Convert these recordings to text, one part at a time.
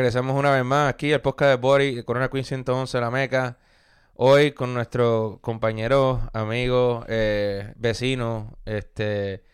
Regresamos una vez más aquí al podcast de Bori, Corona Queen 111, La Meca. Hoy con nuestro compañero, amigo, eh, vecino, este...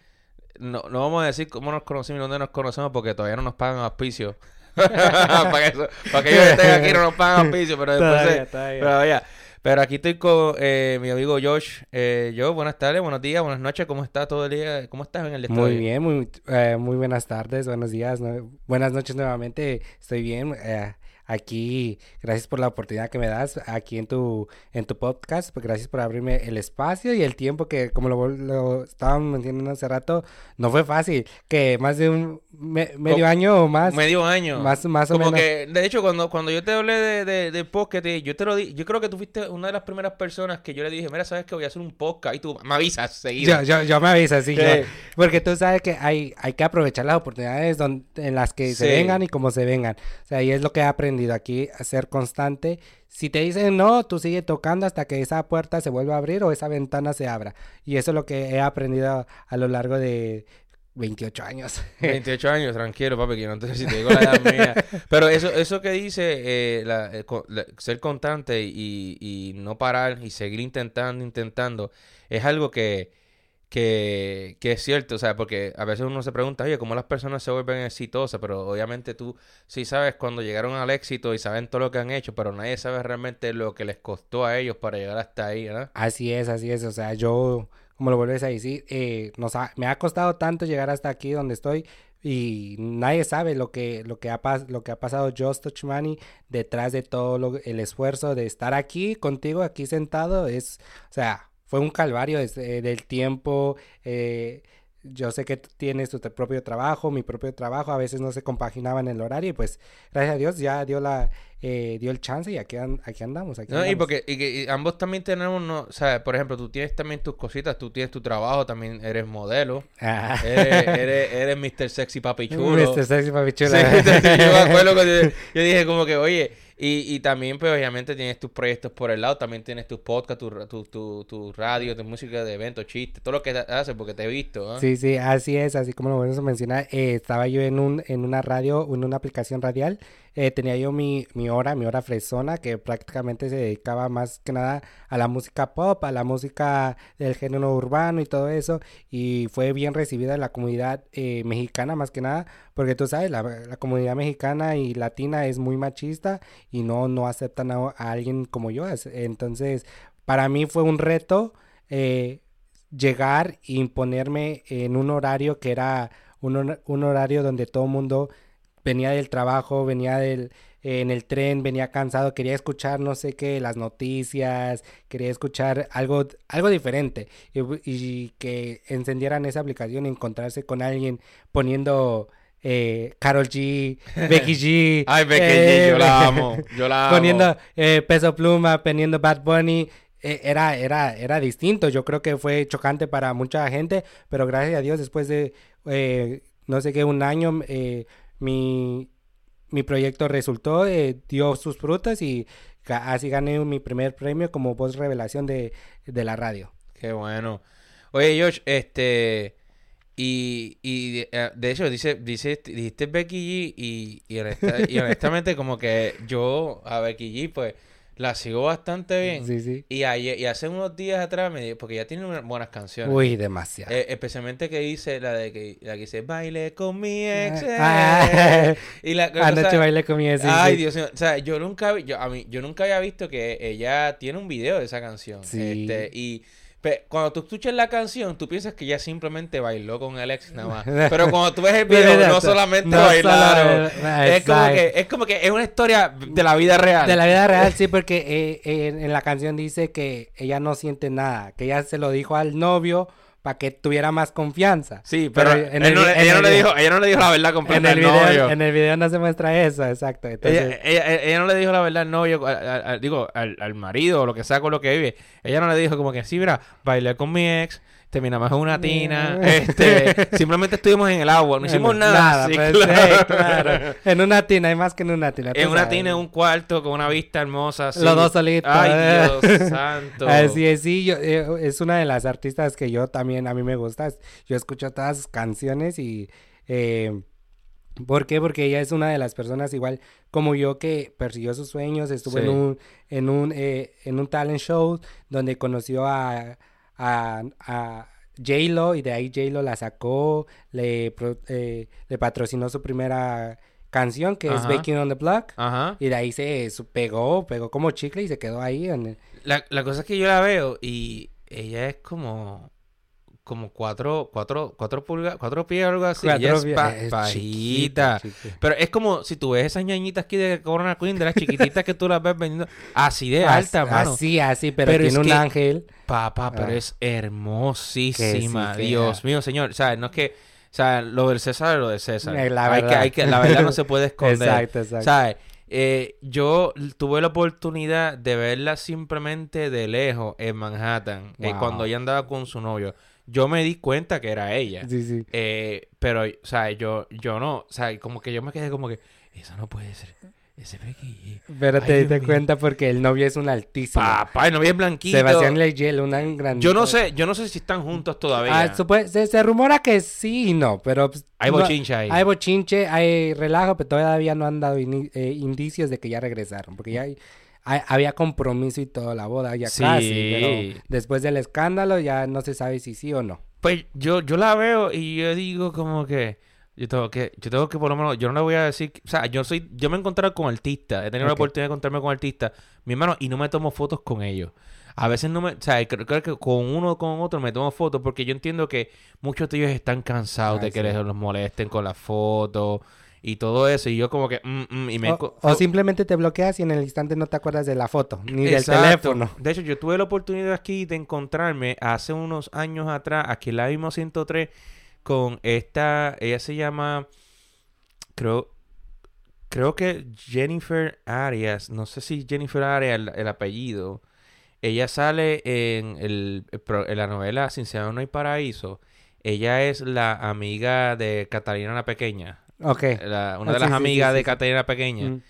No, no vamos a decir cómo nos conocimos y dónde nos conocemos porque todavía no nos pagan auspicio. para, que, para que ellos estén aquí no nos pagan auspicio, pero después... Todavía, todavía. pero ya. Pero aquí estoy con eh, mi amigo Josh. Eh, Josh, buenas tardes, buenos días, buenas noches. ¿Cómo está todo el día? ¿Cómo estás en el día? Muy bien, muy, eh, muy buenas tardes, buenos días, nue- buenas noches nuevamente. Estoy bien. eh, aquí, gracias por la oportunidad que me das aquí en tu, en tu podcast. pues gracias por abrirme el espacio y el tiempo que, como lo, lo estaban mencionando hace rato, no fue fácil. Que más de un me- medio año o más. Medio año. Más, más o Como menos. que, de hecho, cuando, cuando yo te hablé de, de, de podcast, yo te lo di, yo creo que tú fuiste una de las primeras personas que yo le dije, mira, sabes que voy a hacer un podcast y tú me avisas seguido. Yo, yo, yo me aviso, sí, yo- porque tú sabes que hay, hay que aprovechar las oportunidades don- en las que se Sí. vengan y como se vengan. O sea, y es lo que he aprendido aquí, a ser constante. Si te dicen no, tú sigue tocando hasta que esa puerta se vuelva a abrir o esa ventana se abra. Y eso es lo que he aprendido a lo largo de 28 años. 28 años, tranquilo, papi, que no te si te digo la edad mía. Pero eso, eso que dice, eh, la- eh, la- ser constante y, y no parar y seguir intentando, intentando, es algo que, que, que es cierto, o sea, porque a veces uno se pregunta, oye, ¿cómo las personas se vuelven exitosas? Pero obviamente tú sí sabes cuando llegaron al éxito y saben todo lo que han hecho, pero nadie sabe realmente lo que les costó a ellos para llegar hasta ahí, ¿verdad? Así es, así es. O sea, yo, como lo vuelves a decir, eh, nos me ha costado tanto llegar hasta aquí donde estoy y nadie sabe lo que, lo que, ha, lo que ha pasado Just Touch Money detrás de todo el esfuerzo de estar aquí contigo, aquí sentado. Es, o sea, fue un calvario es, eh, del tiempo. eh, yo sé que tienes tu propio trabajo, mi propio trabajo, a veces no se compaginaba en el horario y pues gracias a Dios ya dio la eh, dio el chance y aquí, an- aquí andamos. Aquí No, y porque y que- y ambos también tenemos, no, o sea, por ejemplo, tú tienes también tus cositas, tú tienes tu trabajo, también eres modelo, Ah. eres, eres, eres Mr. Sexy Papi Chulo. Mr. Sexy Papi Sí, Chulo. yo me acuerdo cuando yo, yo dije como que, oye, y, y también pues obviamente tienes tus proyectos por el lado, también tienes tus podcasts, tu, tu, tu, tu radio, tu música de eventos, chistes, todo lo que haces porque te he visto, ¿ah? Sí, sí, así es, así como lo vuelves a mencionar. eh, estaba yo en un, en una radio, en una aplicación radial. eh, tenía yo mi, mi hora, mi hora fresona, que prácticamente se dedicaba más que nada a la música pop, a la música del género urbano y todo eso. Y fue bien recibida en la comunidad eh, mexicana, más que nada, porque tú sabes, la comunidad mexicana y latina es muy machista y no, no aceptan a, alguien como yo. es- Entonces, para mí fue un reto. eh, llegar e imponerme en un horario que era un, un horario donde todo el mundo venía del trabajo, venía del, en el tren, venía cansado, quería escuchar, no sé qué, las noticias, quería escuchar algo, algo diferente y, y que encendieran esa aplicación y encontrarse con alguien poniendo eh, Carol G, Becky G, Ay, Becky eh, G, yo la amo, yo la amo. poniendo eh, Peso Pluma, poniendo Bad Bunny, eh, era, era, era distinto. Yo creo que fue chocante para mucha gente, pero gracias a Dios, después de eh, no sé qué, un año, eh, mi, mi proyecto resultó, eh, dio sus frutas y así gané mi primer premio como voz revelación de, de la radio. Qué bueno. Oye, Josh, este. Y, y eh, de hecho, dice, dice, dijiste Becky G y, y, honesta- y honestamente, como que yo a Becky G, pues la sigo bastante bien. Sí, sí. Y, ayer, y hace unos días atrás, me di- porque ya tiene unas buenas canciones. Uy, demasiado. Eh, especialmente que dice la de que, la que dice baile con mi ex. Ah. eh". y la Anoche sea, bailé con mi ex, sí, Ay. Dios mío. O sea, yo nunca, yo, a mí, yo nunca había visto que ella tiene un video de esa canción. Sí. Este, y cuando tú escuchas la canción, tú piensas que ella simplemente bailó con el ex nada más. Pero cuando tú ves el video, no solamente No bailaron. es, como que, es como que es una historia de la vida real. De la vida real, sí, porque eh, eh, en, en la canción dice que ella no siente nada, que ella se lo dijo al novio para que tuviera más confianza. Sí, pero, en el no en ella, el no le dijo, ella no le dijo la verdad completa En el, al video, novio. en el video no se muestra eso, exacto. Entonces, Ella, ella, ella no le dijo la verdad al novio, al- al- al- digo, al, al marido o lo que sea con lo que vive. Ella no le dijo como que, sí, mira, bailé con mi ex, terminamos en una tina, este, simplemente estuvimos en el agua, no hicimos Bueno, nada. Sí, pues, claro. sí, claro. En una tina, hay más que en una tina. En una sabes. tina, en un cuarto, con una vista hermosa. así. Los dos solitos. Ay. Dios santo. Así es, sí, yo, eh, es una de las artistas que yo también, a mí me gusta. Yo escucho todas sus canciones y eh, ¿Por qué? Porque ella es una de las personas igual como yo que persiguió sus sueños, estuvo en un en un eh, en un talent show donde conoció a a, a J-Lo y de ahí J-Lo la sacó, le, eh, le patrocinó su primera canción que es Baking on the Block. Ajá. Y de ahí se pegó, pegó como chicle y se quedó ahí. En la, la cosa es que yo la veo y ella es como como cuatro, cuatro, cuatro pulgadas, cuatro pies o algo así. Cuatro es, bajita. Pero es como si tú ves esas ñañitas aquí de Corona Queen, de las chiquititas que tú las ves vendiendo, así de alta, mano. Así, así, pero, tiene un ángel. Papá, pero ah. es hermosísima. Dios mío, señor. O sea, no es que... O sea, lo del César es lo del César. Eh, la verdad. Hay que, hay que, la verdad no se puede esconder. exacto, exacto. ¿Sabes? Eh, yo tuve la oportunidad de verla simplemente de lejos en Manhattan, eh, cuando ella andaba con su novio yo me di cuenta que era ella. Sí, sí. Eh, pero, o sea, yo, yo no, o sea, como que yo me quedé como que, eso no puede ser. Ese pequeño. Pero te diste cuenta porque el novio es un altísimo. Papá, el novio es blanquito. Sebastián Leigel, una gran... Yo no sé, yo no sé si están juntos todavía. Ah, se, se, rumora que sí y no, pero... Pues, hay bochinche ahí. Hay bochinche, hay relajo, pero todavía no han dado eh, indicios de que ya regresaron. Porque ya hay había compromiso y toda la boda ya casi, pero después del escándalo ya no se sabe si sí o no. Pues yo, yo la veo y yo digo como que yo tengo que, yo tengo que por lo menos, yo no le voy a decir, o sea, yo soy, yo me he encontrado con artistas, he tenido la oportunidad de encontrarme con artistas, mi hermano, y no me tomo fotos con ellos. A veces no me, o sea, creo, que con uno o con otro me tomo fotos porque yo entiendo que muchos de ellos están cansados de que les los molesten con las fotos y todo eso. Y yo como que... Mm, mm, y me... o, simplemente te bloqueas y en el instante no te acuerdas de la foto, ni del teléfono. De hecho, yo tuve la oportunidad aquí de encontrarme hace unos años atrás, aquí en la misma 103, con esta... Ella se llama... Creo... Creo que Jennifer Arias, no sé si Jennifer Arias el, el apellido, ella sale en, el, en la novela Sin Ciudad No hay Paraíso. Ella es la amiga de Catalina la Pequeña. Ok. una de las amigas de Caterina Pequeña. Mm.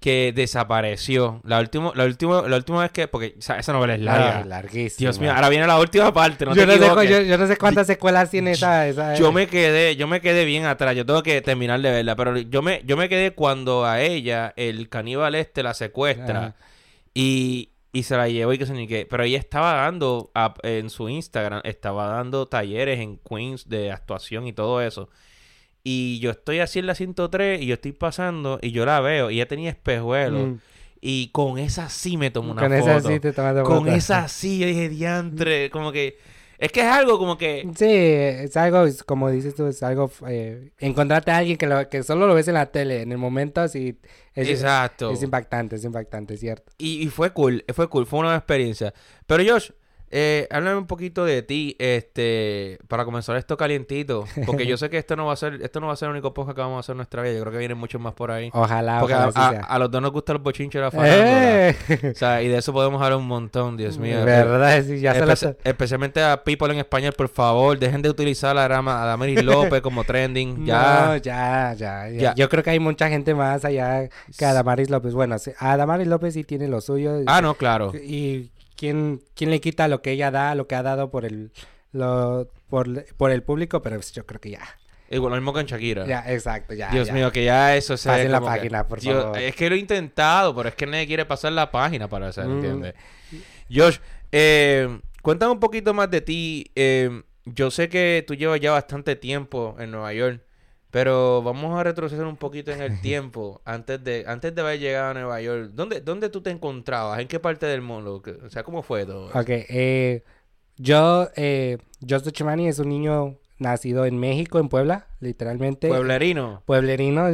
Que desapareció. La última, la última, la última vez que. Porque esa novela es larga. Ah, larguísima. Dios mío, ahora viene la última parte. yo, no sé, cuántas secuelas tiene esa, esa. Yo me quedé, yo me quedé bien atrás. Yo tengo que terminar de verla. Pero yo me, yo me quedé cuando a ella, el caníbal este la secuestra. Y, y se la llevó y que se ni qué. Pero ella estaba dando en su Instagram, estaba dando talleres en Queens de actuación y todo eso. Y yo estoy así en la 103 y yo estoy pasando y yo la veo y ella tenía espejuelos. Mm. Y con esa sí me tomo una con foto. Esa sí te con esa sí, yo dije, diantre, como que... Es que es algo como que... Sí, es algo, como dices tú, es algo... Eh, encontrarte a alguien que, lo, que solo lo ves en la tele, en el momento así... Es, Exacto. Es, impactante, es impactante, cierto. Y, y fue cool, fue cool, fue una experiencia. Pero Josh, eh, háblame un poquito de ti, este, para comenzar esto calientito, porque yo sé que esto no va a ser, esto no va a ser el único podcast que vamos a hacer en nuestra vida, yo creo que vienen muchos más por ahí. Ojalá, porque a, los dos nos gustan los bochinches de la farándula. Eh. O sea, y de eso podemos hablar un montón, Dios mío. Verdad, sí, ya Especialmente a people en español, por favor, dejen de utilizar a, a Damaris López como trending, ya. No, ya, ya, ya, Yo creo que hay mucha gente más allá que a Damaris López. Bueno, a Damaris López sí tiene lo suyo. Ah, no, claro. Y ¿quién, quién le quita lo que ella da, lo que ha dado por el, lo, por, por el público? Pero yo creo que ya. Igual lo mismo con Shakira. Ya, exacto, ya. Dios mío, que ya eso se. en la página, por favor. Es que lo he intentado, pero es que nadie quiere pasar la página para hacer, mm. ¿entiendes? Josh, eh, cuéntame un poquito más de ti. Eh, yo sé que tú llevas ya bastante tiempo en Nueva York. Pero vamos a retroceder un poquito en el tiempo antes de antes de haber llegado a Nueva York. ¿Dónde, dónde tú te encontrabas? ¿En qué parte del mundo? O sea, ¿cómo fue todo? Ok, eh, yo, eh, Chimani es un niño nacido en México, en Puebla, literalmente. ¿Pueblerino? Pueblerino,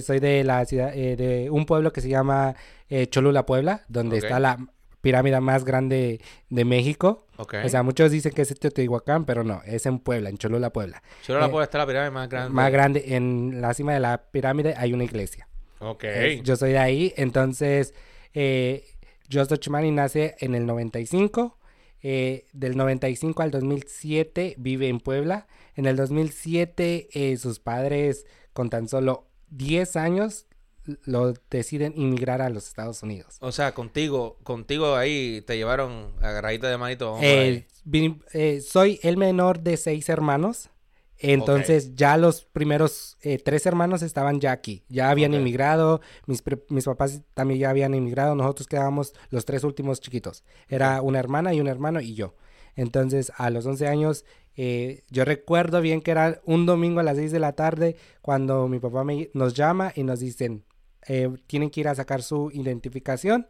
soy de la ciudad, eh, de un pueblo que se llama eh, Cholula, Puebla, donde está la pirámide más grande de México. O sea, muchos dicen que es Teotihuacán, pero no, es en Puebla, en Cholula, Puebla. Cholula, eh, Puebla está la pirámide más grande. Más grande. En la cima de la pirámide hay una iglesia. Ok. yo soy de ahí, entonces, eh, Josto Chimani nace en el 95. Eh, del 95 al 2007 vive en Puebla. En el 2007 eh, sus padres con tan solo 10 años lo deciden inmigrar a los Estados Unidos. O sea, contigo, contigo ahí te llevaron agarradita de manito. Eh, eh, soy el menor de seis hermanos. Entonces ya los primeros eh, tres hermanos estaban ya aquí, ya habían Ok. inmigrado, mis, mis papás también ya habían inmigrado, nosotros quedábamos los tres últimos chiquitos. Era una hermana y un hermano y yo. Entonces a los 11 años eh, yo recuerdo bien que era un domingo a las 6 de la tarde cuando mi papá me, nos llama y nos dicen, eh, tienen que ir a sacar su identificación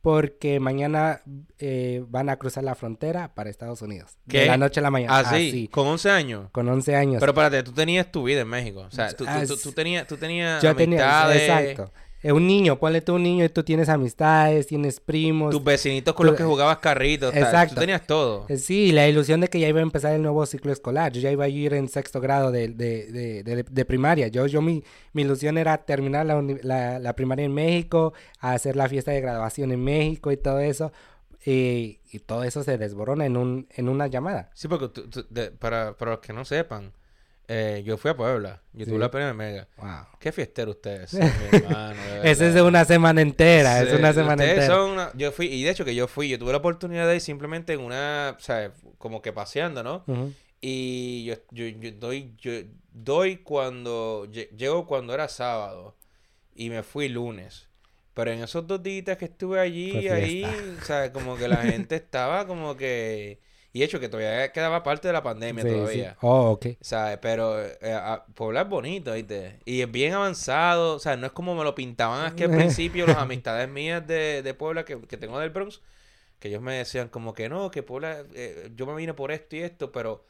porque mañana eh, van a cruzar la frontera para Estados Unidos. De la noche a la mañana. Ah, sí, Así, con 11 años. con 11 años. Pero espérate, tú tenías tu vida en México. O sea, tú, tú- tú- tú tenías, tú tenías Yo tenía, amistades, exacto. Eh, un niño, ponle tú un niño y tú tienes amistades, tienes primos. tus vecinitos con los que jugabas carritos. tal. Exacto. Tú tenías todo. Eh, Sí, la ilusión de que ya iba a empezar el nuevo ciclo escolar. Yo ya iba a ir en sexto grado de, de, de, primaria. Yo, yo mi, mi ilusión era terminar la, la, la primaria en México, hacer la fiesta de graduación en México y todo eso. Y, y todo eso se desborona en, un, en una llamada. Sí, porque tú- tú- para, para los que no sepan, eh, yo fui a Puebla. Yo tuve la primera mega. Wow. Qué fiestero ustedes, son, mi hermano. Ese es una semana entera, es una semana ustedes entera. son una- Yo fui, y de hecho que yo fui, yo tuve la oportunidad de ir simplemente en una, o sea, como que paseando, ¿no? Y yo, yo, yo doy, yo doy cuando, lle- llego cuando era sábado y me fui lunes. Pero en esos dos días que estuve allí, ahí, o sea, como que la gente estaba como que... Y hecho que todavía quedaba parte de la pandemia Sí, sí. todavía. Oh, ok. ¿Sabes? Pero eh, a- Puebla es bonito, ¿viste? Y es bien avanzado. O sea, no es como me lo pintaban aquí al principio las amistades mías de, de Puebla que, que tengo del Bronx. Que ellos me decían como que no, que Puebla, eh, yo me vine por esto y esto, pero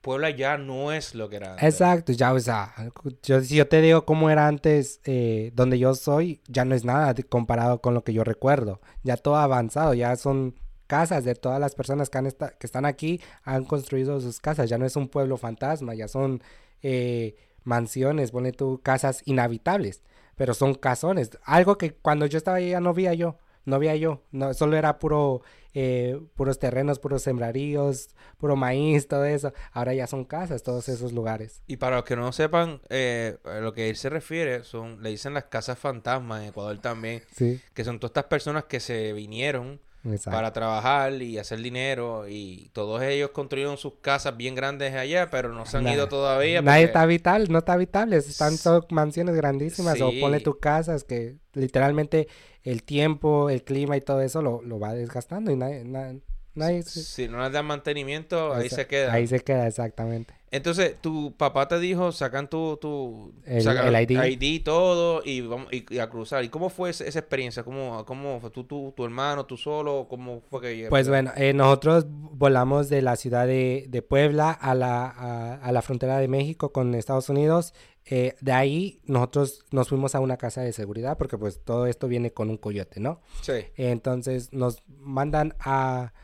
Puebla ya no es lo que era antes. Exacto, ya, o sea, yo, si yo te digo cómo era antes eh, donde yo soy, ya no es nada comparado con lo que yo recuerdo. Ya todo ha avanzado, ya son casas de todas las personas que, han que están aquí, han construido sus casas, ya no es un pueblo fantasma, ya son eh, mansiones, ponle tú, casas inhabitables, pero son casones. Algo que cuando yo estaba allá no veía yo, no veía yo, no, solo era puro, eh, puros terrenos, puros sembraríos, puro maíz, todo eso. Ahora ya son casas, todos esos lugares. Y para los que no sepan, eh, a lo que él se refiere, son, le dicen las casas fantasmas en Ecuador también, Sí, que son todas estas personas que se vinieron exacto. para trabajar y hacer dinero y todos ellos construyeron sus casas bien grandes allá, pero no se han Nah, ido todavía. Nadie está vital, no está habitables, están S- son mansiones grandísimas o ponle tus casas que literalmente el tiempo, el clima y todo eso lo, lo va desgastando y nadie, na- nadie Si no les dan mantenimiento, ahí esa- se queda. Ahí se queda exactamente. Entonces, tu papá te dijo, sacan tu, tu El- sacan el ID. y todo y vamos y, y a cruzar. ¿Y cómo fue esa experiencia? ¿Cómo, cómo fue tú, tú, tu hermano, tú solo? ¿Cómo fue que Pues bueno, eh, nosotros volamos de la ciudad de, de Puebla a la, a, a la frontera de México con Estados Unidos. Eh, de ahí nosotros nos fuimos a una casa de seguridad porque pues todo esto viene con un coyote, ¿no? Sí. Entonces nos mandan a,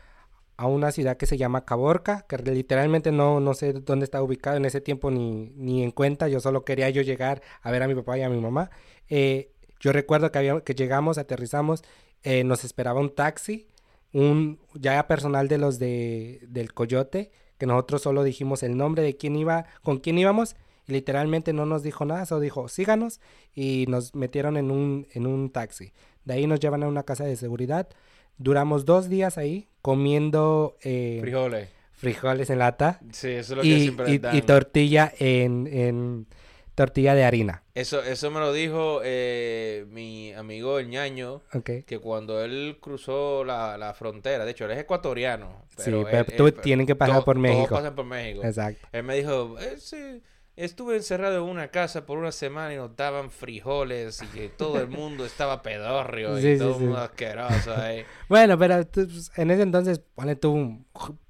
a una ciudad que se llama Caborca, que literalmente no, no sé dónde está ubicado en ese tiempo ni, ni en cuenta. Yo solo quería yo llegar a ver a mi papá y a mi mamá. Eh, yo recuerdo que, había, que llegamos, aterrizamos, eh, nos esperaba un taxi, un ya personal de los de, del Coyote, que nosotros solo dijimos el nombre de quién iba, con quién íbamos, y literalmente no nos dijo nada, solo dijo síganos, y nos metieron en un, en un taxi. De ahí nos llevan a una casa de seguridad. Duramos dos días ahí comiendo eh, Frijoles. frijoles en lata Sí, eso es lo que y, siempre y- les dan. y tortilla en, en tortilla de harina. Eso, eso me lo dijo eh, mi amigo el ñaño, Ok. que cuando él cruzó la, la frontera, de hecho, él es ecuatoriano. Sí, Pero tú él- tienen que pasar to- por todos México. pasan por México. Exacto. Él me dijo, "Eh, sí, estuve encerrado en una casa por una semana y nos daban frijoles y que todo el mundo estaba pedorrio Sí, y sí, todo el sí. mundo asqueroso ahí. Bueno, pero tú, pues, en ese entonces, pone tú,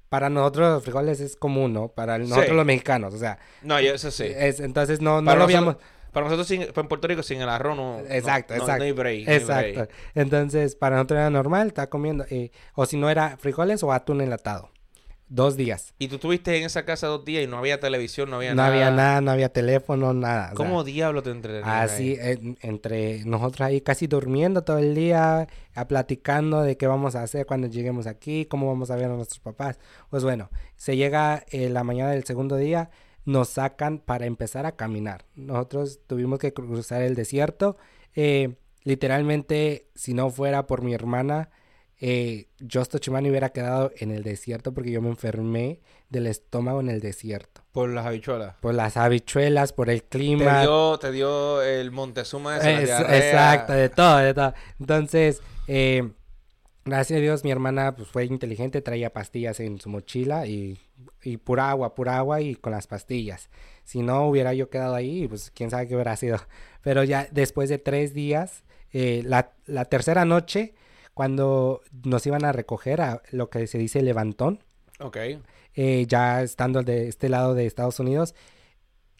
para nosotros los frijoles es común, ¿no? Para el- nosotros los mexicanos, o sea, No, yo eso sí. es, entonces no, no Para lo habíamos... Para nosotros sin- en Puerto Rico sin el arroz no... Exacto, no, exacto. No hay break, no hay break. Exacto. Entonces, para nosotros era normal, estar comiendo, eh, o si no era frijoles o atún enlatado. Dos días. Y tú estuviste en esa casa dos días y no había televisión, no había no nada. había nada, no había teléfono, nada. o sea, ¿Cómo diablo te entretenías Así, en- entre nosotros ahí casi durmiendo todo el día, a platicando de qué vamos a hacer cuando lleguemos aquí, cómo vamos a ver a nuestros papás. Pues bueno, se llega eh, la mañana del segundo día, nos sacan para empezar a caminar. Nosotros tuvimos que cruzar el desierto. eh, literalmente, si no fuera por mi hermana, eh, Justo Chimani hubiera quedado en el desierto porque yo me enfermé del estómago en el desierto. Por las habichuelas. Por las habichuelas, por el Te clima. dio, te dio el Montezuma la Es- exacto, de todo, de todo. Entonces, eh, gracias a Dios, mi hermana pues, fue inteligente, traía pastillas en su mochila y, y pura agua, pura agua y con las pastillas. Si no hubiera yo quedado ahí, pues quién sabe qué hubiera sido. Pero ya después de tres días, eh, la, la tercera noche, cuando nos iban a recoger a lo que se dice levantón, Ok. eh, ya estando de este lado de Estados Unidos,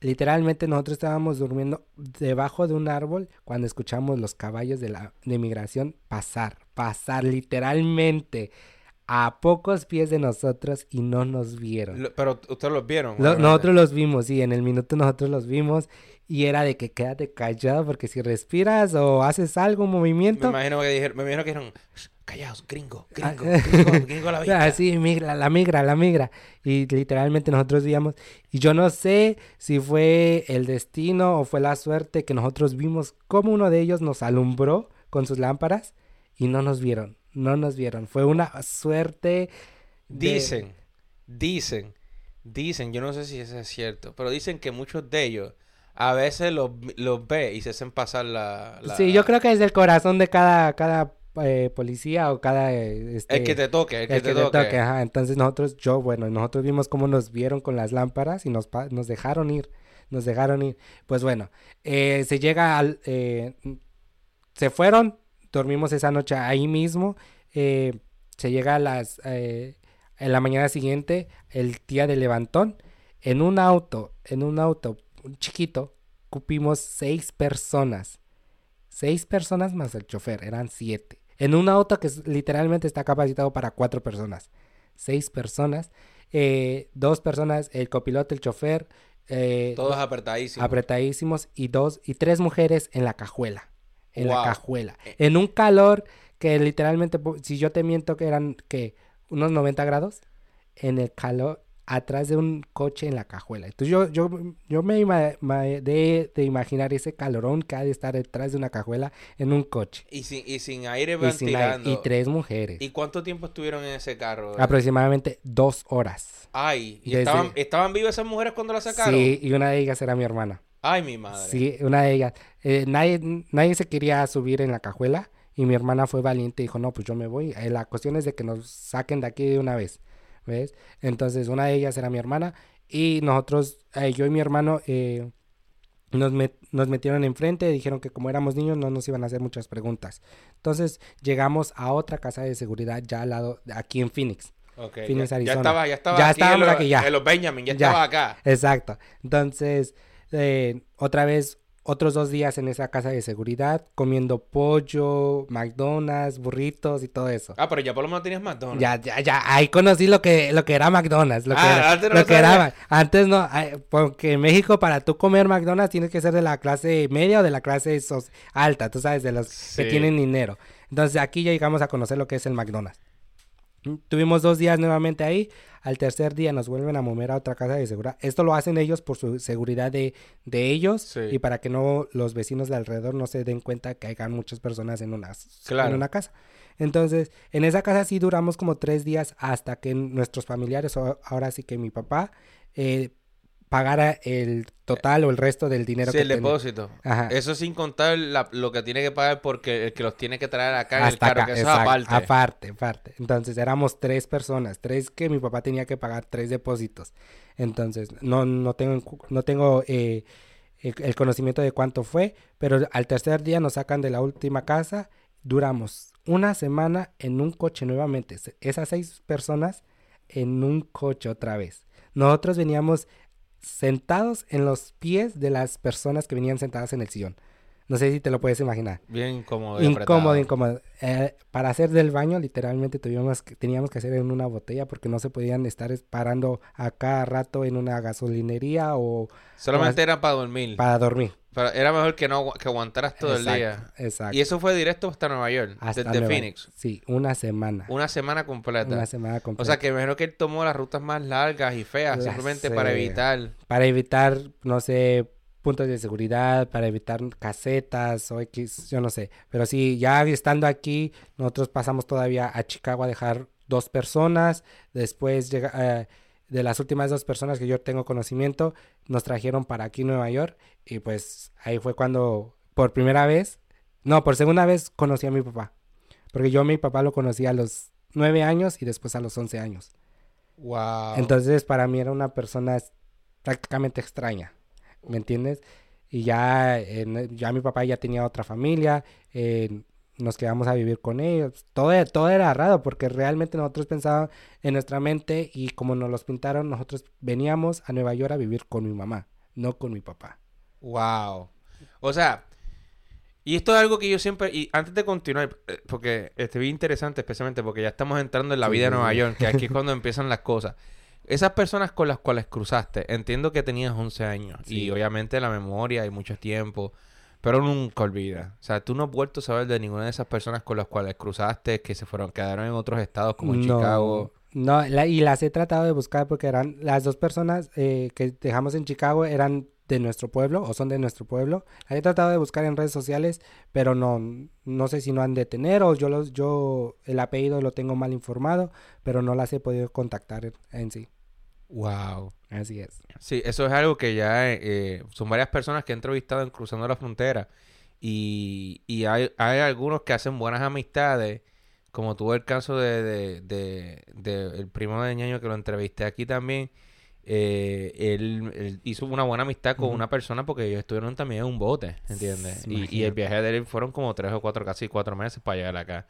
literalmente nosotros estábamos durmiendo debajo de un árbol cuando escuchamos los caballos de la de migración pasar, pasar literalmente a pocos pies de nosotros y no nos vieron. Lo- pero ustedes los vieron. Lo- nosotros los vimos, sí, en el minuto nosotros los vimos y era de que quédate callado porque si respiras o haces algo, un Me movimiento, imagino que dijeron, me imagino que dijeron, "Shh, callaos, gringo, Ah, gringo, gringo, gringo a la vista. Ah, sí, migra, la migra, la migra. Y literalmente nosotros víamos. Y yo no sé si fue el destino o fue la suerte que nosotros vimos cómo uno de ellos nos alumbró con sus lámparas y no nos vieron. No nos vieron. Fue una suerte. de- Dicen, dicen, dicen, yo no sé si eso es cierto, pero dicen que muchos de ellos a veces los, los ve y se hacen pasar la... la- Sí, yo creo que es el corazón de cada, cada eh, policía o cada. eh, este, El que te toque, el que el te que te toque. toque, ajá. Entonces nosotros, yo, bueno, nosotros vimos cómo nos vieron con las lámparas y nos, nos dejaron ir, nos dejaron ir. Pues bueno, eh, se llega al, eh, se fueron, dormimos esa noche ahí mismo, eh, se llega a las, en la mañana siguiente, el día del levantón, en un auto, en un auto chiquito, cupimos seis personas. Seis personas más el chofer, eran siete. En un auto que literalmente está capacitado para cuatro personas. Seis personas. eh, dos personas, el copiloto, el chofer. eh, Todos apretadísimos. apretadísimos. Y dos y tres mujeres en la cajuela. En la cajuela. En un calor que literalmente, si yo te miento que eran que unos 90 grados. En el calor, atrás de un coche en la cajuela. Entonces yo, yo, yo me de, de imaginar ese calorón que ha de estar detrás de una cajuela en un coche. Y sin, y sin aire Y, sin aire, ventilando. y tres mujeres. ¿Y cuánto tiempo estuvieron en ese carro? Aproximadamente dos horas. Ay, ¿y Desde- estaban, estaban vivas esas mujeres cuando las sacaron? Sí, y una de ellas era mi hermana. Ay, mi madre. Sí, una de ellas. Eh, nadie, nadie se quería subir en la cajuela y mi hermana fue valiente y dijo, no, pues yo me voy. Eh, la cuestión es de que nos saquen de aquí de una vez, ¿ves? Entonces una de ellas era mi hermana y nosotros, eh, yo y mi hermano, eh, nos, met- nos metieron enfrente, dijeron que como éramos niños no nos iban a hacer muchas preguntas. Entonces llegamos a otra casa de seguridad ya al lado, aquí en Phoenix. Ya, ya Arizona. estaba, ya estaba Ya aquí estábamos en los, aquí, ya. en los Benjamin, ya, Ya. estaba acá. Exacto. Entonces, eh, otra vez, otros dos días en esa casa de seguridad, comiendo pollo, McDonald's, burritos y todo eso. Ah, pero ya por lo menos tenías McDonald's. Ya, ya, ya, ahí conocí lo que, lo que era McDonald's, lo que Ah, era, antes no lo lo que era, antes no, ay, porque en México para tú comer McDonald's tienes que ser de la clase media o de la clase alta, tú sabes, de los Sí. que tienen dinero. Entonces aquí ya llegamos a conocer lo que es el McDonald's. Tuvimos dos días nuevamente ahí. Al tercer día nos vuelven a mover a otra casa de seguridad. Esto lo hacen ellos por su seguridad de, de ellos Sí. y para que no los vecinos de alrededor no se den cuenta que hayan muchas personas en una, Claro. en una casa. Entonces, en esa casa sí duramos como tres días hasta que nuestros familiares, ahora sí que mi papá, eh, pagara el total o el resto del dinero Sí, que el depósito. Ajá. Eso sin contar la- lo que tiene que pagar porque el que los tiene que traer acá en el carro, acá, que eso exacto, aparte. aparte, aparte. Entonces éramos tres personas, tres que mi papá tenía que pagar tres depósitos. Entonces no, no tengo, no tengo eh, el, el conocimiento de cuánto fue, pero al tercer día nos sacan de la última casa. Duramos una semana en un coche nuevamente. Esas seis personas en un coche otra vez. Nosotros veníamos sentados en los pies de las personas que venían sentadas en el sillón. No sé si te lo puedes imaginar. Bien incómodo. y Incómodo, incómodo. Eh, para hacer del baño, literalmente tuvimos que, teníamos que hacer en una botella porque no se podían estar es- parando a cada rato en una gasolinería o Solamente era para dormir. para dormir. Pero era mejor que no que aguantaras todo exacto, el día. Exacto. Y eso fue directo hasta Nueva York, Hasta desde Nueva- Phoenix. Sí, una semana. Una semana completa. Una semana completa. O sea, que me imagino que él tomó las rutas más largas y feas, Las simplemente para evitar. Para evitar, no sé, puntos de seguridad para evitar casetas o X, yo no sé. Pero sí, ya estando aquí, nosotros pasamos todavía a Chicago a dejar dos personas. Después llega, eh, de las últimas dos personas que yo tengo conocimiento, nos trajeron para aquí Nueva York. Y pues ahí fue cuando por primera vez, no, por segunda vez conocí a mi papá. Porque yo a mi papá lo conocí a los nueve años y después a los once años. Wow. Entonces para mí era una persona prácticamente extraña, ¿me entiendes? Y ya, ya mi papá ya tenía otra familia, eh, nos quedamos a vivir con ellos. Todo, todo era raro porque realmente nosotros pensábamos en nuestra mente y como nos los pintaron, nosotros veníamos a Nueva York a vivir con mi mamá, no con mi papá. Wow. O sea, y esto es algo que yo siempre, y antes de continuar, eh, porque este bien interesante, especialmente porque ya estamos entrando en la vida de Nueva York, que aquí es cuando empiezan las cosas. Esas personas con las cuales cruzaste, entiendo que tenías 11 años y obviamente la memoria y mucho tiempo, pero nunca olvida. O sea, tú no has vuelto a saber de ninguna de esas personas con las cuales cruzaste que se fueron, quedaron en otros estados como en Chicago. No, y las he tratado de buscar porque eran las dos personas eh, que dejamos en Chicago eran de nuestro pueblo o son de nuestro pueblo. Las he tratado de buscar en redes sociales, pero no, no sé si no han de tener o yo los, yo el apellido lo tengo mal informado, pero no las he podido contactar en sí. Wow. Así es. Sí, eso es algo que ya eh, son varias personas que he entrevistado en Cruzando la Frontera. Y, y hay, hay, algunos que hacen buenas amistades, como tuvo el caso de, de, de, el primo de Ñaño que lo entrevisté aquí también. Eh, él, hizo una buena amistad con una persona porque ellos estuvieron también en un bote, ¿entiendes? Y, y, el viaje de él fueron como tres o cuatro, casi cuatro meses para llegar acá.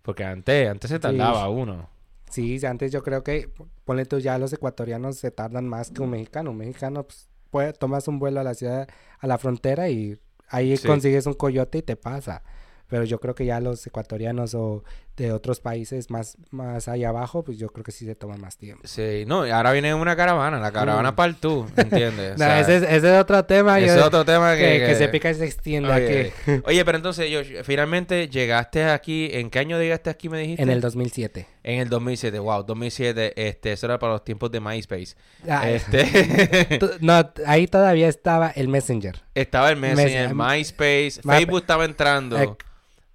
Porque antes, antes se tardaba uno. Sí, antes yo creo que, ponle tú, ya los ecuatorianos se tardan más que un mexicano. Un mexicano, pues, puede, tomas un vuelo a la ciudad, a la frontera y ahí consigues un coyote y te pasa. Pero yo creo que ya los ecuatorianos o de otros países más, más allá abajo, pues yo creo que sí se toma más tiempo. Sí, no, y ahora viene una caravana, la caravana mm. para el tú, ¿entiendes? no, ese, es, ese, es, otro tema. Ese es otro tema que, que, se pica y se extiende oye, aquí. Oye, pero entonces, yo, finalmente llegaste aquí, ¿en qué año llegaste aquí, me dijiste? En el 2007. En el 2007, wow, 2007, este, eso era para los tiempos de MySpace. Ah, este... no, ahí todavía estaba el Messenger. Estaba el Messenger, MySpace, Facebook estaba entrando. Eh,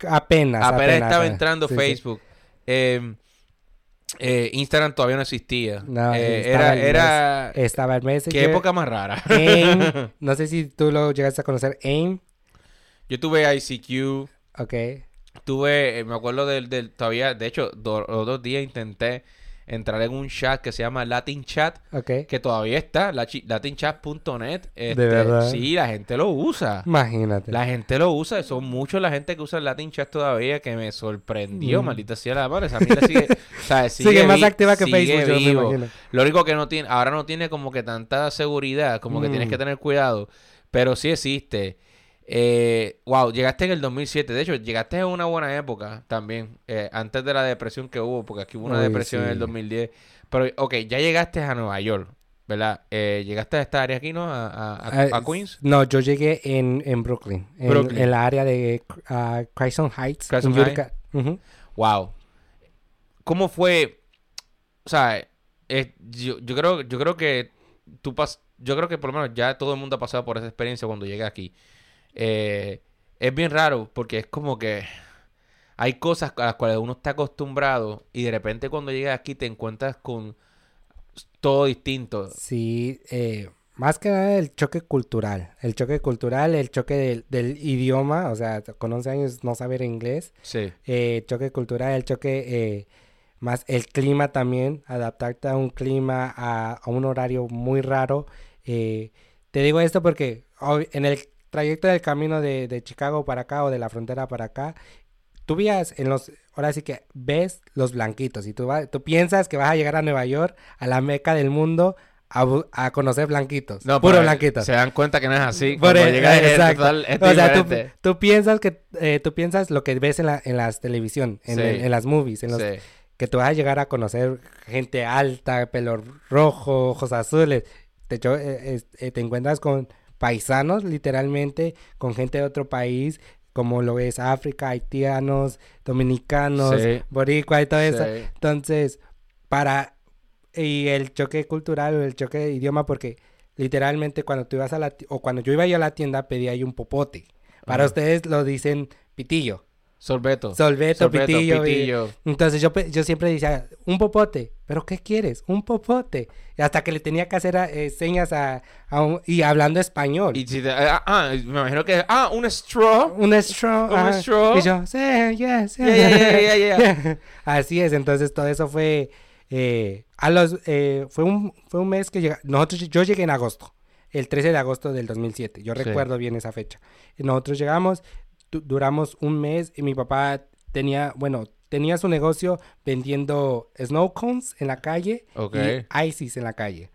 Apenas. Apenas, estaba entrando Facebook. Em, eh, Instagram todavía no existía. No, eh, era, era. Estaba el Messenger. Qué época más rara. AIM. No sé si tú lo llegaste a conocer. AIM. Yo tuve ICQ. Ok. Tuve, eh, me acuerdo del, del todavía, de hecho, dos días intenté entrar en un chat que se llama Latin Chat, que todavía está, latinchat.net. Este, ¿De verdad? Sí, la gente lo usa. Imagínate. La gente lo usa, son muchos la gente que usa el Latin Chat todavía que me sorprendió, mm. maldita sea la madre. Esa sigue, sea, sigue, más activa que Facebook, vivo. Lo único que no tiene, ahora no tiene como que tanta seguridad, como que tienes mm. que tener cuidado, pero sí existe. Eh, wow, llegaste en el 2007. De hecho, llegaste en una buena época también. Eh, antes de la depresión que hubo, porque aquí hubo una depresión en el 2010. Pero, ok, ya llegaste a Nueva York, ¿verdad? Eh, ¿Llegaste a esta área aquí, no? ¿A, a, Queens? No, yo llegué en, en Brooklyn, en, la área de uh, Crescent Heights. Wow. ¿Cómo fue? O sea, yo, yo, creo, yo creo que tú pas yo creo que por lo menos ya todo el mundo ha pasado por esa experiencia cuando llega aquí. Eh, es bien raro porque es como que hay cosas a las cuales uno está acostumbrado y de repente cuando llegas aquí te encuentras con todo distinto. Sí, eh, más que nada el choque cultural. El choque cultural, el choque del, idioma, o sea, con 11 años no saber inglés. Sí. Eh, choque cultural, el choque eh, más el clima también, adaptarte a un clima, a, a un horario muy raro. te digo esto porque en el trayecto del camino de, Chicago para acá o de la frontera para acá, tú veas en los, ahora sí que ves los blanquitos y tú, tú piensas que vas a llegar a Nueva York, a la meca del mundo, a, conocer blanquitos. No, puro blanquitos. Se dan cuenta que no es así. Por cuando llegas exacto. o sea, tú, piensas que eh, tú piensas lo que ves en la en las televisión, en, las movies, en los que tú vas a llegar a conocer gente alta, pelo rojo, ojos azules. De hecho, eh, eh, te encuentras con paisanos, literalmente, con gente de otro país, como lo es África, haitianos, dominicanos, boricua y todo eso. Entonces, para... Y el choque cultural o el choque de idioma, porque literalmente cuando tú ibas a la o cuando yo iba yo a la tienda pedía ahí un popote. Para ustedes lo dicen pitillo. Sorbeto. Solveto, Sorbeto, pitillo. pitillo. Entonces yo, yo siempre decía, un popote, ¿pero qué quieres? Un popote. Hasta que le tenía que hacer eh, señas a, a un- y hablando español. Y si te- ah, ah, me imagino que. Ah, un straw. un straw. Un straw. Y yo, sí, Yeah, yeah, yeah, yeah. Así es, entonces todo eso fue, eh, a los, eh, fue un, fue un mes que llega, nosotros, yo llegué en agosto, el 13 de agosto del 2007, yo Sí. recuerdo bien esa fecha. Nosotros llegamos, duramos un mes y mi papá tenía, bueno, tenía su negocio vendiendo snow cones en la calle y ices en la calle.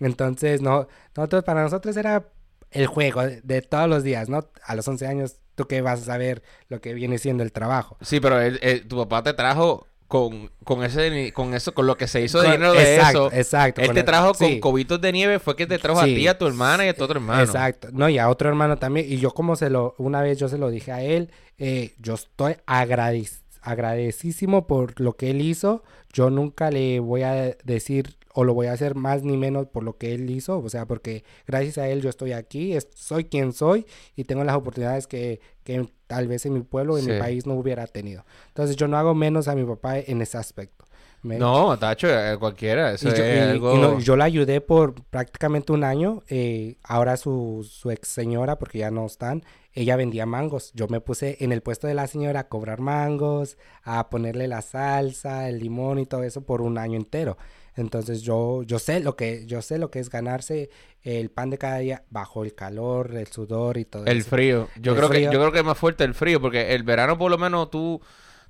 Entonces, no, nosotros, para nosotros era el juego de, todos los días, ¿no? A los 11 años, tú que vas a saber lo que viene siendo el trabajo. Sí, pero él- él- tu papá te trajo con, con ese con eso, con lo que se hizo de dinero de exacto, eso. exacto, Él con el- trajo con sí. cobitos de nieve, fue que te trajo a ti, a tu hermana y a tu otro hermano. Exacto. No, y a otro hermano también. Y yo como se lo, una vez yo se lo dije a él, eh, yo estoy agradec- agradecísimo por lo que él hizo. Yo nunca le voy a decir o lo voy a hacer más ni menos por lo que él hizo. O sea, porque gracias a él yo estoy aquí, es- soy quien soy y tengo las oportunidades que, que tal vez en mi pueblo, en mi país no hubiera tenido. Entonces yo no hago menos a mi papá en ese aspecto. Me- No, Tacho, eh, cualquiera. Eso y yo, es y- algo... y no, yo la ayudé por prácticamente un año. eh, ahora su, su ex señora, porque ya no están, ella vendía mangos. Yo me puse en el puesto de la señora a cobrar mangos, a ponerle la salsa, el limón y todo eso por un año entero. Entonces yo, yo sé lo que, yo sé lo que es ganarse el pan de cada día bajo el calor, el sudor y todo El eso. frío. Yo El creo frío. que yo creo que es más fuerte el frío porque el verano por lo menos tú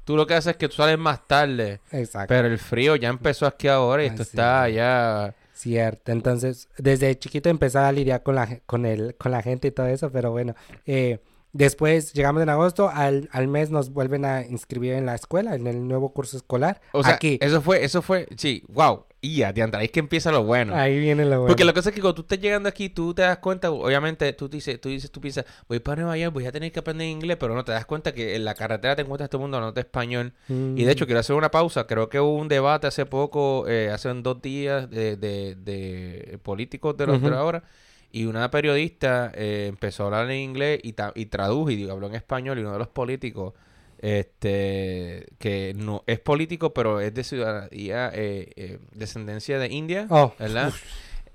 tú lo que haces es que tú sales más tarde, Exacto. pero el frío ya empezó aquí ahora y esto está es. ya Cierto, entonces desde chiquito empezaba a lidiar con la, con el, con la gente y todo eso, pero bueno, eh, después llegamos en agosto, al, al mes nos vuelven a inscribir en la escuela, en el nuevo curso escolar, o sea, aquí, eso fue eso fue sí, wow. Y ya, ahí es que empieza lo bueno. ahí viene lo bueno. Porque la cosa es que cuando tú estás llegando aquí, tú te das cuenta, obviamente, tú dices, tú dices, tú piensas, voy para Nueva York, voy a tener que aprender inglés, pero no te das cuenta que en la carretera te encuentras todo el mundo hablando español. Mm, Y de hecho, quiero hacer una pausa. Creo que hubo un debate hace poco, eh, hace dos días, de, de, de políticos de los de Ujú. ahora. Y una periodista eh, empezó a hablar en inglés y, y tradujo y habló en español. Y uno de los políticos, este, que no es político, pero es de ciudadanía, eh, eh, descendencia de India, Oh, ¿verdad?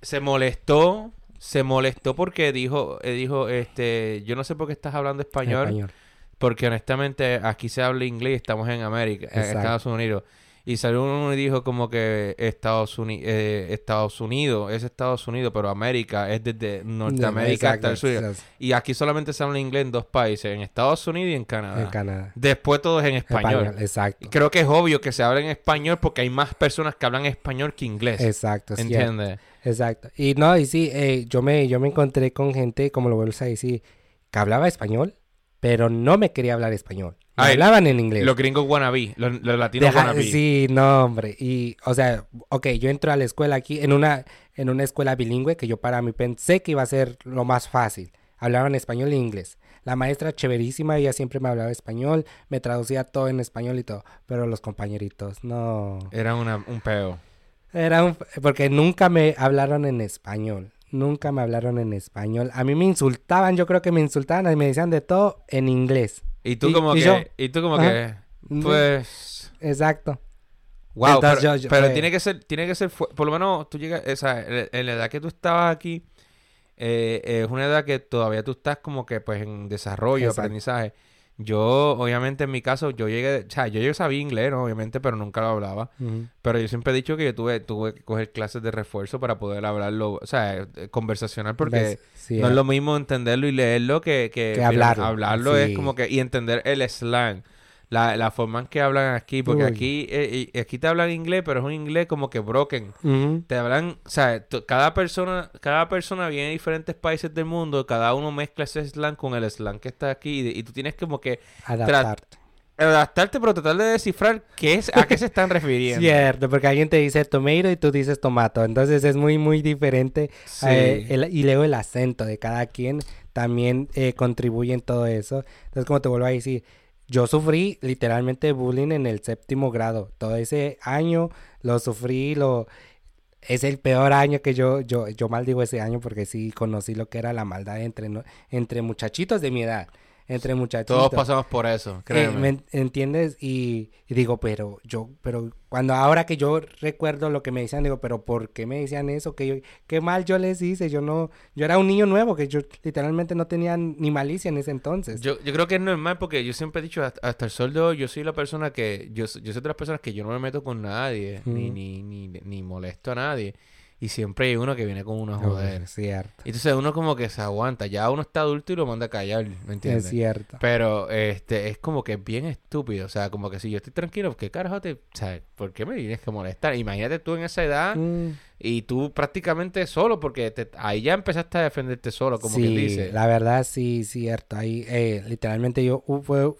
Se molestó, se molestó porque dijo, eh, dijo, este, yo no sé por qué estás hablando español. español. Porque honestamente aquí se habla inglés, estamos en América, en. Estados Unidos. Y salió uno y dijo como que Estados, eh, Estados Unidos es Estados Unidos, pero América es desde Norteamérica hasta el sur. Y aquí solamente se habla inglés en dos países, en Estados Unidos y en Canadá. en Canadá. Después todos en español. Español, exacto. Y creo que es obvio que se habla en español porque hay más personas que hablan español que inglés. Exacto. ¿Entiendes? Exacto. Y no, y sí, eh, yo me, yo me encontré con gente, como lo vuelves a decir, que hablaba español, pero no me quería hablar español. Ay, hablaban en inglés. Los gringos wannabe, los, los latinos Deja- wannabe. sí, no, hombre. Y, o sea, ok, yo entro a la escuela aquí en una, en una escuela bilingüe que yo para mí pensé que iba a ser lo más fácil. Hablaban español e inglés. La maestra chéverísima, ella siempre me hablaba español, me traducía todo en español y todo. Pero los compañeritos, no. Era una- un peo. Era un... Porque nunca me hablaron en español. Nunca me hablaron en español. A mí me insultaban, yo creo que me insultaban y me decían de todo en inglés. Y tú Y- como y que, yo- y tú como Ajá. que, pues, Exacto. wow, Entonces pero, yo- yo- pero fue- tiene que ser, tiene que ser, por lo menos tú llegas, o sea, en en la edad que tú estabas aquí, eh, es una edad que todavía tú estás como que pues en desarrollo, Exacto. aprendizaje. Yo, obviamente, en mi caso, yo llegué, o sea, yo, yo sabía inglés, ¿no? Obviamente, pero nunca lo hablaba. Pero yo siempre he dicho que yo tuve, tuve que coger clases de refuerzo para poder hablarlo, o sea, eh, conversacional, porque no es eh. lo mismo entenderlo y leerlo que, que, Que mira, hablarlo. hablarlo es como que, y entender el slang. La, la forma en que hablan aquí, porque Uy. aquí, eh, aquí te hablan inglés, pero es un inglés como que broken. Te hablan, o sea, cada persona, cada persona viene de diferentes países del mundo, cada uno mezcla ese slang con el slang que está aquí, y, y tú tienes como que Adaptarte. adaptarte, pero tratar de descifrar qué es, a qué se están refiriendo. Cierto, porque alguien te dice tomato y tú dices tomato. Entonces es muy, muy diferente. Sí. eh, el- y luego el acento de cada quien también eh, contribuye en todo eso. Entonces, como te vuelvo a decir, yo sufrí literalmente bullying en el séptimo grado. Todo ese año lo sufrí, lo... es el peor año que yo, yo, yo maldigo ese año porque sí conocí lo que era la maldad entre, entre muchachitos de mi edad entre muchachos. Todos pasamos por eso, eh, créeme. ¿Me entiendes? Y, digo, pero yo, pero cuando ahora que yo recuerdo lo que me decían, digo, pero ¿por qué me decían eso? Que yo, qué mal yo les hice, yo no, yo era un niño nuevo, que yo literalmente no tenía ni malicia en ese entonces. Yo, yo creo que es normal porque yo siempre he dicho, hasta, el sol de hoy, yo soy la persona que, yo, yo soy de las personas que yo no me meto con nadie, ni, ni, ni, ni molesto a nadie. Y siempre hay uno que viene con uno a joder. Es cierto. Y entonces uno como que se aguanta. Ya uno está adulto y lo manda a callar, ¿me entiendes? Es cierto. Pero este es como que es bien estúpido. O sea, como que si yo estoy tranquilo, ¿qué carajo te... O sea, ¿por qué me tienes que molestar? Imagínate tú en esa edad mm. y tú prácticamente solo, porque ahí ya empezaste a defenderte solo, como que dice. la verdad sí, cierto. Ahí eh, literalmente yo... Hubo,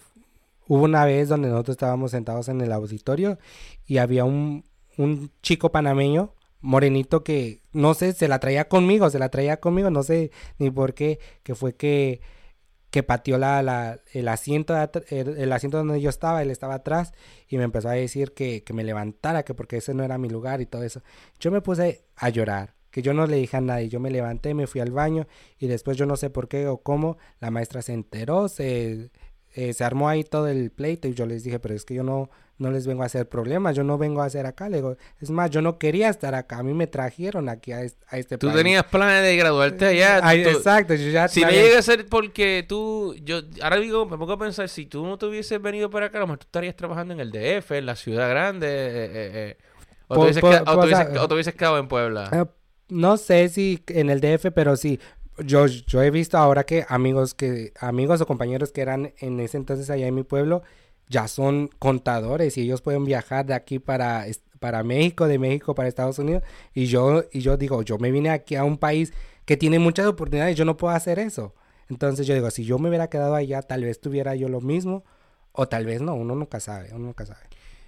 hubo una vez donde nosotros estábamos sentados en el auditorio y había un, un chico panameño morenito que, no sé, se la traía conmigo, se la traía conmigo, no sé ni por qué, que fue que, que pateó la, la, el, asiento el, asiento donde yo estaba, él estaba atrás y me empezó a decir que, que me levantara, que porque ese no era mi lugar y todo eso. Yo me puse a llorar, que yo no le dije a nadie, yo me levanté, me fui al baño y después yo no sé por qué o cómo, la maestra se enteró, se, eh, se armó ahí todo el pleito y yo les dije, pero es que yo no, no les vengo a hacer problemas, yo no vengo a hacer acá. Le digo, es más, yo no quería estar acá, a mí me trajeron aquí a, este Tú tenías planes de graduarte allá. exacto, yo ya... Si no llega a ser porque tú, yo ahora digo, me pongo a pensar, si tú no te hubieses venido para acá, a lo mejor tú estarías trabajando en el DF, en la ciudad grande, eh, eh, eh o, te hubieses, quedado, en Puebla. Eh, no sé si en el DF, pero sí, yo, yo he visto ahora que amigos que amigos o compañeros que eran en ese entonces allá en mi pueblo ya son contadores y ellos pueden viajar de aquí para, para México, de México para Estados Unidos. Y yo, y yo digo, yo me vine aquí a un país que tiene muchas oportunidades, yo no puedo hacer eso. Entonces yo digo, si yo me hubiera quedado allá, tal vez tuviera yo lo mismo, o tal vez no, uno nunca sabe, uno nunca sabe.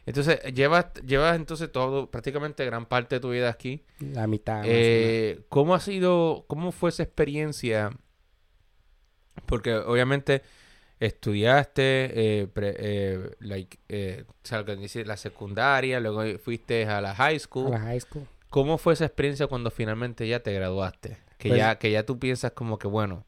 Entonces, llevas, llevas entonces todo, prácticamente gran parte de tu vida aquí. La mitad. Eh, ¿Cómo ha sido, cómo fue esa experiencia? Porque obviamente estudiaste eh, eh, like, eh, la secundaria, luego fuiste a la high school. A la high school. ¿Cómo fue esa experiencia cuando finalmente ya te graduaste? Que, pues ya, que ya tú piensas como que, bueno,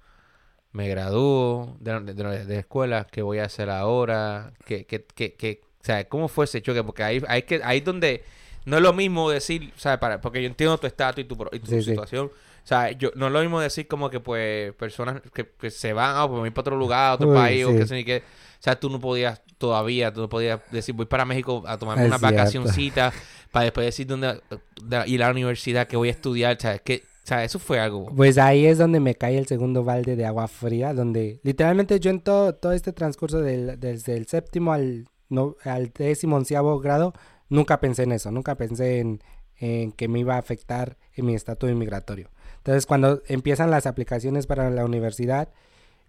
me gradúo de, de, de, escuela, ¿qué voy a hacer ahora? ¿Qué, qué, qué, qué? O sea, ¿cómo fue ese choque? Porque ahí, hay que, ahí donde no es lo mismo decir, ¿sabes? Para, porque yo entiendo tu estatus y tu, y tu situación. O sea, yo, no es lo mismo decir como que, pues, personas que, que se van, a pues, ir para otro lugar, a otro país, o que sé ni qué. O sea, tú no podías todavía, tú no podías decir, voy para México a tomarme una vacacioncita para después decir dónde ir a la universidad, que voy a estudiar. Sea, que, o sea, eso fue algo. Pues ahí es donde me cae el segundo balde de agua fría, donde literalmente yo en todo, todo este transcurso del, desde el séptimo al, no, al décimo onceavo grado, nunca pensé en eso, nunca pensé en, en que me iba a afectar en mi estatus inmigratorio. Entonces, cuando empiezan las aplicaciones para la universidad,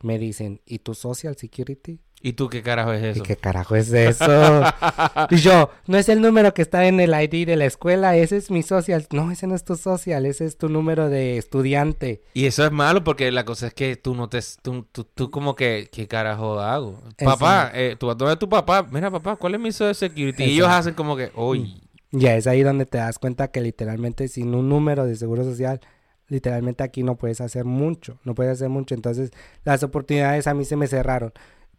me dicen, ¿y tu Social Security? ¿Y tú qué carajo es eso? ¿Y qué carajo es eso? y yo, no es el número que está en el ID de la escuela, ese es mi social. No, ese no es tu social, ese es tu número de estudiante. Y eso es malo porque la cosa es que tú no te... Tú, tú, como que, ¿qué carajo hago? Papá, eh, tú vas a tomar tu papá. Mira, papá, ¿cuál es mi social security? Y ellos hacen como que, uy. Ya es ahí donde te das cuenta que literalmente sin un número de seguro social literalmente aquí no puedes hacer mucho, no puedes hacer mucho. Entonces las oportunidades a mí se me cerraron.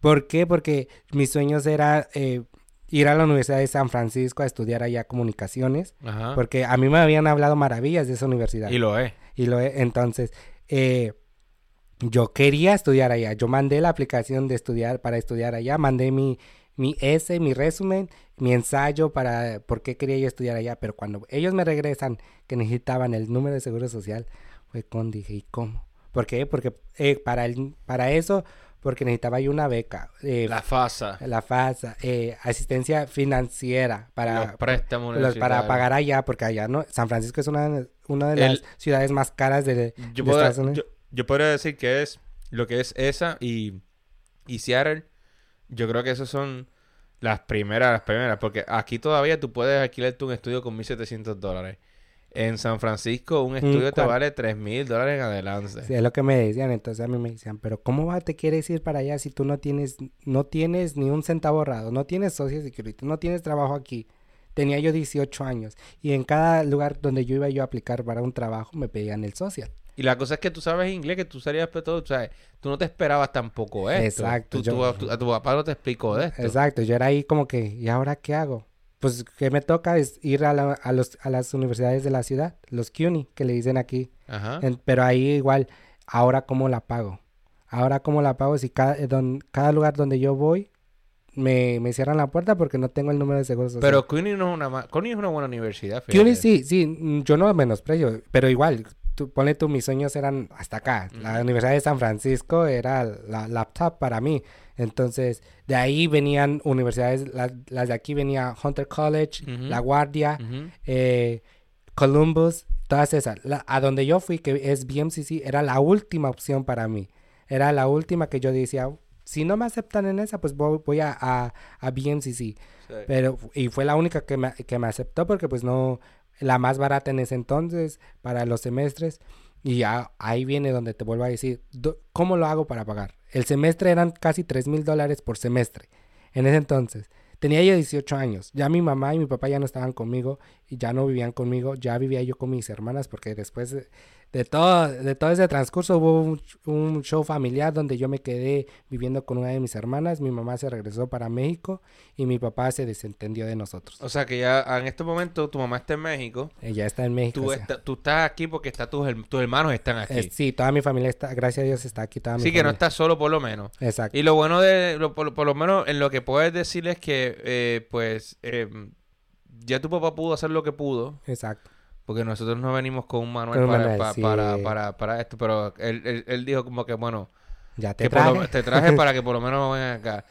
¿Por qué? Porque mis sueños era eh, ir a la Universidad de San Francisco a estudiar allá comunicaciones, porque a mí me habían hablado maravillas de esa universidad. Y lo es. Y lo es. Entonces, eh, yo quería estudiar allá. Yo mandé la aplicación de estudiar para estudiar allá, mandé mi, mi S, mi resumen, mi ensayo para por qué quería yo estudiar allá, pero cuando ellos me regresan que necesitaban el número de seguro social, fue con dije, ¿y cómo? ¿Por qué? Porque eh, para, el, para eso, porque necesitaba yo una beca. Eh, la FASA. La FASA, eh, asistencia financiera para, los préstamos para pagar allá, porque allá no, San Francisco es una, una de las ciudades más caras de, yo Estados Unidos. Yo, podría decir que es lo que es esa y, y Seattle yo creo que esos son las primeras, las primeras, porque aquí todavía tú puedes alquilarte un estudio con 1.700 dólares. En San Francisco un estudio te vale 3.000 dólares en adelante. Sí, es lo que me decían. Entonces a mí me decían, pero ¿cómo va, te quieres ir para allá si tú no tienes, no tienes ni un centavo ahorrado, no tienes social security, no tienes trabajo aquí? Tenía yo 18 años y en cada lugar donde yo iba yo a aplicar para un trabajo me pedían el social. Y la cosa es que tú sabes inglés, que tú sabías pues, todo, o sea, tú no te esperabas tampoco esto. Exacto, Tú- yo- tú- a, tu, a tu papá no te explicó de esto. Exacto, yo era ahí como que, ¿y ahora qué hago? Pues que me toca es ir a, la- a, los, a las universidades de la ciudad, los CUNY, que le dicen aquí. Ajá. En- pero ahí igual, ahora cómo la pago. Ahora cómo la pago si cada, eh, don- cada lugar donde yo voy me, me cierran la puerta porque no tengo el número de seguro social. Pero CUNY no es una, ma- CUNY es una buena universidad. CUNY sí, sí, mm, yo no menosprecio, pero igual, tú, ponle tú, mis sueños eran hasta acá. La. Universidad de San Francisco era la laptop para mí. Entonces, de ahí venían universidades, las, las de aquí venía Hunter College. La Guardia, eh, Columbus, todas esas. La- a donde yo fui, que es BMCC, era la última opción para mí. Era la última que yo decía, si no me aceptan en esa, pues voy, voy a, a, a BMCC. Sí. Pero, y fue la única que me, que me aceptó porque pues no, la más barata en ese entonces para los semestres. Y ya ahí viene donde te vuelvo a decir, ¿cómo lo hago para pagar? El semestre eran casi 3 mil dólares por semestre. En ese entonces. Tenía yo 18 años. Ya mi mamá y mi papá ya no estaban conmigo y ya no vivían conmigo. Ya vivía yo con mis hermanas porque después de, de todo, de todo ese transcurso hubo un, un show familiar donde yo me quedé viviendo con una de mis hermanas. Mi mamá se regresó para México y mi papá se desentendió de nosotros. O sea que ya en este momento tu mamá está en México. Ella está en México. Tú, o sea. está- tú estás aquí porque está tus, tus hermanos están aquí. Eh, sí, toda mi familia está, gracias a Dios está aquí. Toda mi Así que no estás solo por lo menos. Exacto. Y lo bueno de, lo- por, por lo menos en lo que puedes decir es que, eh, pues, eh, ya tu papá pudo hacer lo que pudo, Exacto. porque nosotros no venimos con un manual, Con para, manual, pa- sí. para, para, para esto, pero él, él, él dijo como que, bueno, Ya te que por lo- traje. te traje para que por lo menos vengan acá.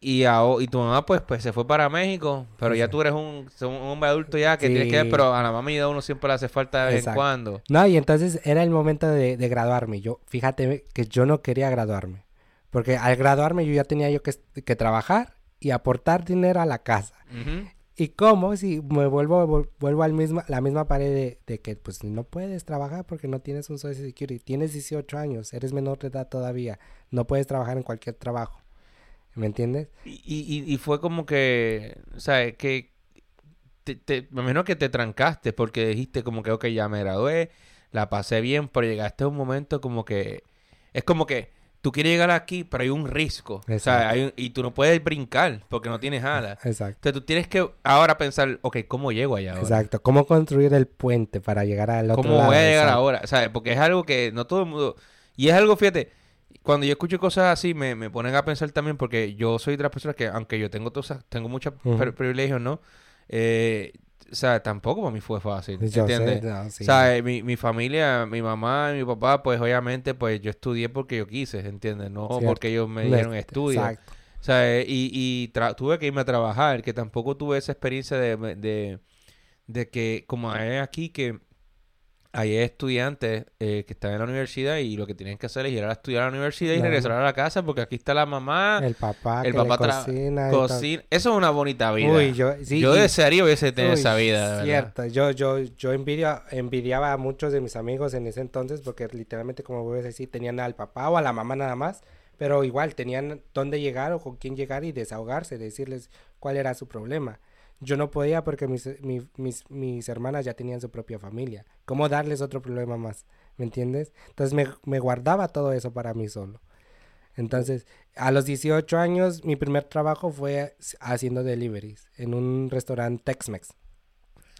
Y, aho- y tu mamá, pues, pues, se fue para México, pero ya tú eres un, un hombre adulto ya que tienes que ver, pero a la mamá y a uno siempre le hace falta de vez en cuando. No, y entonces era el momento de, de graduarme. Yo, fíjate que yo no quería graduarme. Porque al graduarme yo ya tenía yo que, que trabajar y aportar dinero a la casa. ¿Y cómo? Si me vuelvo, vuelvo al mismo, la misma pared de, de que pues no puedes trabajar porque no tienes un Social Security. Tienes 18 años, eres menor de edad todavía. No puedes trabajar en cualquier trabajo. ¿Me entiendes? Y, y, y fue como que, o sea, que te, te- me imagino que te trancaste porque dijiste como que, ok, ya me gradué, la pasé bien, pero llegaste a un momento como que, es como que tú quieres llegar aquí, pero hay un riesgo, o sea, Exacto. hay un- y tú no puedes brincar porque no tienes alas. Exacto. Entonces tú tienes que ahora pensar, ok, ¿cómo llego allá ahora? Exacto. ¿Cómo construir el puente para llegar al otro ¿Cómo lado? voy a llegar ahora? ¿Sabes? Porque es algo que no todo el mundo... Y es algo, fíjate, cuando yo escucho cosas así, me, me ponen a pensar también, porque yo soy de las personas que, aunque yo tengo todas tengo muchos privilegios, ¿no? Eh, o sea, tampoco para mí fue fácil, sé, ¿entiendes? no, sí. O sea, eh, mi, mi familia, mi mamá y mi papá, pues obviamente, pues yo estudié porque yo quise, ¿entiendes? No Cierto. porque ellos me dieron estudios. Exacto. O sea, eh, y, y tuve que irme a trabajar, que tampoco tuve esa experiencia de, de, de que, como hay aquí, que hay estudiantes eh, que están en la universidad y lo que tienen que hacer es ir a estudiar a la universidad y regresar a la casa porque aquí está la mamá, El papá el que papá cocina. cocina. Eso es una bonita vida. Uy, yo, sí, Yo y- desearía hubiese uy, esa vida, de verdad. Cierto, yo, yo, yo envidia, envidiaba a muchos de mis amigos en ese entonces porque literalmente, como voy a decir, tenían al papá o a la mamá nada más, pero igual tenían dónde llegar o con quién llegar y desahogarse, decirles cuál era su problema. Yo no podía porque mis, mi- mis, mis hermanas ya tenían su propia familia. ¿Cómo darles otro problema más? ¿Me entiendes? Entonces me, me guardaba todo eso para mí solo. Entonces, a los 18 años, mi primer trabajo fue haciendo deliveries en un restaurante Tex-Mex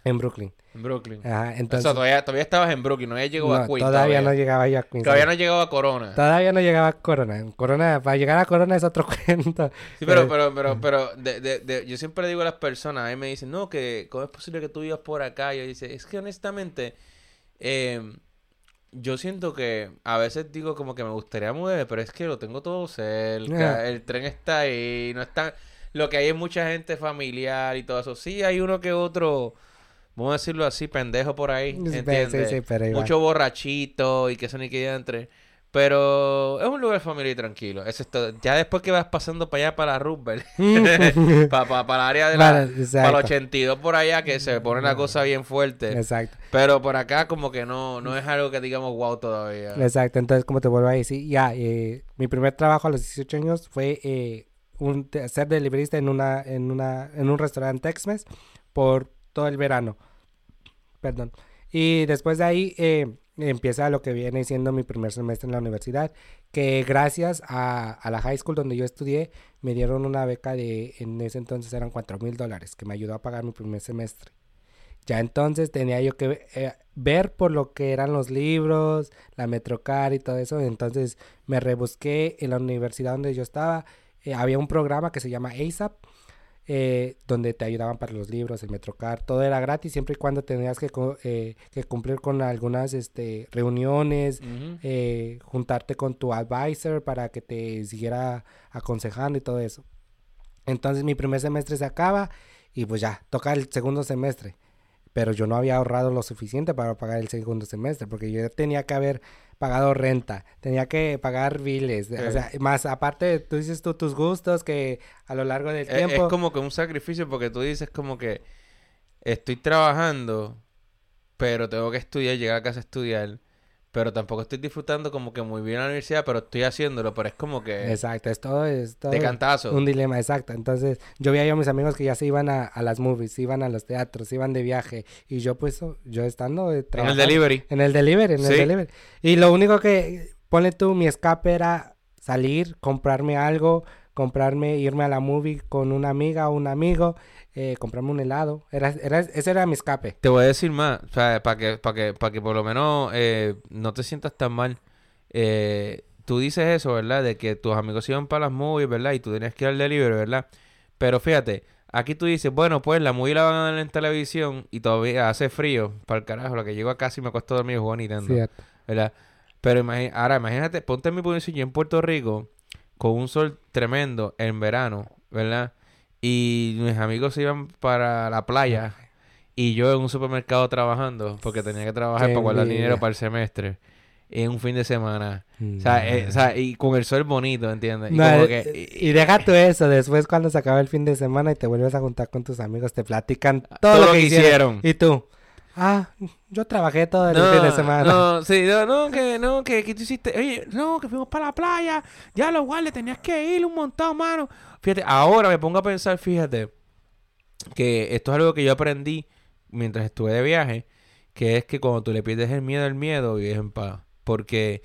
en Brooklyn. En Brooklyn. Ajá, o entonces, sea, todavía, todavía estabas en Brooklyn, no había llegado a Queens. todavía no llegaba yo a Queens. Todavía no llegaba a Corona. Todavía no llegaba a Corona. Corona, para llegar a Corona es otro cuento. Sí, pero, Eh, pero, pero, pero, de, de, de- yo siempre digo a las personas, a mí me dicen, no, que cómo es posible que tú vivas por acá. Y yo dice, es que honestamente, eh, yo siento que a veces digo como que me gustaría moverme, pero es que lo tengo todo cerca, Ah. el tren está ahí, no está, lo que hay es mucha gente familiar y todo eso. Sí, hay uno que otro, vamos a decirlo así, pendejo por ahí, Sí, sí, ¿entiendes? sí, pero. Mucho borrachito y que son y que entre. Pero es un lugar familiar y tranquilo. Eso es todo. Ya después que vas pasando para allá, para Roosevelt, para, para, el área de la, Para- para el 82 por allá, que se pone la cosa bien fuerte. Exacto. Pero por acá como que no, no es algo que digamos wow todavía. Exacto, entonces como te vuelvo a decir, ya, eh, mi primer trabajo a los 18 años fue eh, un, ser deliverista en una, en una, en un restaurante Tex-Mex, por todo el verano. Perdón. Y después de ahí eh, empieza lo que viene siendo mi primer semestre en la universidad, que gracias a, a, la high school donde yo estudié, me dieron una beca de, en ese entonces eran cuatro mil dólares, que me ayudó a pagar mi primer semestre. Ya entonces tenía yo que eh, ver por lo que eran los libros, la Metrocar y todo eso. Entonces me rebusqué en la universidad donde yo estaba. Eh, había un programa que se llama ASAP, eh, donde te ayudaban para los libros, el Metrocar. Todo era gratis siempre y cuando tenías que, eh, que cumplir con algunas este, reuniones, eh, juntarte con tu advisor para que te siguiera aconsejando y todo eso. Entonces mi primer semestre se acaba y pues ya, toca el segundo semestre pero yo no había ahorrado lo suficiente para pagar el segundo semestre, porque yo tenía que haber pagado renta, tenía que pagar biles, o sea, más aparte, tú dices tú tus gustos que a lo largo del tiempo... Es como que un sacrificio porque tú dices como que estoy trabajando, pero tengo que estudiar, llegar a casa a estudiar, pero tampoco estoy disfrutando como que muy bien la universidad, pero estoy haciéndolo, pero es como que... Exacto, es todo, es todo de cantazo. Un dilema, exacto. Entonces, yo veía a mis amigos que ya se iban a, a las movies, iban a los teatros, iban de viaje, y yo pues, yo estando... En el delivery. En el delivery, en el delivery. Y lo único que, ponle tú, mi escape era salir, comprarme algo, comprarme, irme a la movie con una amiga o un amigo, eh, comprarme un helado. Era, era, ese era mi escape. Te voy a decir más, o sea, para que, para que, para que por lo menos eh, no te sientas tan mal. Eh, tú dices eso, ¿verdad? De que tus amigos iban para las movies, ¿verdad? Y tú tenías que ir al delivery, ¿verdad? Pero fíjate, aquí tú dices, bueno, pues la movie la van a dar en televisión y todavía hace frío. Para el carajo, lo que llego a casa y me acuesto dormir jugando Nintendo. Cierto. ¿Verdad? Pero ahora imagínate, ponte en mi posición yo en Puerto Rico con un sol tremendo en verano, ¿verdad? Y mis amigos se iban para la playa y yo en un supermercado trabajando porque tenía que trabajar para guardar dinero para el semestre en un fin de semana. O, sea, eh, o, sea, y con el sol bonito, ¿entiendes? Y, como que, y, deja tú eso, después cuando se acaba el fin de semana y te vuelves a juntar con tus amigos, te platican todo, lo que hicieron. Y tú, Ah, yo trabajé todo el fin de semana. No, sí, no, no, que, no, que, que tú hiciste, oye, no, que fuimos para la playa, ya los guardias tenías que ir un montón, mano. Fíjate, ahora me pongo a pensar, fíjate, que esto es algo que yo aprendí mientras estuve de viaje, que es que cuando tú le pierdes el miedo al miedo, vives en paz. Porque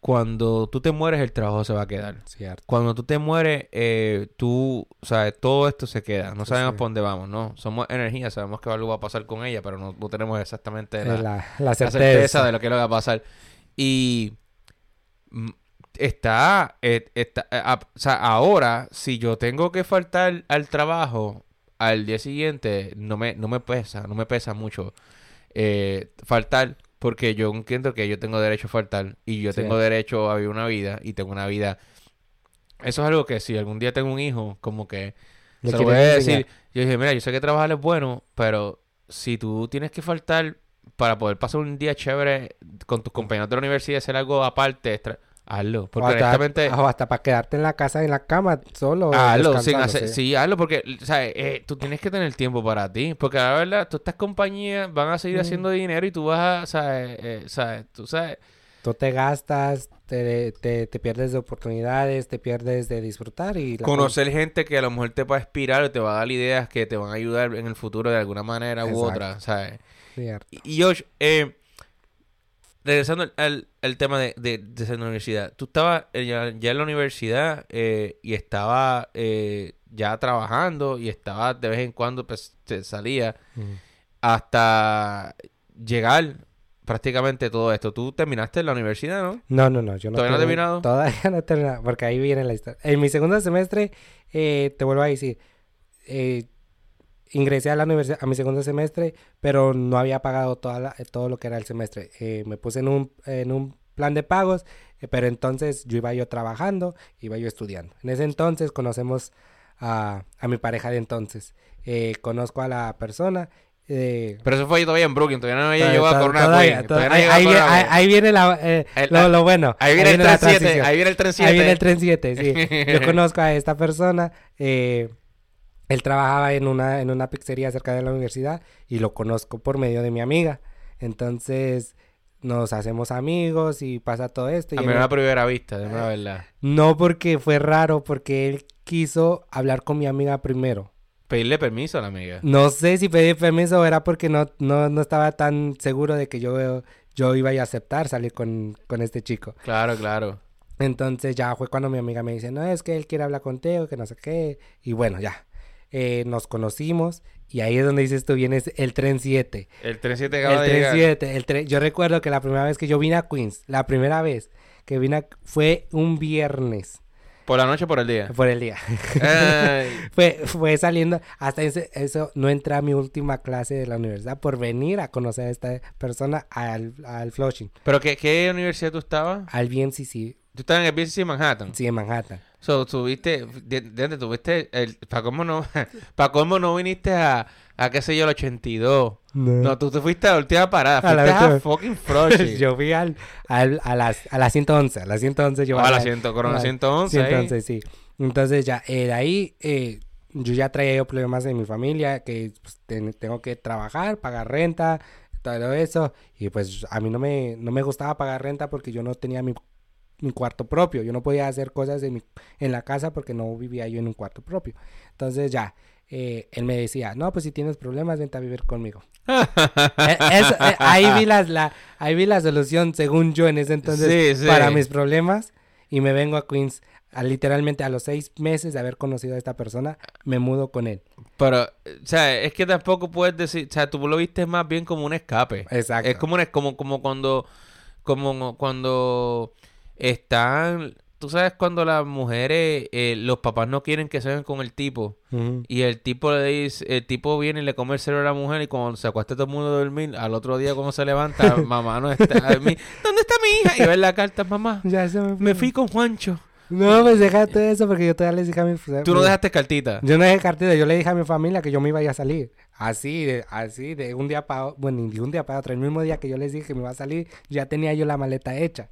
cuando tú te mueres, el trabajo se va a quedar. Cierto. Cuando tú te mueres, eh, tú, o sea, todo esto se queda. No sabemos por dónde vamos, ¿no? Somos energía, sabemos que algo va a pasar con ella, pero no, tenemos exactamente la, la, certeza. de lo que le va a pasar. Y mm, está, eh, está eh, o sea, ahora, si yo tengo que faltar al trabajo al día siguiente, no me, no me pesa, no me pesa mucho faltar porque yo entiendo que yo tengo derecho a faltar y yo tengo derecho a vivir una vida y tengo una vida. Eso es algo que si algún día tengo un hijo, como que se lo voy a decir. Yo dije, mira, yo sé que trabajar es bueno, pero si tú tienes que faltar para poder pasar un día chévere con tus compañeros de la universidad, hacer algo aparte, extra, Hazlo, porque o hasta, honestamente... hasta para quedarte en la casa, en la cama, solo. Hazlo, sin hacer... Sí, hazlo, porque, ¿sabes? Eh, tú tienes que tener tiempo para ti. Porque la verdad, todas estas compañías van a seguir mm. haciendo dinero y tú vas a, ¿sabes? Eh, ¿sabes? Tú sabes... Tú te gastas, te, te, te, pierdes de oportunidades, te pierdes de disfrutar y... Conocer gente que a lo mejor te va a inspirar o te va a dar ideas que te van a ayudar en el futuro de alguna manera u otra, ¿sabes? Cierto. Y, y Josh, eh regresando al, tema de, de, ser en la universidad, tú estabas eh, ya, en la universidad eh, y estaba eh, ya trabajando y estaba de vez en cuando pues te salía hasta llegar prácticamente todo esto. Tú terminaste la universidad, ¿no? No, no, no. Yo no ¿Todavía no he terminado? Todavía no he terminado, porque ahí viene la historia. En mi segundo semestre, te vuelvo a decir, eh, ingresé a la universidad a mi segundo semestre, pero no había pagado toda todo lo que era el semestre. Eh, me puse en un, en un plan de pagos, eh, pero entonces yo iba yo trabajando, iba yo estudiando. En ese entonces conocemos a, a mi pareja de entonces. Eh, conozco a la persona. pero eso fue todavía en Brooklyn, todavía no había llegado a Corona ahí, ahí, viene la, lo, lo, bueno. Ahí viene, el tren 7, ahí viene el tren 7. Ahí viene el tren 7, sí. Yo conozco a esta persona. Eh, él trabajaba en una, en una pizzería cerca de la universidad y lo conozco por medio de mi amiga. Entonces nos hacemos amigos y pasa todo esto. Y a mí una primera vista, de verdad. No porque fue raro, porque él quiso hablar con mi amiga primero. pedirle permiso a la amiga. No sé si pedí permiso o era porque no, no, no estaba tan seguro de que yo, yo iba a aceptar salir con, con este chico. Claro, claro. Entonces ya fue cuando mi amiga me dice, no, es que él quiere hablar contigo, que no sé qué. Y bueno, ya. Eh, nos conocimos y ahí es donde dices tú, vienes el tren 7. El tren 7 El acaba de tren llegar. 7. El tren... Yo recuerdo que la primera vez que yo vine a Queens, la primera vez que vine a- fue un viernes ¿Por la noche o por el día? por el día. Fue, fue saliendo, hasta ese- eso no entré a mi última clase de la universidad por venir a conocer a esta persona al, al Flushing, ¿Pero qué, qué universidad tú estabas? al BNCC, Tú estabas en el BCC Manhattan. sí, en Manhattan. So, tuviste, de, de dónde tuviste, el, para cómo no, para cómo no viniste a, a qué sé yo, el 82. No, tú te fuiste a la última parada, A la fuiste a, fucking Flushing. yo fui al, al- a, las, a las 111, a las 111 yo Ah, a la a- 100, Corona a- 111. ahí. 111, sí. Entonces ya, eh, de ahí eh, yo ya traía yo problemas en mi familia, que pues, ten- tengo que trabajar, pagar renta, todo eso. Y pues a mí no me, no me gustaba pagar renta porque yo no tenía mi, mi cuarto propio. Yo no podía hacer cosas en, mi, en la casa porque no vivía yo en un cuarto propio. Entonces ya, eh, él me decía, no, pues si tienes problemas, vente a vivir conmigo. Eh, eso, eh, ahí, vi las, la, ahí vi la solución, según yo, en ese entonces, Sí, sí. para mis problemas. Y me vengo a Queens, a, literalmente a los seis meses de haber conocido a esta persona, me mudo con él. Pero, o sea, es que tampoco puedes decir, o sea, tú lo viste más bien como un escape. Exacto. Es como, un, como, como cuando, como cuando están, tú sabes cuando las mujeres, eh, los papás no quieren que se vean con el tipo. Y el tipo le dice, el tipo viene y le come el cerebro a la mujer y cuando se acuesta todo el mundo a dormir, al otro día cuando se levanta, mamá no está, a mí, ¿dónde está mi hija? Y ve la carta, mamá, Ya se me fue. me fui con Juancho. No, pues déjate eso porque yo todavía les dije a mi... Tú no dejaste cartita. Yo no dejé cartita, yo le dije a mi familia que yo me iba a ir a salir. Así, de, así, de un día para bueno, de un día para otro. El mismo día que yo les dije que me iba a salir, ya tenía yo la maleta hecha.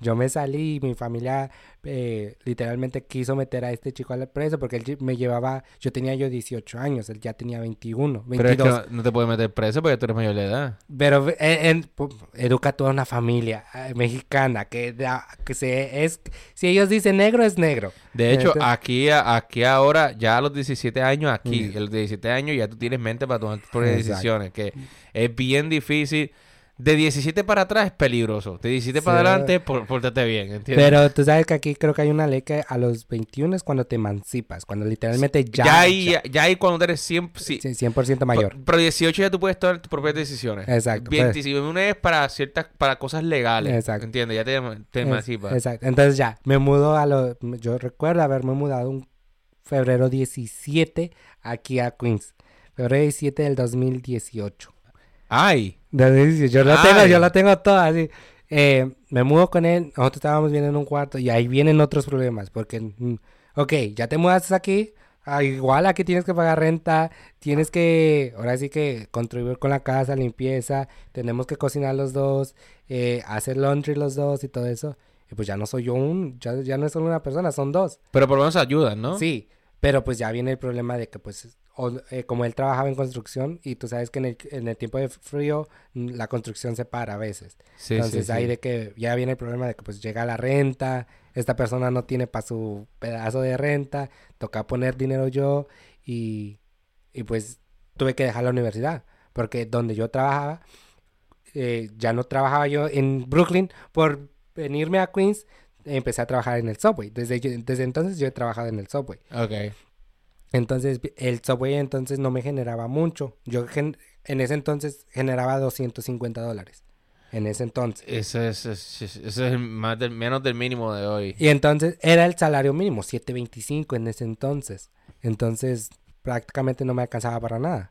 Yo me salí y mi familia eh, literalmente quiso meter a este chico al preso porque él me llevaba, yo tenía yo 18 años, él ya tenía 21, 22. Pero es que no, no te puedes meter preso porque tú eres mayor de edad. Pero eh, educa toda una familia eh, mexicana que, que se es si ellos dicen negro es negro. De hecho, Entonces- aquí, aquí ahora, ya a los 17 años, aquí, Mm. a los 17 años ya tú tienes mente para tomar tus decisiones, que es bien difícil. De 17 para atrás es peligroso. De 17 para adelante, por, pórtate bien, ¿entiendes? Pero tú sabes que aquí creo que hay una ley que a los 21 es cuando te emancipas, cuando literalmente ya ya, ahí, ya, ya ahí cuando eres 100, sí, sí, 100% mayor. Pero, pero 18 ya tú puedes tomar tus propias decisiones. Exacto, pues. 21 es para ciertas, para cosas legales. Exacto. ¿Entiendes? Ya te, te emancipas. Exacto. Entonces ya, me mudo a lo yo recuerdo haberme mudado un febrero 17 aquí a Queens. Febrero 17 del 2018. Ay. 2018, Yo lo tengo, yo lo tengo todo así. Eh, me mudo con él, nosotros estábamos viendo en un cuarto y ahí vienen otros problemas porque, mm, ok, ya te mudaste aquí, ah, igual aquí tienes que pagar renta, tienes que, ahora sí que contribuir con la casa, limpieza, tenemos que cocinar los dos, eh, hacer laundry los dos y todo eso. Y pues ya no soy yo un, ya, ya no es solo una persona, son dos. Pero por lo menos ayudan, ¿no? Sí, pero pues ya viene el problema de que pues o- eh, como él trabajaba en construcción y tú sabes que en el, en el tiempo de frío mm, la construcción se para a veces. Sí, Entonces sí, ahí sí. de que ya viene el problema de que pues llega la renta, esta persona no tiene para su pedazo de renta, toca poner dinero yo y, y pues tuve que dejar la universidad porque donde yo trabajaba, eh, ya no trabajaba yo en Brooklyn por venirme a Queens, empecé a trabajar en el subway. Desde, desde entonces yo he trabajado en el subway. Ok. Entonces, el Subway entonces no me generaba mucho. Yo gen- en ese entonces generaba 250 dólares. En ese entonces. Ese es, ese es- el más del, menos del mínimo de hoy. Y entonces era el salario mínimo, 725 en ese entonces. Entonces, prácticamente no me alcanzaba para nada.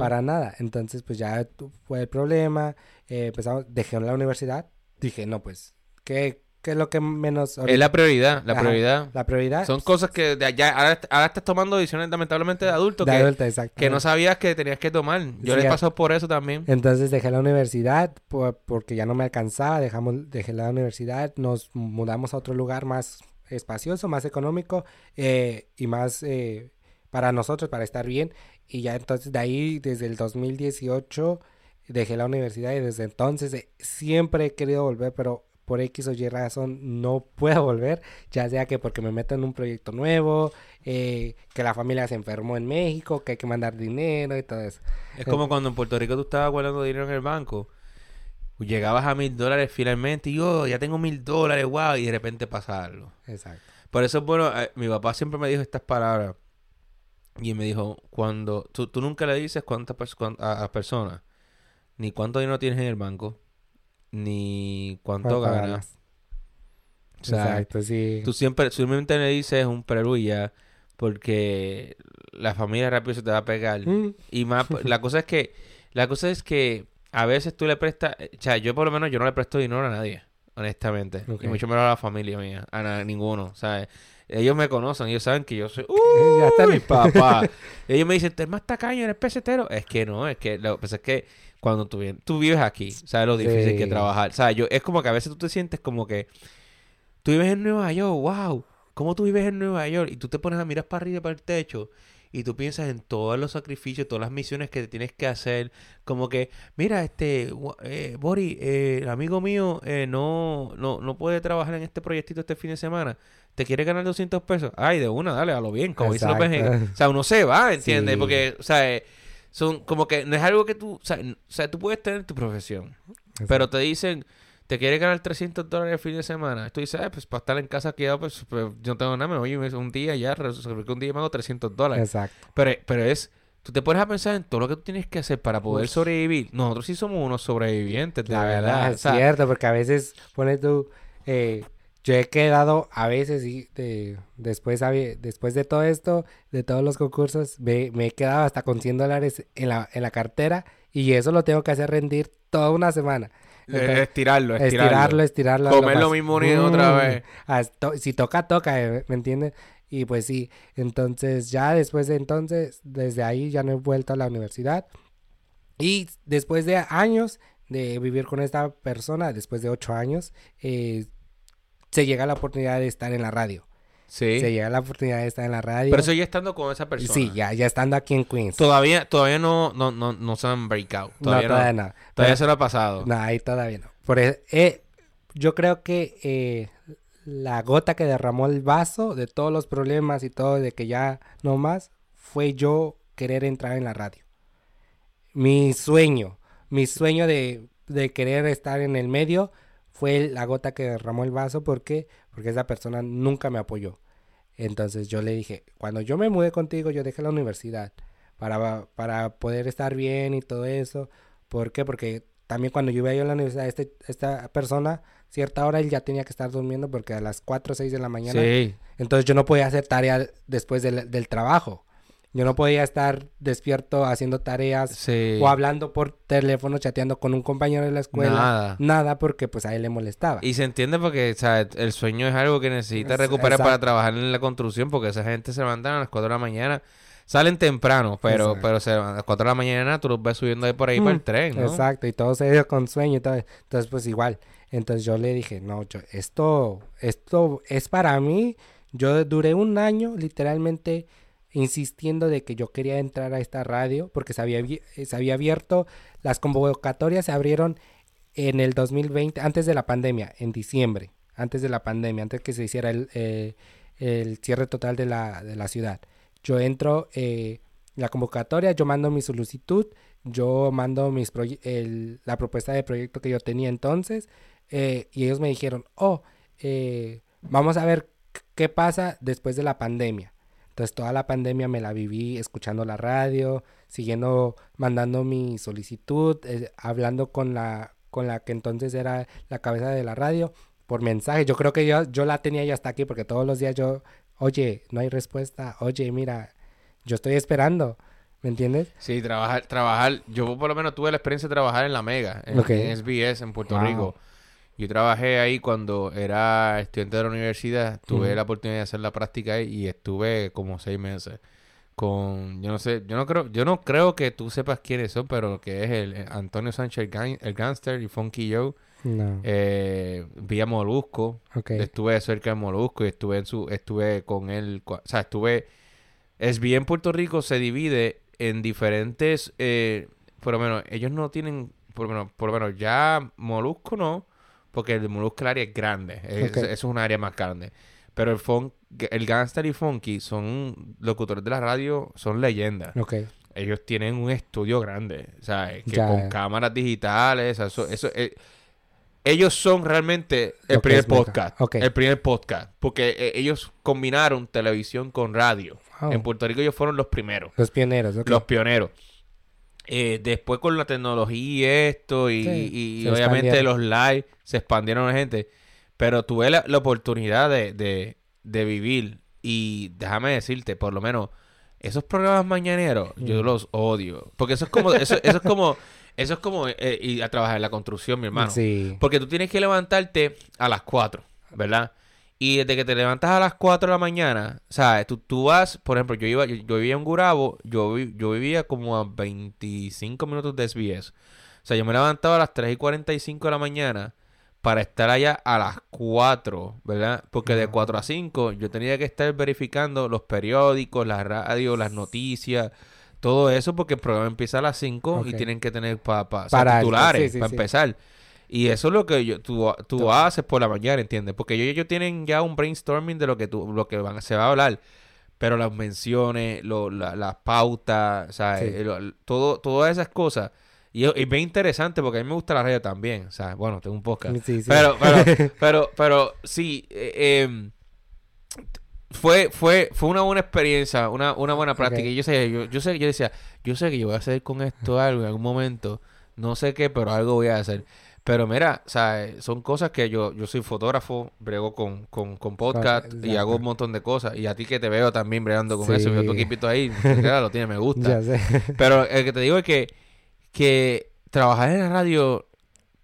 Para nada. Entonces, pues ya fue el problema. eh, empezamos, dejé la universidad. Dije, no, pues, ¿qué, qué es lo que menos... Es la prioridad, la Ajá, prioridad. la prioridad? Son cosas que de allá, ahora, ahora estás tomando decisiones lamentablemente de adulto de que, adulta, exacto. que no sabías que tenías que tomar. Yo Sí, le pasado por eso también. Entonces dejé la universidad por- porque ya no me alcanzaba, dejamos, dejé la universidad, nos mudamos a otro lugar más espacioso, más económico eh, y más eh, para nosotros, para estar bien. Y ya entonces de ahí, desde el 2018, dejé la universidad y desde entonces eh, siempre he querido volver, pero por X o Y razón no puedo volver, ya sea que porque me meto en un proyecto nuevo, eh, que la familia se enfermó en México, que hay que mandar dinero y todo eso. Es como cuando en Puerto Rico tú estabas guardando dinero en el banco. Llegabas a mil dólares finalmente y yo ya tengo mil dólares, wow, y de repente pasa algo. Exacto. Por eso, bueno, eh, mi papá siempre me dijo estas palabras. Y me dijo, cuando tú, tú nunca le dices cuántas a a personas, ni cuánto dinero tienes en el banco, ni cuánto, ¿Cuánto ganas. ganas? O sea, Exacto, sí. tú siempre, simplemente le dices un y ya, porque la familia rápido se te va a pegar. Mm, Y más, la cosa es que, la cosa es que a veces tú le prestas, o sea, yo por lo menos yo no le presto dinero a nadie, honestamente. Y mucho menos a la familia mía, a na- ninguno, ¿sabes? Ellos me conocen, ellos saben que yo soy, Ya está. mi papá. ellos me dicen, eres más tacaño, eres pesetero. Es que no, es que lo que pasa es que cuando tú, tú vives aquí, sabes lo difícil que Sí. trabajar. O sea, yo, es como que a veces tú te sientes como que tú vives en Nueva York, wow, ¿cómo tú vives en Nueva York? Y tú te pones a mirar para arriba, para el techo, y tú piensas en todos los sacrificios, todas las misiones que tienes que hacer. Como que, mira, este, eh, Bori, eh, el amigo mío eh, no, no, no puede trabajar en este proyectito este fin de semana. ¿Te quiere ganar 200 pesos? Ay, de una, dale, a lo bien, como Exacto. mexicanos. O sea, uno se va, ¿entiendes? Sí. Porque, o sea, eh, son como que no es algo que tú, o sea, o sea, tú puedes tener tu profesión, pero te dicen, te quieres ganar 300 dólares el fin de semana. Tú dices, "Ay, pues para estar en casa quedado, pues, pues, yo no tengo nada, me voy un día ya, que un día me hago 300 dólares. Exacto. Pero, pero es, tú te pones a pensar en todo lo que tú tienes que hacer para poder Uf. sobrevivir. Nosotros sí somos unos sobrevivientes, de La verdad. verdad, es cierto, porque a veces pones tú, eh, yo he quedado a veces y de, después, después de todo esto, de todos los concursos, me, me he quedado hasta con 100 dólares en la, en la cartera y eso lo tengo que hacer rendir toda una semana. Entonces, estirarlo, estirarlo. estirarlo, estirarlo. Comer lo mismo ni otra Mm, vez. hasta- si toca, toca, eh, ¿me entiendes? Y pues sí, entonces ya después de entonces, desde ahí ya no he vuelto a la universidad. Y después de años de vivir con esta persona, después de ocho años, eh, se llega la oportunidad de estar en la radio. Sí. Se llega la oportunidad de estar en la radio. Pero sigue estando con esa persona. Sí, ya, ya estando aquí en Queens. Todavía, todavía no, no, no, no se han breakout. Todavía no, todavía no. Todavía se lo ha pasado. No, ahí todavía no. Por eso, eh, yo creo que eh, la gota que derramó el vaso de todos los problemas y todo, de que ya no más, fue yo querer entrar en la radio. Mi sueño, mi sueño de, de querer estar en el medio fue la gota que derramó el vaso. ¿Por qué? Porque esa persona nunca me apoyó. Entonces yo le dije, cuando yo me mudé contigo, yo dejé la universidad para, para poder estar bien y todo eso. ¿Por qué? Porque también cuando yo iba yo a la universidad, este, esta persona, cierta hora él ya tenía que estar durmiendo porque a las 4 o 6 de la mañana. Sí. Entonces yo no podía hacer tarea después del, del trabajo. Yo no podía estar despierto haciendo tareas Sí. o hablando por teléfono, chateando con un compañero de la escuela. Nada. Nada, porque pues a él le molestaba. Y se entiende porque, o sea, el sueño es algo que necesita Es- recuperar para trabajar en la construcción, porque esa gente se levantan a las 4 de la mañana. Salen temprano, pero, Exacto. pero se, a las 4 de la mañana tú los ves subiendo ahí por ahí para el Mm, tren, ¿no? Exacto, y todos ellos con sueño y todo. Entonces, pues igual. Entonces yo le dije, no, yo, esto, esto es para mí. Yo duré un año literalmente insistiendo de que yo quería entrar a esta radio porque se había, eh, se había abierto, las convocatorias se abrieron en el 2020, antes de la pandemia, en diciembre, antes de la pandemia, antes que se hiciera el, eh, el cierre total de la, de la ciudad. Yo entro eh, la convocatoria, yo mando mi solicitud, yo mando mis el- la propuesta de proyecto que yo tenía entonces eh, y ellos me dijeron, oh, eh, vamos a ver qué pasa después de la pandemia. Entonces toda la pandemia me la viví escuchando la radio, siguiendo, mandando mi solicitud, eh, hablando con la, con la que entonces era la cabeza de la radio por mensaje. Yo creo que yo, yo la tenía ya hasta aquí porque todos los días yo, oye, no hay respuesta, oye, mira, yo estoy esperando, ¿me entiendes? Sí, trabajar, trabajar. Yo por lo menos tuve la experiencia de trabajar en La Mega, en, SBS, en Puerto Wow. Rico. Yo trabajé ahí cuando era estudiante de la universidad. Tuve la oportunidad de hacer la práctica ahí y estuve como seis meses con, yo no sé, yo no creo, yo no creo que tú sepas quiénes son, pero que es el, eh, Antonio Sánchez el, Gang- el Gangster y Funky Joe. No. Eh, vi a Molusco, ok. estuve cerca de Molusco y estuve en su, estuve con él, o sea, estuve, es bien Puerto Rico se divide en diferentes, eh, por lo menos ellos no tienen, por lo menos, por lo menos ya Molusco no, porque el Molusco área es grande. Es. Eso es un área más grande. Pero el funk, el Gangster y Funky son locutores de la radio, son leyendas. Ok. Ellos tienen un estudio grande, ¿sabes? Que Ya. con cámaras digitales, eso, eso, eh, ellos son realmente el Lo primer podcast. El primer podcast. Porque eh, ellos combinaron televisión con radio. Wow. En Puerto Rico ellos fueron los primeros, Los pioneros, los pioneros. Eh, después con la tecnología y esto, y, Sí, y- obviamente los live se expandieron la gente. Pero tuve la, la oportunidad de, de, de vivir. Y déjame decirte, por lo menos, esos programas mañaneros, yo los odio. Porque eso es como, eso, eso es como, eso es como eh, ir a trabajar en la construcción, mi hermano. Sí. Porque tú tienes que levantarte a las 4, ¿verdad? Y desde que te levantas a las 4 de la mañana, ¿sabes? Tú, tú vas, por ejemplo, yo iba, yo, yo vivía en Gurabo, yo, yo vivía como a 25 minutos de SBS. O sea, yo me levantaba a las 3 y 45 de la mañana para estar allá a las 4, ¿verdad? Porque de Ah. 4 a 5 yo tenía que estar verificando los periódicos, la radio, las noticias, todo eso, porque el programa empieza a las 5 y tienen que tener pa, pa- o sea, titulares sí, sí, para sí. empezar. Y eso es lo que yo, tú, tú haces por la mañana, ¿entiendes? Porque ellos, ellos tienen ya un brainstorming de lo que tú, lo que van, se va a hablar. Pero las menciones, lo, la- las pautas, ¿sabes? Sí. Lo- todo, todas esas cosas. Y es, es bien interesante porque a mí me gusta la radio también. O sea, bueno, tengo un podcast. Sí, sí. Pero, pero, pero, pero sí, eh, em, fue, fue, fue una buena experiencia, una, una buena práctica. Y yo sé, yo, yo sé, yo decía, yo sé que yo voy a hacer con esto algo en algún momento. No sé qué, pero algo voy a hacer. Pero mira, o sea, son cosas que yo, yo soy fotógrafo, brego con, con, con podcast y hago un montón de cosas. Y a ti que te veo también bregando con eso, veo tu equipito ahí, claro, lo tiene, me gusta. Pero el que te digo es que, que trabajar en la radio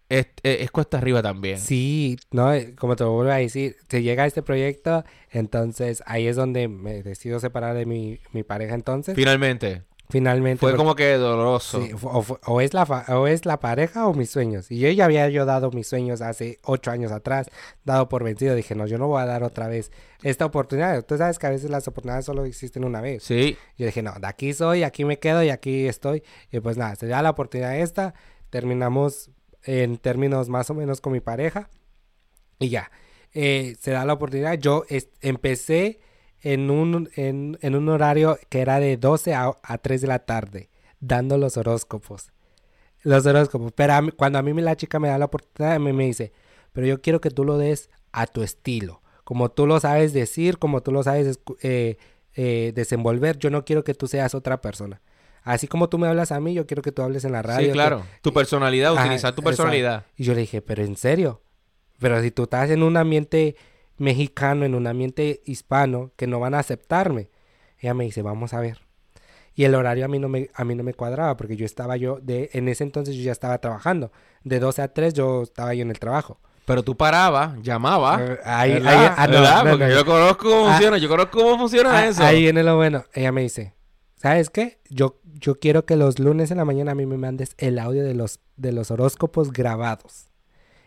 es, es- es cuesta arriba también. Sí, no, eh, como te vuelvo a decir, se llega este proyecto, entonces ahí es donde me decido separar de mi, mi pareja entonces. Finalmente. Finalmente. Fue porque- como que doloroso. sí, o, o es la o es la pareja o mis sueños. Y yo ya había yo dado mis sueños hace ocho años atrás, dado por vencido. Dije, no, yo no voy a dar otra vez esta oportunidad. Tú sabes que a veces las oportunidades solo existen una vez. Sí. Yo dije, no, de aquí soy, aquí me quedo y aquí estoy. Y pues nada, se da la oportunidad esta. Terminamos en términos más o menos con mi pareja. Y ya, eh, se da la oportunidad. Yo empecé en un, en, en un horario que era de 12 a, a 3 de la tarde, dando los horóscopos. Los horóscopos. Pero a mí- cuando a mí la chica me da la oportunidad, me, me dice, pero yo quiero que tú lo des a tu estilo. Como tú lo sabes decir, como tú lo sabes eh, eh, desenvolver, yo no quiero que tú seas otra persona. Así como tú me hablas a mí, yo quiero que tú hables en la radio. Sí, que- claro. Tu personalidad, Ajá, utilizar tu exacto. personalidad. Y yo le dije, pero en serio. Pero si tú estás en un ambiente mexicano, en un ambiente hispano, que no van a aceptarme. Ella me dice, vamos a ver. Y el horario a mí no me, a mí no me cuadraba, porque yo estaba yo, de, en ese entonces yo ya estaba trabajando. De 12 a 3 yo estaba yo en el trabajo. Pero tú parabas, llamabas. Eh, ahí- ¿verdad? ahí- ah, no, ¿verdad? no, Porque no. yo conozco cómo Ah. funciona. Yo conozco cómo funciona Ah, eso. Ahí viene lo bueno. Ella me dice, ¿sabes qué? Yo, yo quiero que los lunes en la mañana a mí me mandes el audio de los, de los horóscopos grabados.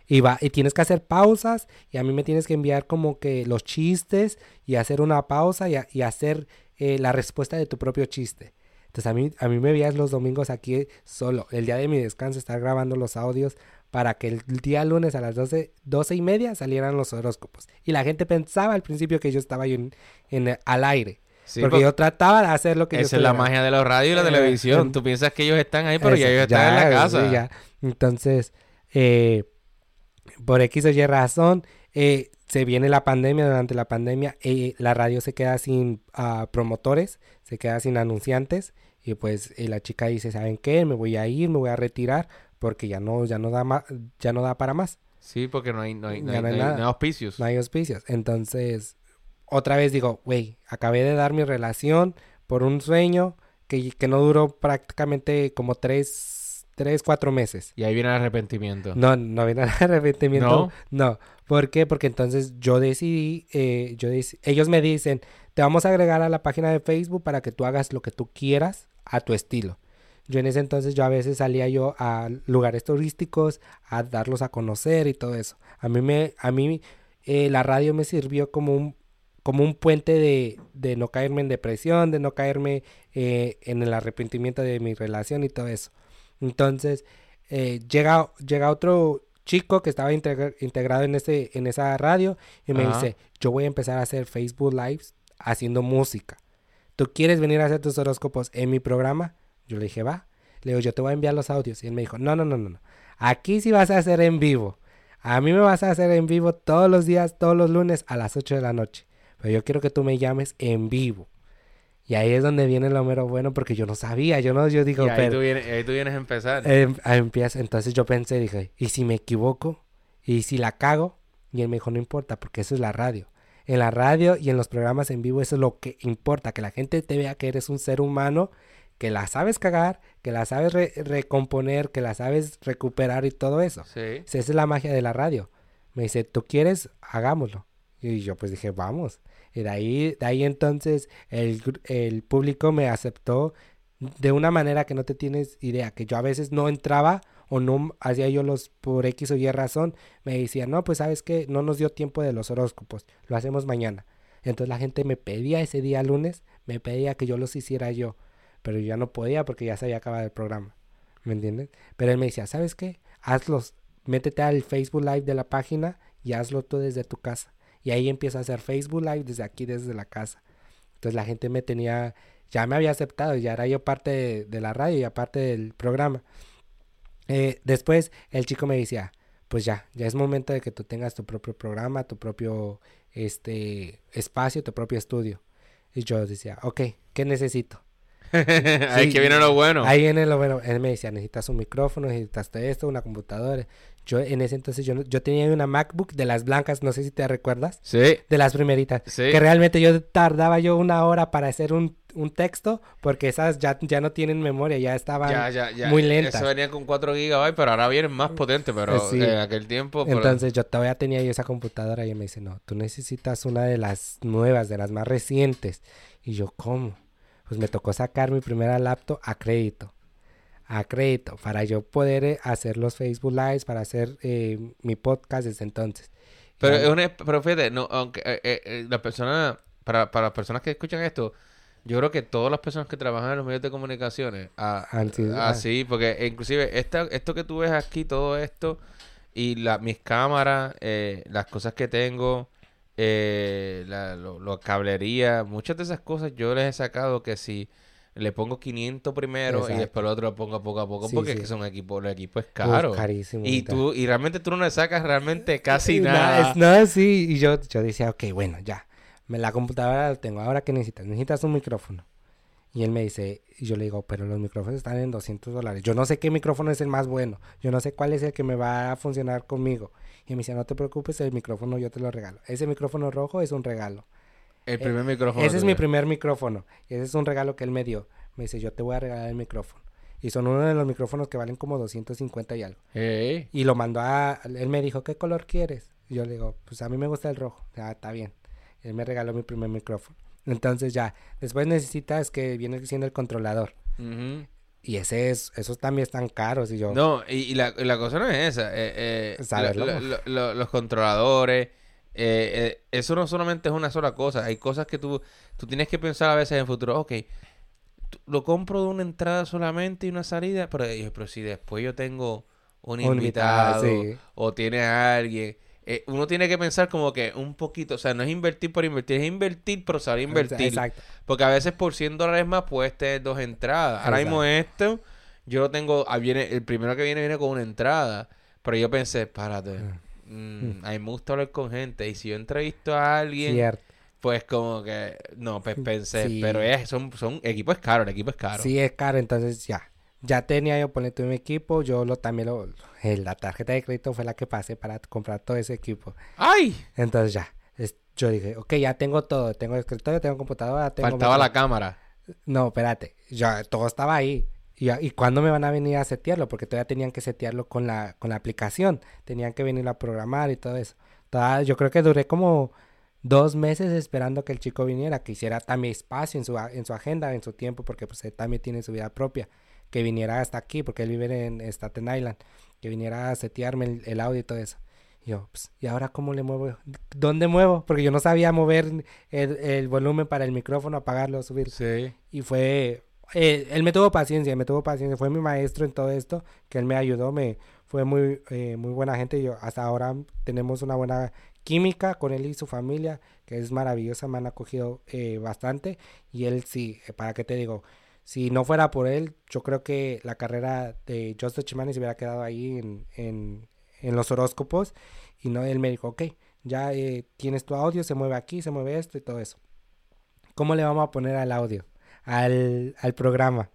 Y, va, y tienes que hacer pausas y a mí me tienes que enviar como que los chistes y hacer una pausa y, a- y hacer eh, la respuesta de tu propio chiste. Entonces a mí, a mí me veías los domingos aquí solo, el día de mi descanso, estar grabando los audios para que el día lunes a las 12, 12 y media salieran los horóscopos. Y la gente pensaba al principio que yo estaba ahí en, en- al aire. Sí, porque porque yo trataba de hacer lo que yo esa es la magia de los radios y la Eh, televisión. Tú piensas que ellos están ahí, pero ya ellos están en la casa. sí, ya. Entonces, eh, por X o Y razón, eh, se viene la pandemia. Durante la pandemia, eh, la radio se queda sin ah, promotores, se queda sin anunciantes. Y pues eh, la chica dice, ¿saben qué? Me voy a ir, me voy a retirar porque ya no, ya no da más, ya no da para más. Sí, porque no hay, no hay, no hay, no hay no hay- nada. no hay auspicios. No hay auspicios. Entonces, otra vez digo, güey, acabé de dar mi relación por un sueño que, que no duró prácticamente como tres, tres, cuatro meses. Y ahí viene el arrepentimiento. No, no viene el arrepentimiento. No. ¿Por qué? Porque entonces yo decidí, eh, yo dec- ellos me dicen, te vamos a agregar a la página de Facebook para que tú hagas lo que tú quieras a tu estilo. Yo en ese entonces yo a veces salía yo a lugares turísticos a darlos a conocer y todo eso. A mí me, a mí eh, la radio me sirvió como un, como un puente de, de no caerme en depresión, de no caerme eh, en el arrepentimiento de mi relación y todo eso. Entonces, eh, llega, llega otro chico que estaba integra- integrado en, ese, en esa radio y me Ajá. dice, yo voy a empezar a hacer Facebook Lives haciendo música. ¿Tú quieres venir a hacer tus horóscopos en mi programa? Yo le dije, va. Le digo, yo te voy a enviar los audios. Y él me dijo, no, no, no, no. no. Aquí sí vas a hacer en vivo. A mí me vas a hacer en vivo todos los días, todos los lunes a las 8 de la noche. Pero yo quiero que tú me llames en vivo. Y ahí es donde viene lo mero bueno porque yo no sabía. Yo no, yo digo, Y ahí, pero... tú vienes, ahí tú vienes a empezar. Em, empieza. Entonces yo pensé, dije, ¿y si me equivoco? ¿Y si la cago? Y él me dijo, no importa, porque eso es la radio. En la radio y en los programas en vivo eso es lo que importa, que la gente te vea que eres un ser humano, que la sabes cagar, que la sabes re- recomponer, que la sabes recuperar y todo eso. sí. Esa es la magia de la radio. Me dice, ¿tú quieres? Hagámoslo. Y yo pues dije, vamos. Y de ahí, de ahí entonces el, el público me aceptó de una manera que no te tienes idea, que yo a veces no entraba o no hacía yo los por X o Y razón, me decían, no, pues sabes que no nos dio tiempo de los horóscopos, lo hacemos mañana. Entonces la gente me pedía ese día lunes, me pedía que yo los hiciera yo, pero yo ya no podía porque ya se había acabado el programa, ¿me entiendes? Pero él me decía, ¿sabes qué? Hazlos, métete al Facebook Live de la página y hazlo tú desde tu casa. Y ahí empiezo a hacer Facebook Live desde aquí, desde la casa. Entonces la gente me tenía, ya me había aceptado, ya era yo parte de, de la radio y aparte del programa. Eh, después el chico me decía, pues ya, ya es momento de que tú tengas tu propio programa, tu propio este espacio, tu propio estudio. Y yo decía, ok, ¿qué necesito? ahí que viene lo bueno. Ahí viene lo bueno. Él me decía, necesitas un micrófono, necesitas esto, una computadora. Yo en ese entonces yo, yo tenía una MacBook de las blancas, no sé si te recuerdas, Sí. de las primeritas. Sí. Que realmente yo tardaba yo una hora para hacer un, un texto porque esas ya, ya no tienen memoria, ya estaban Ya, ya, ya. muy lentas. Eso venía con 4 GB, pero ahora vienen más potentes, pero Sí. en aquel tiempo... Entonces yo todavía tenía yo esa computadora y me dice, no, tú necesitas una de las nuevas, de las más recientes. Y yo, ¿cómo? Pues me tocó sacar mi primera laptop a crédito. A crédito, para yo poder eh, hacer los Facebook Lives, para hacer eh, mi podcast desde entonces. Pero, es una, pero fíjate, no, aunque eh, eh, eh, la persona, para, para las personas que escuchan esto, yo creo que todas las personas que trabajan en los medios de comunicaciones, a- Han sido- ah. así, porque inclusive esta, esto que tú ves aquí, todo esto, y la, mis cámaras, eh, las cosas que tengo, eh, la lo, lo- cablería, muchas de esas cosas yo les he sacado que si le pongo 500 primero y después lo otro lo pongo poco a poco, Sí, porque es que son equipos, el equipo es Uf, caro. carísimo. Y tú, y realmente tú no le sacas realmente casi nada. es nada, sí. Y yo, yo decía, ok, bueno, ya. Me, la computadora la tengo. ¿Ahora qué necesitas? Necesitas un micrófono. Y él me dice, y yo le digo, pero los micrófonos están en 200 dólares. Yo no sé qué micrófono es el más bueno. Yo no sé cuál es el que me va a funcionar conmigo. Y me dice, no te preocupes, el micrófono yo te lo regalo. Ese micrófono rojo es un regalo. El primer micrófono. eh, Ese es mi primer micrófono. Ese es un regalo que él me dio. Me dice, yo te voy a regalar el micrófono. Y son uno de los micrófonos que valen como 250 y algo. Y lo mandó a... Él me dijo, ¿qué color quieres? Y yo le digo, pues a mí me gusta el rojo. Ah, está bien. Él me regaló mi primer micrófono. Entonces ya, después necesitas que viene siendo el controlador. Ujú. Y ese es, esos también están caros. Y yo, No, y, y la, cosa no es esa. eh, eh, Saberlo. lo- lo- lo- los controladores. Eh, eh, eso no solamente es una sola cosa. Hay cosas que tú, tú tienes que pensar a veces en el futuro. Ok, lo compro de una entrada solamente y una salida. Pero, pero si después yo tengo un Un invitado, sí. o tiene a alguien. eh, uno tiene que pensar como que un poquito, o sea, no es invertir por invertir, es invertir por saber invertir. Exacto. Porque a veces por 100 dólares más puedes tener dos entradas. Ahora mismo esto, yo lo tengo, ah, viene, el primero que viene viene con una entrada. Pero yo pensé, párate, mm, a mí me gusta hablar con gente. Y si yo entrevisto a alguien, Cierto. pues como que, no, pues pensé, Sí. pero es, son, son, equipo es caro, el equipo es caro. Sí, es caro. Entonces ya. Ya tenía yo ponerte mi equipo. Yo lo también lo... eh, la tarjeta de crédito fue la que pasé para comprar todo ese equipo. ¡Ay! Entonces ya. es- yo dije, ok, ya tengo todo. Tengo escritorio, tengo computadora, tengo... Faltaba la cámara. No, espérate. Ya todo estaba ahí. ¿Y, ¿Y cuándo me van a venir a setearlo? Porque todavía tenían que setearlo con la, con la aplicación. Tenían que venir a programar y todo eso. Toda- yo creo que duré como dos meses esperando que el chico viniera, que hiciera también espacio en su, en su agenda, en su tiempo, porque pues él también tiene su vida propia. Que viniera hasta aquí, porque él vive en Staten Island. Que viniera a setearme el, el audio y todo eso. Y yo, pues, ¿y ahora cómo le muevo? ¿Dónde muevo? Porque yo no sabía mover el, el volumen para el micrófono, apagarlo, subir. Sí. Y fue, eh, él me tuvo paciencia, me tuvo paciencia, fue mi maestro en todo esto, que él me ayudó, me fue muy, eh, muy buena gente. Yo, hasta ahora tenemos una buena química con él y su familia, que es maravillosa, me han acogido eh, bastante. Y él sí, eh, ¿para qué te digo? Si no fuera por él, yo creo que la carrera de Joseph Chimani se hubiera quedado ahí en, en, en los horóscopos. Y no, él me dijo, ok, ya eh, tienes tu audio, se mueve aquí, se mueve esto y todo eso. ¿Cómo le vamos a poner al audio? Al, al programa.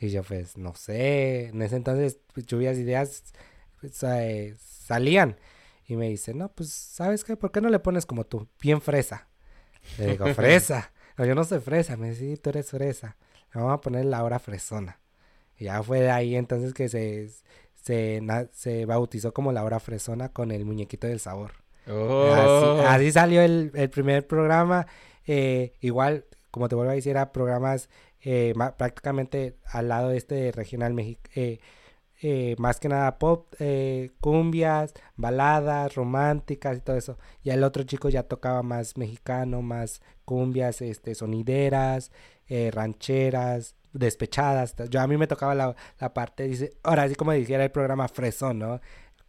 Y yo pues, no sé, en ese entonces pues, lluvias ideas pues, eh, salían. Y me dice, no, pues, ¿sabes qué? ¿Por qué no le pones como tú? Bien fresa. Le digo, fresa. No, yo no soy fresa. Me dice, sí, tú eres fresa. Le vamos a poner la hora fresona. Y ya fue de ahí entonces que se, se, na- se bautizó como la hora fresona con el muñequito del sabor. Oh. Así, así salió el, el primer programa. eh, igual, como te vuelvo a decir, era programas eh, prácticamente al lado de este regional mexicano. más que nada pop, eh, cumbias, baladas, románticas y todo eso. Y el otro chico ya tocaba más mexicano, más cumbias, este, sonideras, eh, rancheras, despechadas. Yo a mí me tocaba la, la parte, dice, ahora así como dijera el programa Fresón, ¿no?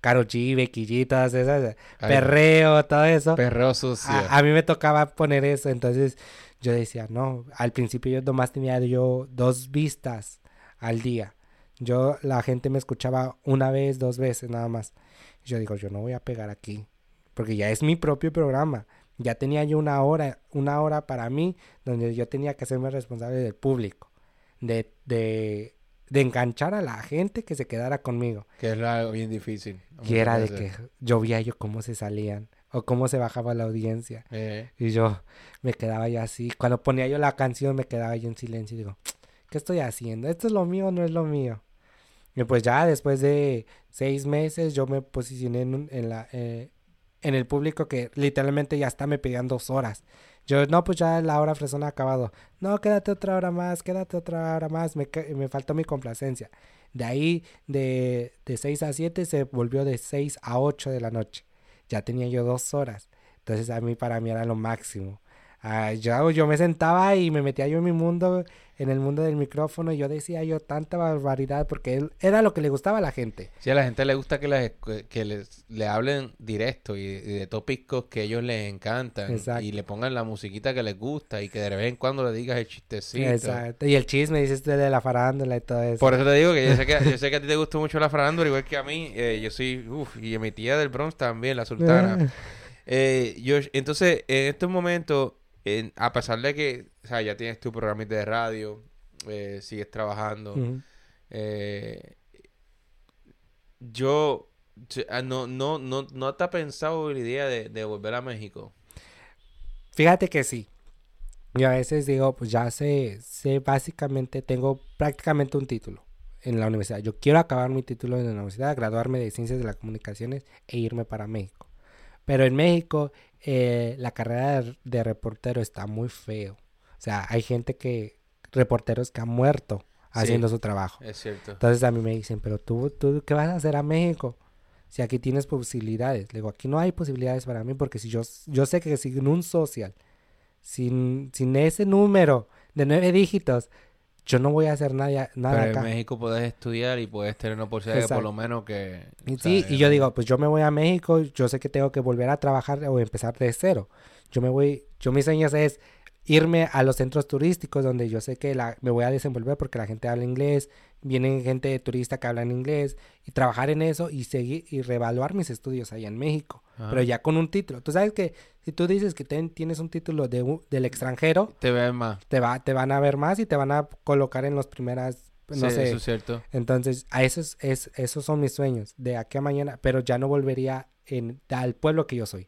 Karol G, Becky G, todas esas, Ay, perreo, todo eso. Perreo sucio. A, a mí me tocaba poner eso, entonces yo decía, no, al principio yo nomás tenía yo dos vistas al día. Yo, la gente me escuchaba una vez, dos veces nada más. Yo digo, yo no voy a pegar aquí, porque ya es mi propio programa. Ya tenía yo una hora, una hora para mí, donde yo tenía que hacerme responsable del público, de, de, de enganchar a la gente que se quedara conmigo. Que algo bien difícil. Y era de que yo veía yo cómo se salían o cómo se bajaba la audiencia. Eh, Y yo me quedaba ya así. Cuando ponía yo la canción me quedaba yo en silencio y digo, ¿qué estoy haciendo? ¿Esto es lo mío o no es lo mío? Y pues ya después de seis meses yo me posicioné en, un- en la, eh, en el público que literalmente ya está me pedían dos horas. Yo, no, pues ya la hora fresona ha acabado. No, quédate otra hora más, quédate otra hora más. Me, me faltó mi complacencia. De ahí, de, de 6 a 7, se volvió de 6 a 8 de la noche. Ya tenía yo dos horas. Entonces a mí, para mí era lo máximo. Ah, yo, yo me sentaba y me metía yo en mi mundo, en el mundo del micrófono, y yo decía yo tanta barbaridad porque él, era lo que le gustaba a la gente. Sí, a la gente le gusta que, les, que les, le hablen directo y, y de tópicos que ellos les encantan. Exacto. Y le pongan la musiquita que les gusta y que de vez en cuando le digas el chistecito. Exacto. Y el chisme, dices de la farándula y todo eso. Por eso te digo que yo sé que, yo sé que a ti te gusta mucho la farándula, igual que a mí. Eh, yo soy, uff, y a mi tía del Bronx también, la sultana. Eh, yo, entonces, en estos momentos, en- a pesar de que, o sea, ya tienes tu programita de radio, eh, sigues trabajando, eh, yo, ah, no, no, no, no te ha pensado la idea de, de volver a México. Fíjate que sí. Yo a veces digo, pues ya sé, sé básicamente, tengo prácticamente un título en la universidad. Yo quiero acabar mi título en la universidad, graduarme de Ciencias de las Comunicaciones e irme para México. Pero en México eh, la carrera de, de reportero está muy feo. O sea, hay gente que, reporteros que han muerto haciendo Sí. su trabajo. Es cierto. Entonces a mí me dicen, pero tú, tú, ¿qué vas a hacer a México? Si aquí tienes posibilidades. Le digo, aquí no hay posibilidades para mí porque si yo, yo sé que sin un social, sin, sin ese número de nueve dígitos, yo no voy a hacer nada, nada Pero en acá. México puedes estudiar y puedes tener una oportunidad de por lo menos que... Y sí, y yo digo, pues yo me voy a México, yo sé que tengo que volver a trabajar o empezar de cero. Yo me voy, yo mis sueños es irme a los centros turísticos donde yo sé que la, me voy a desenvolver porque la gente habla inglés, vienen gente turista que habla en inglés y trabajar en eso y seguir y reevaluar mis estudios allá en México, Pero ya con un título. Tú sabes que si tú dices que ten- tienes un título de, un- del extranjero, Te ves más. te va, te van a ver más y te van a colocar en los primeras, no Sí, sé, eso es cierto. entonces, a esos, es, esos son mis sueños, de aquí a mañana, pero ya no volvería en, al pueblo que yo soy.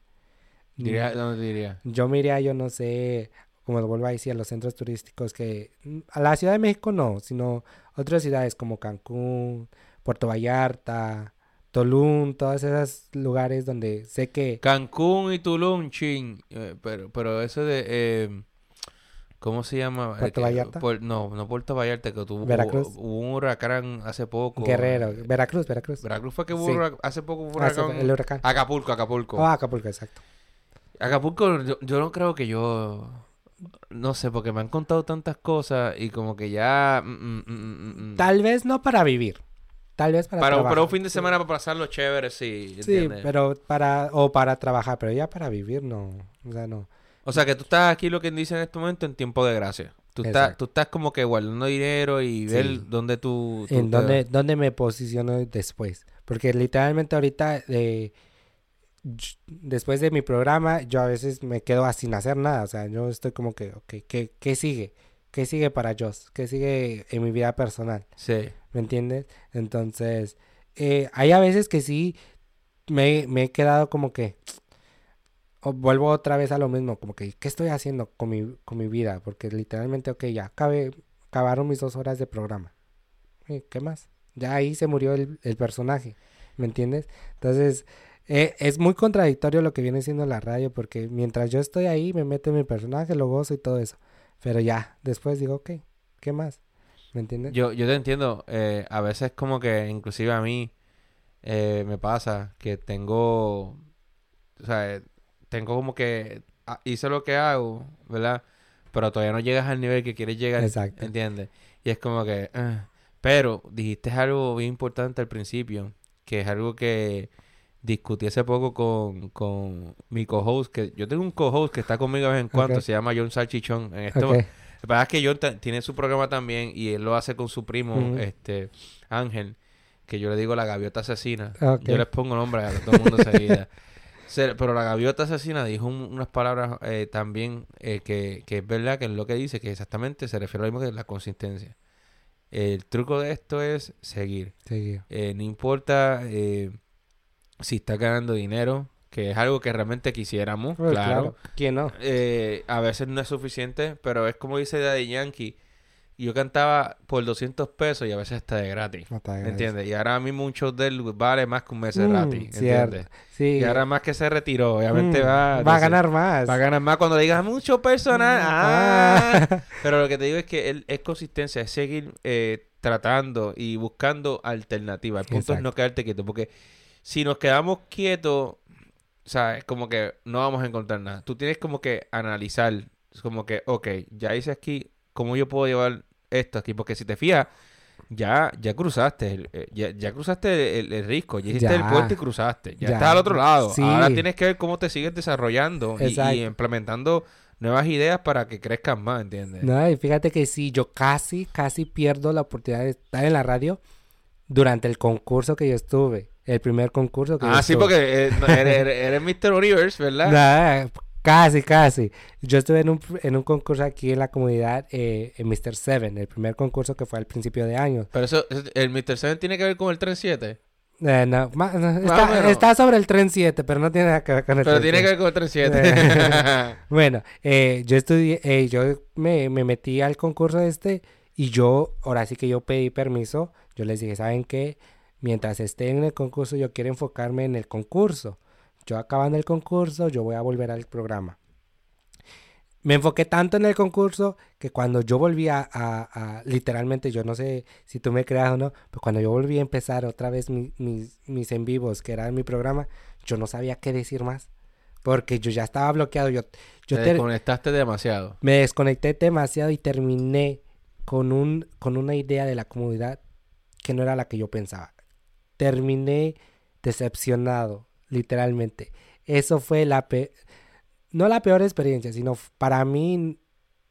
Diría, ¿Dónde te diría? Yo me iría, yo no sé, como lo vuelvo a decir, a los centros turísticos que... mm, A la Ciudad de México no, sino otras ciudades como Cancún, Puerto Vallarta, Tulum, todos esos lugares donde sé que... Cancún y Tulum, chin. Eh, pero, pero eso de... eh, ¿Cómo se llama? Eh, ¿Puerto que- Vallarta? por- no, no Puerto Vallarta, que tuvo Veracruz. hubo un huracán hace poco. Guerrero, eh, Veracruz, Veracruz. Veracruz fue que hubo Sí. hurac- hace poco hubo huracán. el huracán. Acapulco, Acapulco. Oh, Acapulco, exacto. Acapulco, yo, yo no creo que yo... No sé, porque me han contado tantas cosas y como que ya... mm, mm, mm. Tal vez no para vivir. Tal vez para, Para, trabajar. para un fin de semana para pasarlo chévere, sí. Sí, pero para, o para trabajar, pero ya para vivir no, o sea, no. O sea, que tú estás aquí, lo que dice en este momento, en tiempo de gracia. Tú estás, tú estás como que guardando dinero y ver Sí. dónde tú... tú en te- dónde, dónde me posiciono después. Porque literalmente ahorita, eh, después de mi programa, yo a veces me quedo así sin hacer nada. O sea, yo estoy como que, ok, ¿qué, qué sigue? ¿Qué sigue para Joss? ¿Qué sigue en mi vida personal? Sí. ¿Me entiendes? Entonces, eh, hay a veces que sí me, me he quedado como que o vuelvo otra vez a lo mismo, como que ¿qué estoy haciendo con mi, con mi vida? Porque literalmente, ok, ya acabé, acabaron mis dos horas de programa. Eh, ¿Qué más? Ya ahí se murió el, el personaje, ¿me entiendes? Entonces, eh, es muy contradictorio lo que viene siendo la radio, porque mientras yo estoy ahí, me meto en mi personaje, lo gozo y todo eso. Pero ya, después digo, ok, ¿qué más? ¿Me entiendes? Yo, yo te entiendo. eh, a veces como que inclusive a mí eh, me pasa que tengo... O sea, tengo como que... ah, hice lo que hago, ¿verdad? Pero todavía no llegas al nivel que quieres llegar. Exacto. ¿Entiendes? Y es como que... ah. Pero dijiste algo bien importante al principio, que es algo que discutí hace poco con, con mi co-host, que yo tengo un co-host que está conmigo de vez en cuando, se llama John Salchichón. En Ok. mo- Lo que pasa es que John tiene su programa también y él lo hace con su primo, este, Ángel, que yo le digo la gaviota asesina. Yo les pongo nombre a todo el mundo enseguida. Se- Pero la gaviota asesina dijo un- unas palabras eh, también eh, que, que es verdad que es lo que dice, que exactamente se refiere a lo mismo que la consistencia. El truco de esto es seguir. Sí. Eh, no importa eh, si estás ganando dinero, que es algo que realmente quisiéramos, Pues, claro. ¿Quién no? Eh, a veces no es suficiente, pero es como dice Daddy Yankee. Yo cantaba por 200 pesos y a veces está de gratis. No está gratis. ¿Entiendes? Y ahora mismo un show de él vale más que un mes de gratis. ¿Entiendes? Sí. Y ahora más que se retiró, obviamente Mm, va, va a ganar más. Va a ganar más cuando le digas mucho personal. Mm, Ah. ah. Pero lo que te digo es que él, es consistencia, es seguir eh, tratando y buscando alternativas. El punto es no quedarte quieto, porque si nos quedamos quietos, o sea, es como que no vamos a encontrar nada. Tú tienes como que analizar, es como que, ok, ya hice aquí, ¿cómo yo puedo llevar esto aquí? Porque si te fijas, ya, ya cruzaste, el- eh, ya, ya cruzaste el, el risco, ya hiciste el puente y cruzaste, ya, Ya. estás al otro lado. Sí. Ahora tienes que ver cómo te sigues desarrollando y- implementando nuevas ideas para que crezcan más, ¿entiendes? No, y fíjate que sí, yo casi, casi pierdo la oportunidad de estar en la radio durante el concurso que yo estuve. El primer concurso que yo Ah, sí, estuve. porque eh, eres, eres- Mr. Universe, ¿verdad? Casi, casi. Yo estuve en un, en un concurso aquí en la comunidad, eh, en Mr. Seven, el primer concurso que fue al principio de año. Pero eso, el Mr. Seven tiene que ver con el tren 7. Eh, no, no, está, sobre el tren 7, pero no tiene nada que ver con el Pero tren tiene que 7. ver con el tren 7. Bueno, eh, yo estudié, eh, yo me, me metí al concurso este y yo, ahora sí que yo pedí permiso, yo les dije, ¿saben qué? Mientras esté en el concurso, yo quiero enfocarme en el concurso. Yo acabando el concurso, yo voy a volver al programa. Me enfoqué tanto en el concurso que cuando yo volví a, a- a- literalmente, yo no sé si tú me creas o no, pero cuando yo volví a empezar otra vez mi- mis, mis en vivos, que era mi programa, yo no sabía qué decir más. Porque yo ya estaba bloqueado. Yo, yo Te desconectaste demasiado. me desconecté demasiado y terminé con, un, con una idea de la comunidad que no era la que yo pensaba. Terminé decepcionado, literalmente. Eso fue la pe- no la peor experiencia, sino para mí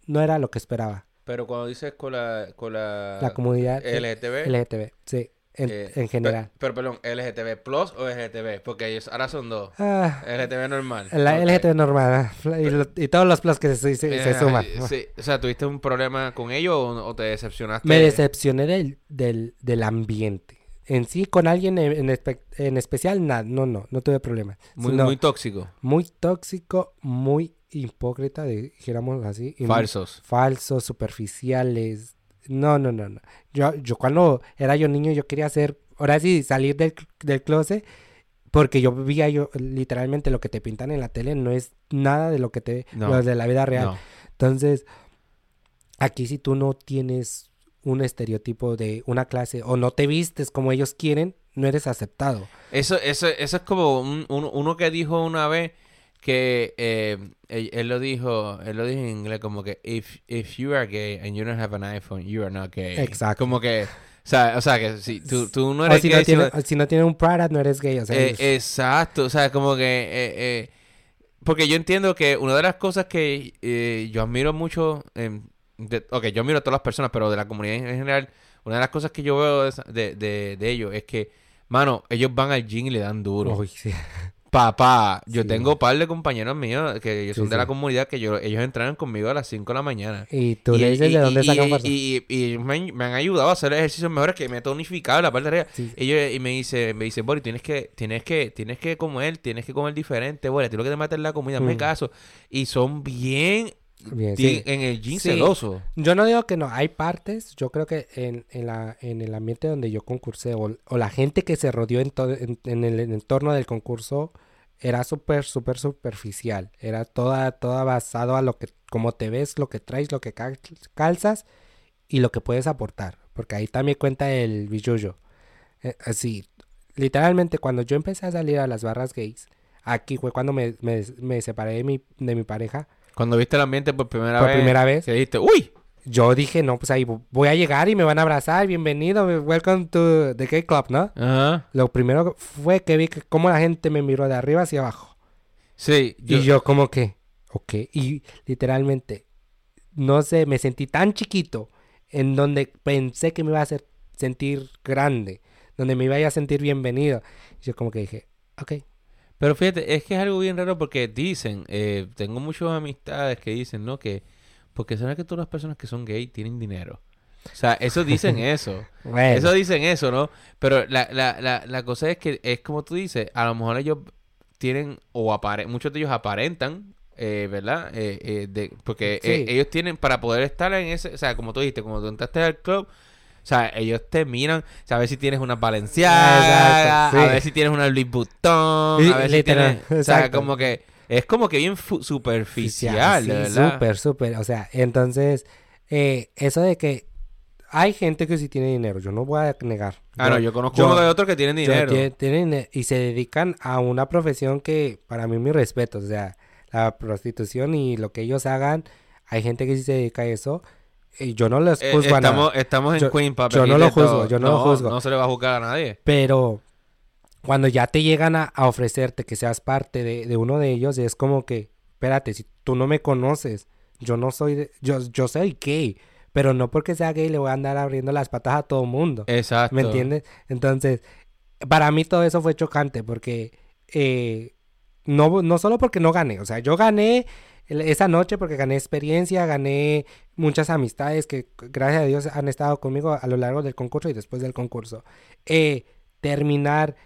no era lo que esperaba. Pero cuando dices con la, con la, La comunidad LGTB, LGTB, sí, en, eh, en general. pe- Pero, perdón, LGTB Plus o LGTB, porque ellos ahora son dos. Ah, LGTB normal. la Ok. LGTB normal ah, y, lo- y todos los plus que se, se- se Eh, suman. sí. O sea, ¿tuviste un problema con ellos o, o te decepcionaste? Me decepcioné del, del, del ambiente. En sí, con alguien en, en en especial, nada, no, no, no tuve problemas. Muy, muy tóxico. muy tóxico, muy hipócrita, dijéramos así. Falsos. Falsos, superficiales. No, no, no, no. Yo, yo cuando era yo niño, yo quería hacer, ahora sí, salir del, del closet, porque yo vivía yo, literalmente lo que te pintan en la tele no es nada de lo que te, No. lo de la vida real. No. Entonces, aquí si tú no tienes un estereotipo de una clase o no te vistes como ellos quieren, no eres aceptado. Eso, eso, eso es como un- un- uno que dijo una vez que eh, él, él lo dijo, él lo dijo en inglés como que if, if you are gay and you don't have an iPhone, you are not gay. Exacto. Como que sea, o sea, que si tú, tú no O eres si gay, no, sino- tiene, si no tiene un Prada, no eres gay. O sea, Eh, es- exacto, o sea, como que... eh, eh, porque yo entiendo que una de las cosas que eh, yo admiro mucho... de- ok, yo admiro a todas las personas, pero de la comunidad en general, una de las cosas que yo veo de, de, de- ellos es que, mano, ellos van al gym y le dan duro. Uy, sí. Papá, yo Sí. tengo un par de compañeros míos que ellos Sí, son de la comunidad que yo, ellos entrenan conmigo a las 5 de la mañana. Y tú le dices y- de dónde sacan y-. Y, me, han, me han ayudado a hacer ejercicios mejores que me he tonificado la parte de arriba. Sí. Y, me dice, me dice, Boris, tienes que, tienes que, tienes que comer, tienes que comer diferente, Boris, ti lo que te mata es la comida, Mm. caso. Y son bien, Bien, bien sí. en el gym Sí. celosos. Yo no digo que no, hay partes, yo creo que en, en, la, en el ambiente donde yo concursé o, o la gente que se rodeó en, todo, en, en el entorno del concurso era súper, súper superficial, era toda, toda basado a lo que, como te ves, lo que traes, lo que cal- calzas y lo que puedes aportar, porque ahí también cuenta el billuyo. Eh, así, literalmente cuando yo empecé a salir a las barras gays, aquí fue cuando me, me, me separé de mi, de mi pareja Cuando viste el ambiente por primera por vez, primera vez. que dijiste, uy, Yo dije, no, pues ahí vo- voy a llegar y me van a abrazar, bienvenido, welcome to the gay club, ¿no? ajá, Lo primero fue que vi que cómo la gente me miró de arriba hacia abajo. sí, yo, Y yo como que, ok, y literalmente, no sé, me sentí tan chiquito en donde pensé que me iba a hacer sentir grande, donde me iba a sentir bienvenido. Y yo como que dije, ok, Pero fíjate, es que es algo bien raro porque dicen, eh, tengo muchas amistades que dicen, ¿no? Que, porque saben que todas las personas que son gay tienen dinero. O sea, eso dicen eso. bueno, Eso dicen eso, ¿no? Pero la, la, la, la cosa es que es como tú dices, a lo mejor ellos tienen, o apare muchos de ellos aparentan, eh, ¿verdad? Eh, eh, de, porque eh, Sí. ellos tienen, para poder estar en ese, o sea, como tú dijiste, cuando tú entraste al club, o sea, ellos te miran, o sea, a ver si tienes una Valenciaga, Exacto, a ver si tienes una Louis Vuitton, Sí, a ver si tienes, o sea, como que es como que bien superficial, Sí, verdad. Súper, súper. O sea, entonces, eh, eso de que hay gente que sí tiene dinero, yo no voy a negar. Ah, no, yo conozco yo- uno de otros que tienen yo dinero. tie- tienen, y se dedican a una profesión que para mí mi respeto, o sea, la prostitución y lo que ellos hagan, hay gente que sí se dedica a eso. Y yo no los Eh, juzgo a nada. estamos, estamos en Yo- Queen, yo no lo juzgo, todo. yo no lo juzgo. No se le va a juzgar a nadie. Pero cuando ya te llegan a, a ofrecerte que seas parte de, de uno de ellos, es como que, espérate, si tú no me conoces, yo no soy, de- yo, yo soy gay, pero no porque sea gay le voy a andar abriendo las patas a todo mundo. Exacto. ¿Me entiendes? Entonces, para mí todo eso fue chocante porque eh, no, no solo porque no gané, o sea, yo gané esa noche porque gané experiencia, gané muchas amistades que gracias a Dios han estado conmigo a lo largo del concurso y después del concurso. Eh, terminar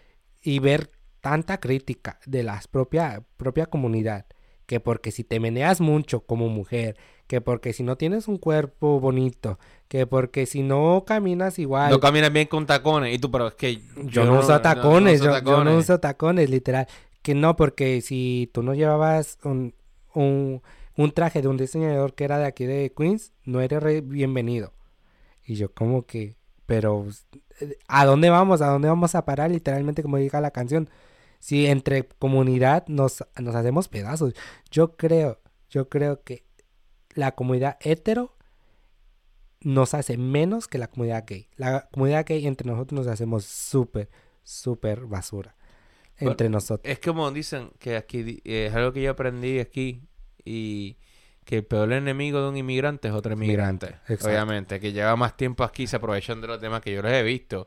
y ver tanta crítica de la propia, propia comunidad, que porque si te meneas mucho como mujer, que porque si no tienes un cuerpo bonito, que porque si no caminas igual, No caminas bien con tacones. Y tú, pero es que yo, no uso tacones, uso yo, yo no tacones. uso tacones, literal. Que no, porque si tú no llevabas un, un, un traje de un diseñador que era de aquí de Queens, no eres re- bienvenido. Y yo como que, pero ¿a dónde vamos? ¿A dónde vamos a parar? Literalmente como diga la canción. Si entre comunidad nos, nos hacemos pedazos. Yo creo, yo creo que la comunidad hetero nos hace menos que la comunidad gay. La comunidad gay entre nosotros nos hacemos súper, súper basura. Entre nosotros. Es como dicen que aquí eh, es algo que yo aprendí aquí y que el peor enemigo de un inmigrante es otro inmigrante. exacto. Obviamente, que lleva más tiempo aquí, se aprovechan de los temas que yo los he visto.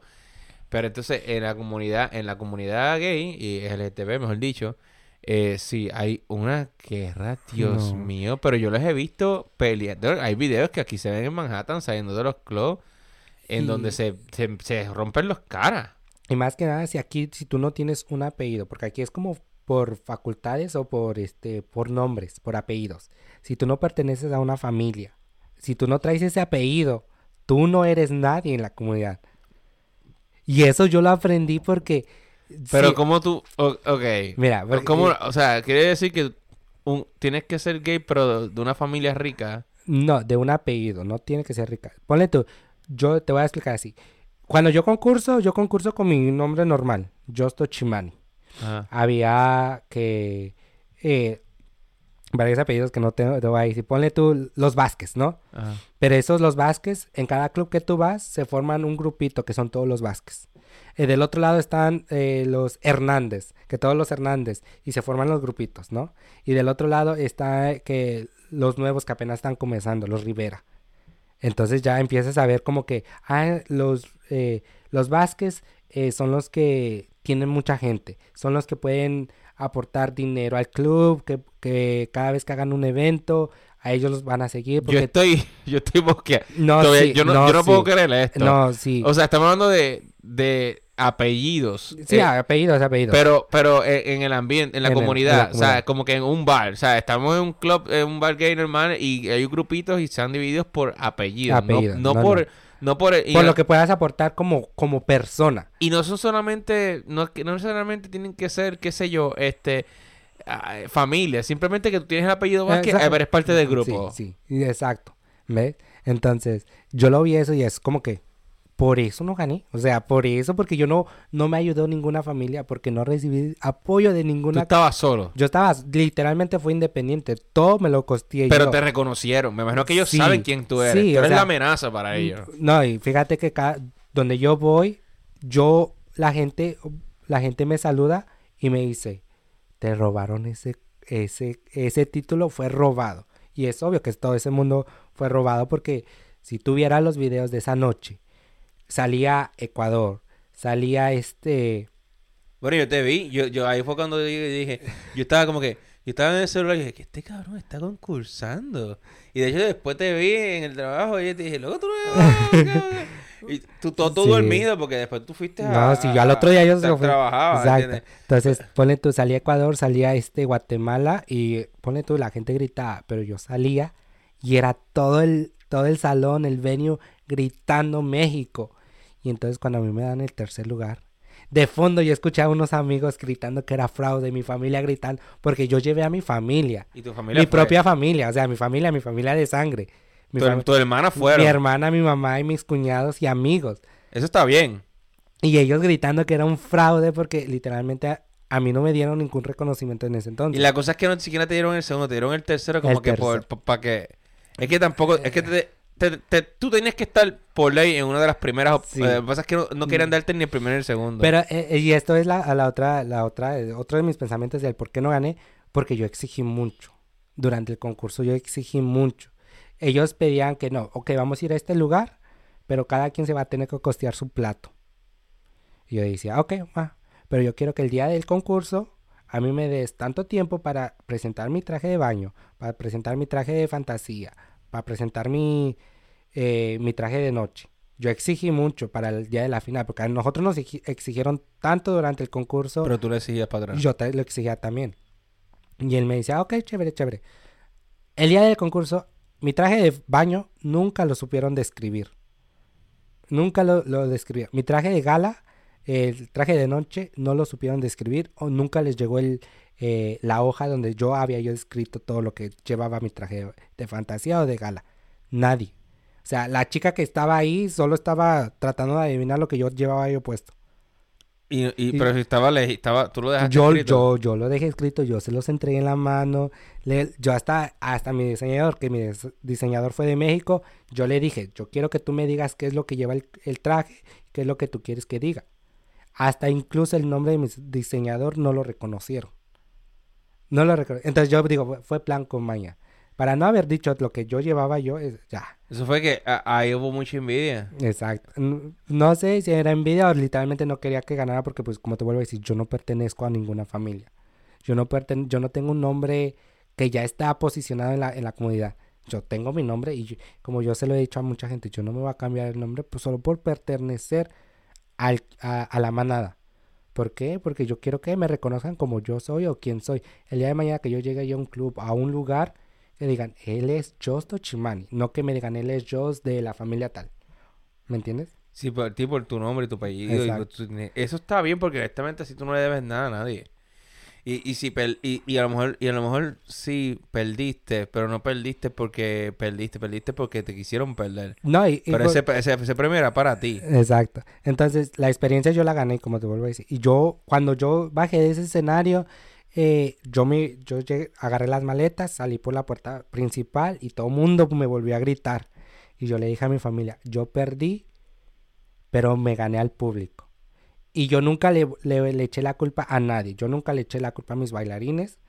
Pero entonces en la comunidad, en la comunidad gay y LGTB, mejor dicho, eh, sí, hay una guerra, Dios No. mío, pero yo los he visto peleando. Hay videos que aquí se ven en Manhattan saliendo de los clubs en Y- donde se, se, se rompen los caras. Y más que nada, si aquí, si tú no tienes un apellido, porque aquí es como por facultades o por este, por nombres, por apellidos. Si tú no perteneces a una familia, si tú no traes ese apellido, tú no eres nadie en la comunidad. Y eso yo lo aprendí porque. Pero sí, como tú, ok. Mira, porque- ¿Cómo, o sea, quiere decir que un, tienes que ser gay, pero de, de una familia rica. No, de un apellido, no tiene que ser rica. Ponle tú, yo te voy a explicar así. Cuando yo concurso, yo concurso con mi nombre normal, Justo Chimani. Ajá. Había que... eh, varios apellidos que no te, te voy a decir. Ponle tú los Vázquez, ¿no? Ajá. Pero esos los Vázquez, en cada club que tú vas, se forman un grupito que son todos los Vázquez. Eh, del otro lado están eh, los Hernández, que todos los Hernández, y se forman los grupitos, ¿no? Y del otro lado está eh, que los nuevos que apenas están comenzando, los Rivera. Entonces ya empiezas a ver como que, ah, los, eh, los Vázquez eh, son los que tienen mucha gente, son los que pueden aportar dinero al club, que, que cada vez que hagan un evento, a ellos los van a seguir. Yo Porque... estoy, yo estoy. No, Todavía- sí, yo no, no, yo no puedo sí. creer esto. No, sí. O sea, estamos hablando de, de apellidos. sí, eh, apellidos, apellidos. pero, pero eh, en el ambiente, en la En el- en la comunidad, o sea, comunidad. como que en un bar, o sea, estamos en un club, en un bar gay normal y hay grupitos y están divididos por apellidos, Apellidos, no, no no, por, no. no por, Por no, lo que puedas aportar como, como persona. y no son solamente, no, no necesariamente tienen que ser, qué sé yo, este, familia, simplemente que tú tienes el apellido Vázquez, Exacto. eres parte del grupo. Sí, sí, exacto. ¿Ves? Entonces, yo lo vi eso y es como que por eso no gané. O sea, por eso, porque yo no, no me ayudó ninguna familia, porque no recibí apoyo de Tú ninguna. estabas solo. Yo estaba, literalmente fue independiente. Todo me lo costeé Pero yo. te reconocieron. Me imagino que ellos Sí, saben quién tú eres. sí, tú eres sea, la amenaza para ellos. No, y fíjate que cada, donde yo voy, yo, la gente, la gente me saluda y me dice, te robaron ese, ese, ese título, fue robado. Y es obvio que todo ese mundo fue robado porque si tú vieras los videos de esa noche, salía Ecuador, salía este... Bueno, yo te vi. Yo, yo ahí fue cuando dije, yo estaba como que, yo estaba en el celular y dije, que este cabrón está concursando. Y de hecho después te vi en el trabajo y te dije, loco, tú no cabrón". Y tú todo, todo Sí. dormido porque después tú fuiste a... No, si yo al otro día yo tra- trabajaba, Exacto. ¿entiendes? Entonces, ponle tú, salía Ecuador, salía este Guatemala y ponle tú, la gente gritaba, pero yo salía y era todo el, todo el salón, el venue gritando México. Y entonces cuando a mí me dan el tercer lugar, de fondo yo escuchaba a unos amigos gritando que era fraude, mi familia gritando, porque yo llevé a mi familia, Y tu familia mi fue. propia familia, o sea, mi familia, mi familia de sangre. Mi, Tu, fam- tu hermana fueron. mi hermana, mi mamá y mis cuñados y amigos. Eso está bien. Y ellos gritando que era un fraude porque literalmente a, a mí no me dieron ningún reconocimiento en ese entonces. Y la cosa es que no ni siquiera te dieron el segundo, te dieron el tercero como El que para que... Es que tampoco, es que te, te- te- tú tenías que estar por ley en una de las primeras... Sí. eh, Lo que pasa es que no, no querían darte ni el primero ni el segundo. Pero, eh, eh, y esto es la, a la otra, la otra, eh, otro de mis pensamientos del por qué no gané, porque yo exigí mucho. Durante el concurso yo exigí mucho. Ellos pedían que no, ok, vamos a ir a este lugar, pero cada quien se va a tener que costear su plato. Y yo decía, ok, pero yo quiero que el día del concurso a mí me des tanto tiempo para presentar mi traje de baño, para presentar mi traje de fantasía, para presentar mi, eh, mi traje de noche. Yo exigí mucho para el día de la final, porque a nosotros nos exi- exigieron tanto durante el concurso, Pero tú le exigías para atrás. yo te- lo exigía también. Y él me decía, ok, chévere, chévere. El día del concurso, mi traje de baño nunca lo supieron describir. Nunca lo, lo describieron. Mi traje de gala, el traje de noche, no lo supieron describir o nunca les llegó el, eh, la hoja donde yo había yo escrito todo lo que llevaba mi traje de, fantasía o de gala. Nadie. O sea, la chica que estaba ahí solo estaba tratando de adivinar lo que yo llevaba yo puesto. Y, y- Y- pero si estaba, le- estaba, tú lo dejaste Yo, escrito. yo, yo lo dejé escrito, yo se los entregué en la mano. le- yo hasta, hasta mi diseñador, que mi des- diseñador fue de México, yo le dije, yo quiero que tú me digas qué es lo que lleva el, el traje, qué es lo que tú quieres que diga. Hasta incluso el nombre de mi diseñador no lo reconocieron. No lo reconocieron. Entonces yo digo, fue- plan con maña. Para no haber dicho lo que yo llevaba yo, es- ya. Eso fue que ahí hubo mucha envidia. Exacto. N- No sé si era envidia o literalmente no quería que ganara porque, pues, como te vuelvo a decir, yo no pertenezco a ninguna familia. Yo no, perten yo no tengo un nombre que ya está posicionado en la, en la comunidad. Yo tengo mi nombre y yo- como yo se lo he dicho a mucha gente, yo no me voy a cambiar el nombre pues, solo por pertenecer al- a, a la manada. ¿Por qué? Porque yo quiero que me reconozcan como yo soy o quién soy. El día de mañana que yo llegue a un club, a un lugar, que digan, él es Jos Tochimani. No que me digan, él es Jos de la familia tal. ¿Me entiendes? Sí, por ti, por tu nombre y tu apellido. y tu- eso está bien porque honestamente así tú no le debes nada a nadie. Y, y si per- y, y a lo mejor y a lo mejor sí perdiste, pero no perdiste porque perdiste, perdiste porque te quisieron perder. No, y, Pero ese, ese, ese premio era para ti. Exacto. Entonces, la experiencia yo la gané, como te vuelvo a decir. Y yo, cuando yo bajé de ese escenario, eh, yo me, yo llegué, agarré las maletas, salí por la puerta principal y todo el mundo me volvió a gritar. Y yo le dije a mi familia, yo perdí, pero me gané al público. Y yo nunca le, le, eché la culpa a nadie. Yo nunca le eché la culpa a mis bailarines.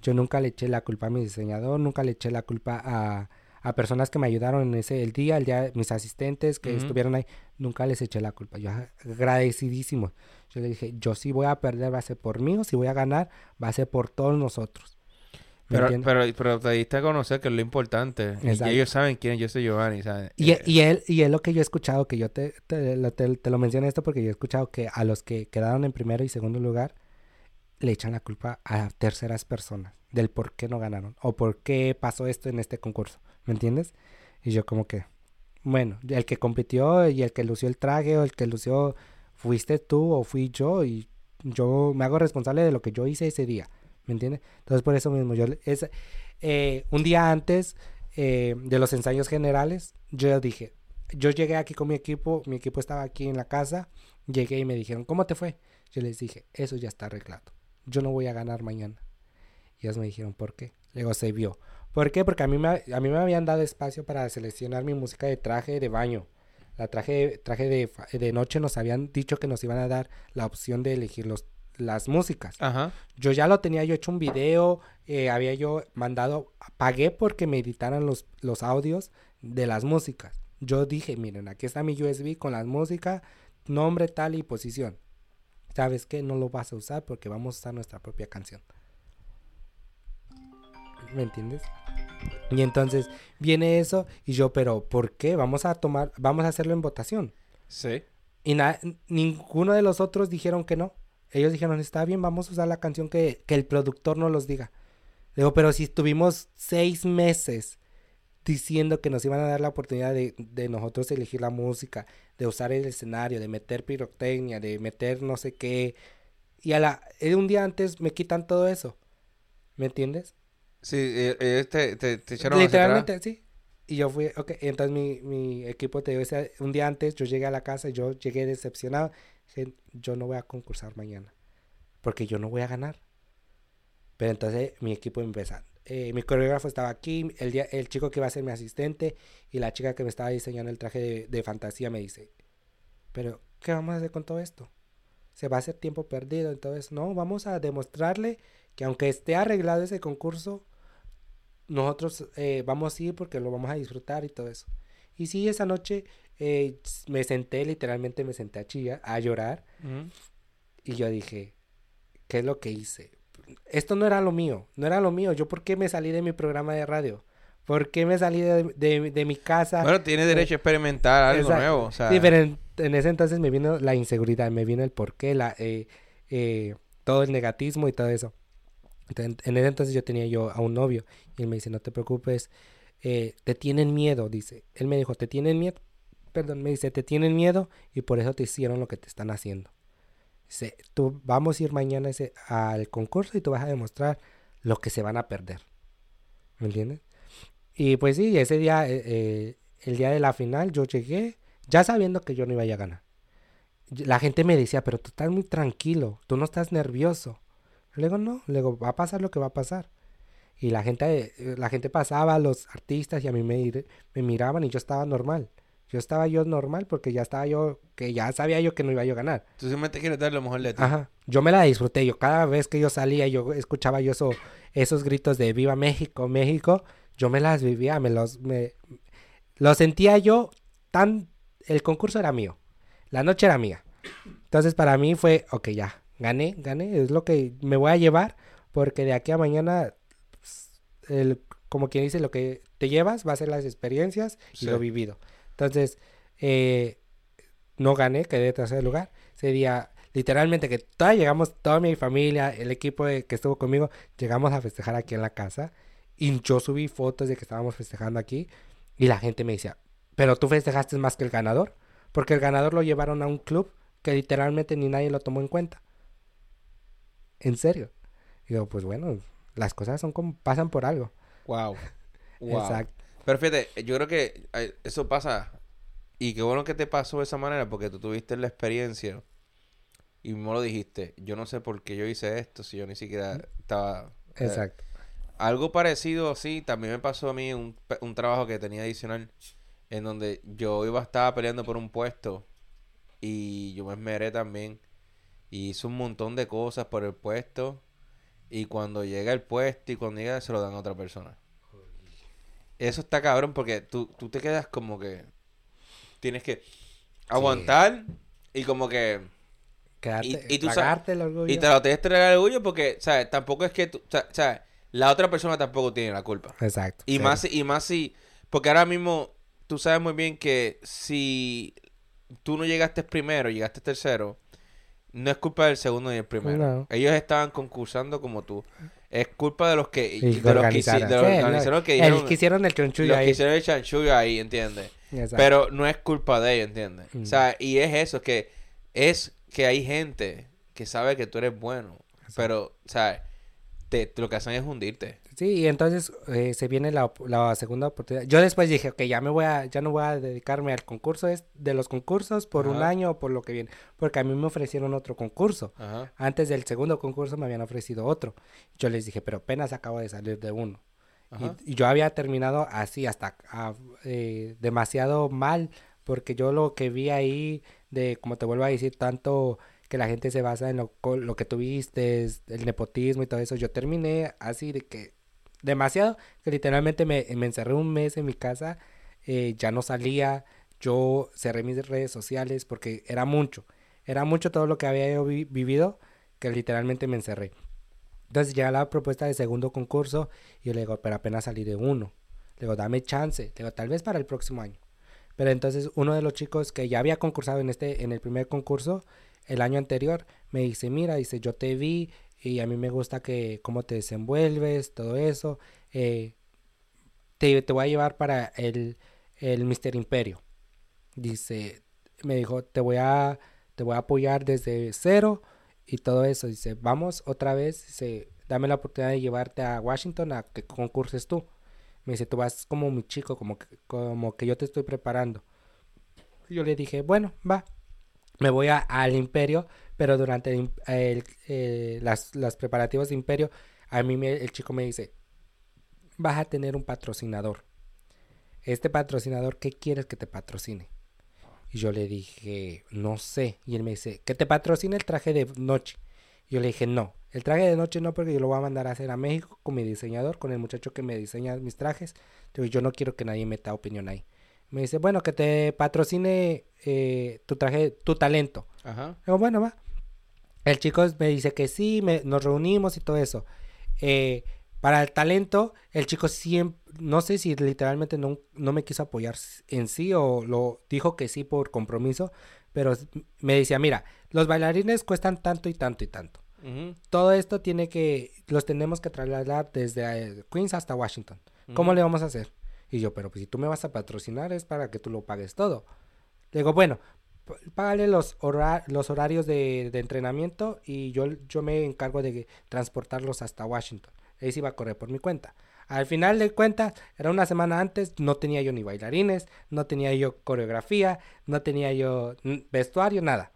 Yo nunca le eché la culpa a mi diseñador. Nunca le eché la culpa a, a personas que me ayudaron en ese el día, el día, mis asistentes que estuvieron ahí. Nunca les eché la culpa. Yo agradecidísimo. Yo le dije, yo si voy a perder va a ser por mí o si voy a ganar va a ser por todos nosotros. Pero, pero, pero, te diste a conocer que es lo importante. Y ellos saben quién yo soy Giovanni, Y, eh, y, él, y es lo que yo he escuchado, que yo te, te, te, lo menciono esto porque yo he escuchado que a los que quedaron en primero y segundo lugar le echan la culpa a terceras personas del por qué no ganaron o por qué pasó esto en este concurso. ¿Me entiendes? Y yo como que, bueno, el que compitió y el que lució el traje o el que lució fuiste tú o fui yo y yo me hago responsable de lo que yo hice ese día. ¿Me entiendes? Entonces por eso mismo, yo es eh, un día antes eh, de los ensayos generales, yo dije, yo llegué aquí con mi equipo, mi equipo estaba aquí en la casa, llegué y me dijeron, ¿cómo te fue? Yo les dije, eso ya está arreglado, yo no voy a ganar mañana. Y ellos me dijeron, ¿por qué? Luego se vio. ¿Por qué? Porque a mí, me, a mí me habían dado espacio para seleccionar mi música de traje de baño. La traje, traje de, de noche nos habían dicho que nos iban a dar la opción de elegir los las músicas. Ajá. Yo ya lo tenía yo hecho un video, eh, había yo mandado, pagué porque me editaran los, los audios de las músicas. Yo dije, miren, aquí está mi USB con las músicas, nombre tal y posición. ¿Sabes qué? No lo vas a usar porque vamos a usar nuestra propia canción. ¿Me entiendes? Y entonces viene eso y yo, pero ¿por qué? Vamos a tomar, vamos a hacerlo en votación. Sí. Y ninguno de los otros dijeron que no. Ellos dijeron, está bien, vamos a usar la canción que, el productor no los diga. Digo, pero si estuvimos seis meses diciendo que nos iban a dar la oportunidad de, de, nosotros elegir la música, de usar el escenario, de meter pirotecnia, de meter no sé qué. Y a la, eh, un día antes me quitan todo eso. ¿Me entiendes? Sí, eh, eh, te, te, echaron Literalmente, sí. Y yo fui, ok, entonces mi, mi equipo, te digo, un día antes yo llegué a la casa, yo llegué decepcionado yo no voy a concursar mañana, porque yo no voy a ganar. Pero entonces mi equipo empieza. Eh, mi coreógrafo estaba aquí, el, día, el chico que iba a ser mi asistente y la chica que me estaba diseñando el traje de, fantasía me dice, pero ¿qué vamos a hacer con todo esto? Se va a hacer tiempo perdido, entonces no, vamos a demostrarle que aunque esté arreglado ese concurso, nosotros eh, vamos a ir porque lo vamos a disfrutar y todo eso. Y sí, esa noche eh, me senté, literalmente me senté a chillar, a llorar. Y yo dije, ¿qué es lo que hice? Esto no era lo mío, no era lo mío. ¿Yo por qué me salí de mi programa de radio? ¿Por qué me salí de, mi casa? Bueno, tiene derecho a experimentar algo nuevo. Sí, pero en, ese entonces me vino la inseguridad, me vino el porqué, la, eh, eh, todo el negatismo y todo eso. en ese entonces yo tenía yo a un novio y él me dice, no te preocupes, te tienen miedo, dice. Él me dijo, ¿te tienen miedo? Perdón, me dice, te tienen miedo y por eso te hicieron lo que te están haciendo. Dice, tú vamos a ir mañana al concurso y tú vas a demostrar lo que se van a perder. ¿Me entiendes? Y pues sí, ese día, eh, eh, el día de la final, yo llegué ya sabiendo que yo no iba a ganar. La gente me decía, pero tú estás muy tranquilo, tú no estás nervioso. Le digo, no, le digo, va a pasar lo que va a pasar. Y la gente, eh, la gente pasaba, los artistas, y a mí me, me miraban y yo estaba normal. Yo estaba yo normal porque ya estaba yo, que ya sabía yo que no iba yo a ganar. Tú simplemente quieres dar lo mejor de ti. Ajá. Yo me la disfruté. Yo cada vez que yo salía, yo escuchaba yo eso, esos gritos de Viva México, México. Yo me las vivía, me los, me, lo sentía yo tan, el concurso era mío. La noche era mía. Entonces para mí fue, ok, ya, gané, gané, es lo que me voy a llevar porque de aquí a mañana, pues, el, como quien dice, lo que te llevas va a ser las experiencias y lo vivido. Entonces, eh, no gané, quedé de tercer lugar. Ese día, literalmente, que toda llegamos, toda mi familia, el equipo que estuvo conmigo, llegamos a festejar aquí en la casa. Y yo subí fotos de que estábamos festejando aquí. Y la gente me decía, pero tú festejaste más que el ganador. Porque el ganador lo llevaron a un club que literalmente ni nadie lo tomó en cuenta. En serio. Y digo, pues bueno, las cosas son como pasan por algo. Wow. wow. Exacto. Pero fíjate, yo creo que eso pasa. Y qué bueno que te pasó de esa manera porque tú tuviste la experiencia y mismo lo dijiste, yo no sé por qué yo hice esto si yo ni siquiera estaba... eh, Exacto. algo parecido así también me pasó a mí un, un trabajo que tenía adicional en donde yo iba estaba peleando por un puesto y yo me esmeré también y hice un montón de cosas por el puesto y cuando llega el puesto y cuando llega se lo dan a otra persona. Eso está cabrón porque tú, tú te quedas como que tienes que aguantar y como que Quedarte, Y- y tú el orgullo. y te lo tienes que traer el orgullo porque, ¿sabes? Tampoco es que tú, ¿sabes? La otra persona tampoco tiene la culpa. Exacto. Y sí. más, si- y más si, porque ahora mismo tú sabes muy bien que si tú no llegaste primero, llegaste tercero, no es culpa del segundo ni del primero. No. Ellos estaban concursando como tú. Es culpa de los que, de que los que, hici- organizaron. de los Sí, no, organizaron que el dijeron, que hicieron el chonchullo los que ahí. hicieron el chanchullo ahí, ¿entiendes? Exacto. Pero no es culpa de ellos, ¿entiendes? Mm. O sea, y es eso, que es que hay gente que sabe que tú eres bueno, pero, o te, lo que hacen es hundirte. Sí, y entonces eh, se viene la, la segunda oportunidad. Yo después dije, ok, ya me voy a, ya no voy a dedicarme al concurso es- de los concursos por un año o por lo que viene, porque a mí me ofrecieron otro concurso. Ajá. Antes del segundo concurso me habían ofrecido otro. Yo les dije, pero apenas acabo de salir de uno. Y, y yo había terminado así, hasta ah, eh, demasiado mal, porque yo lo que vi ahí, de como te vuelvo a decir, tanto que la gente se basa en lo, lo que tuviste, el nepotismo y todo eso, yo terminé así de que demasiado, que literalmente me, me encerré un mes en mi casa, eh, ya no salía, yo cerré mis redes sociales porque era mucho, era mucho todo lo que había yo vi- vivido, que literalmente me encerré. Entonces llega la propuesta de segundo concurso y yo le digo, pero apenas salí de uno. Le digo, dame chance. Le digo, tal vez para el próximo año. Pero entonces uno de los chicos que ya había concursado en este, en el primer concurso, el año anterior, me dice, mira, dice, yo te vi y a mí me gusta que cómo te desenvuelves, todo eso. eh, te, te voy a llevar para el, el Mister Imperio. Dice, me dijo, te voy a, te voy a apoyar desde cero y todo eso. Dice, vamos otra vez, dice, dame la oportunidad de llevarte a Washington a que concurses tú. Me dice, tú vas como mi chico, como que, como que yo te estoy preparando. Yo le dije, bueno, va. Me voy a- al imperio, pero durante el, eh, las, las preparativos de imperio, a mí me- el chico me dice, vas a tener un patrocinador. Este patrocinador, ¿qué quieres que te patrocine? Y yo le dije, no sé. Y él me dice, que te patrocine el traje de noche. Y yo le dije, no, el traje de noche no, porque yo lo voy a mandar a hacer a México con mi diseñador, con el muchacho que me diseña mis trajes. Entonces yo no quiero que nadie meta opinión ahí. Me dice, bueno, que te patrocine eh, tu traje, tu talento. Ajá. Digo, bueno, va. El chico me dice que sí, me- nos reunimos y todo eso. Eh, para el talento, el chico siempre, no sé si literalmente no, no me quiso apoyar en sí o lo dijo que sí por compromiso, pero me decía, mira, los bailarines cuestan tanto y tanto y tanto. Todo esto tiene que, los tenemos que trasladar desde eh, Queens hasta Washington. ¿Cómo le vamos a hacer? Y yo, pero pues si tú me vas a patrocinar es para que tú lo pagues todo. Le digo, bueno, págale los, los horarios de, de entrenamiento y yo, yo me encargo de transportarlos hasta Washington. Ahí sí iba a correr por mi cuenta. Al final de cuentas, era una semana antes, no tenía yo ni bailarines, no tenía yo coreografía, no tenía yo vestuario, nada.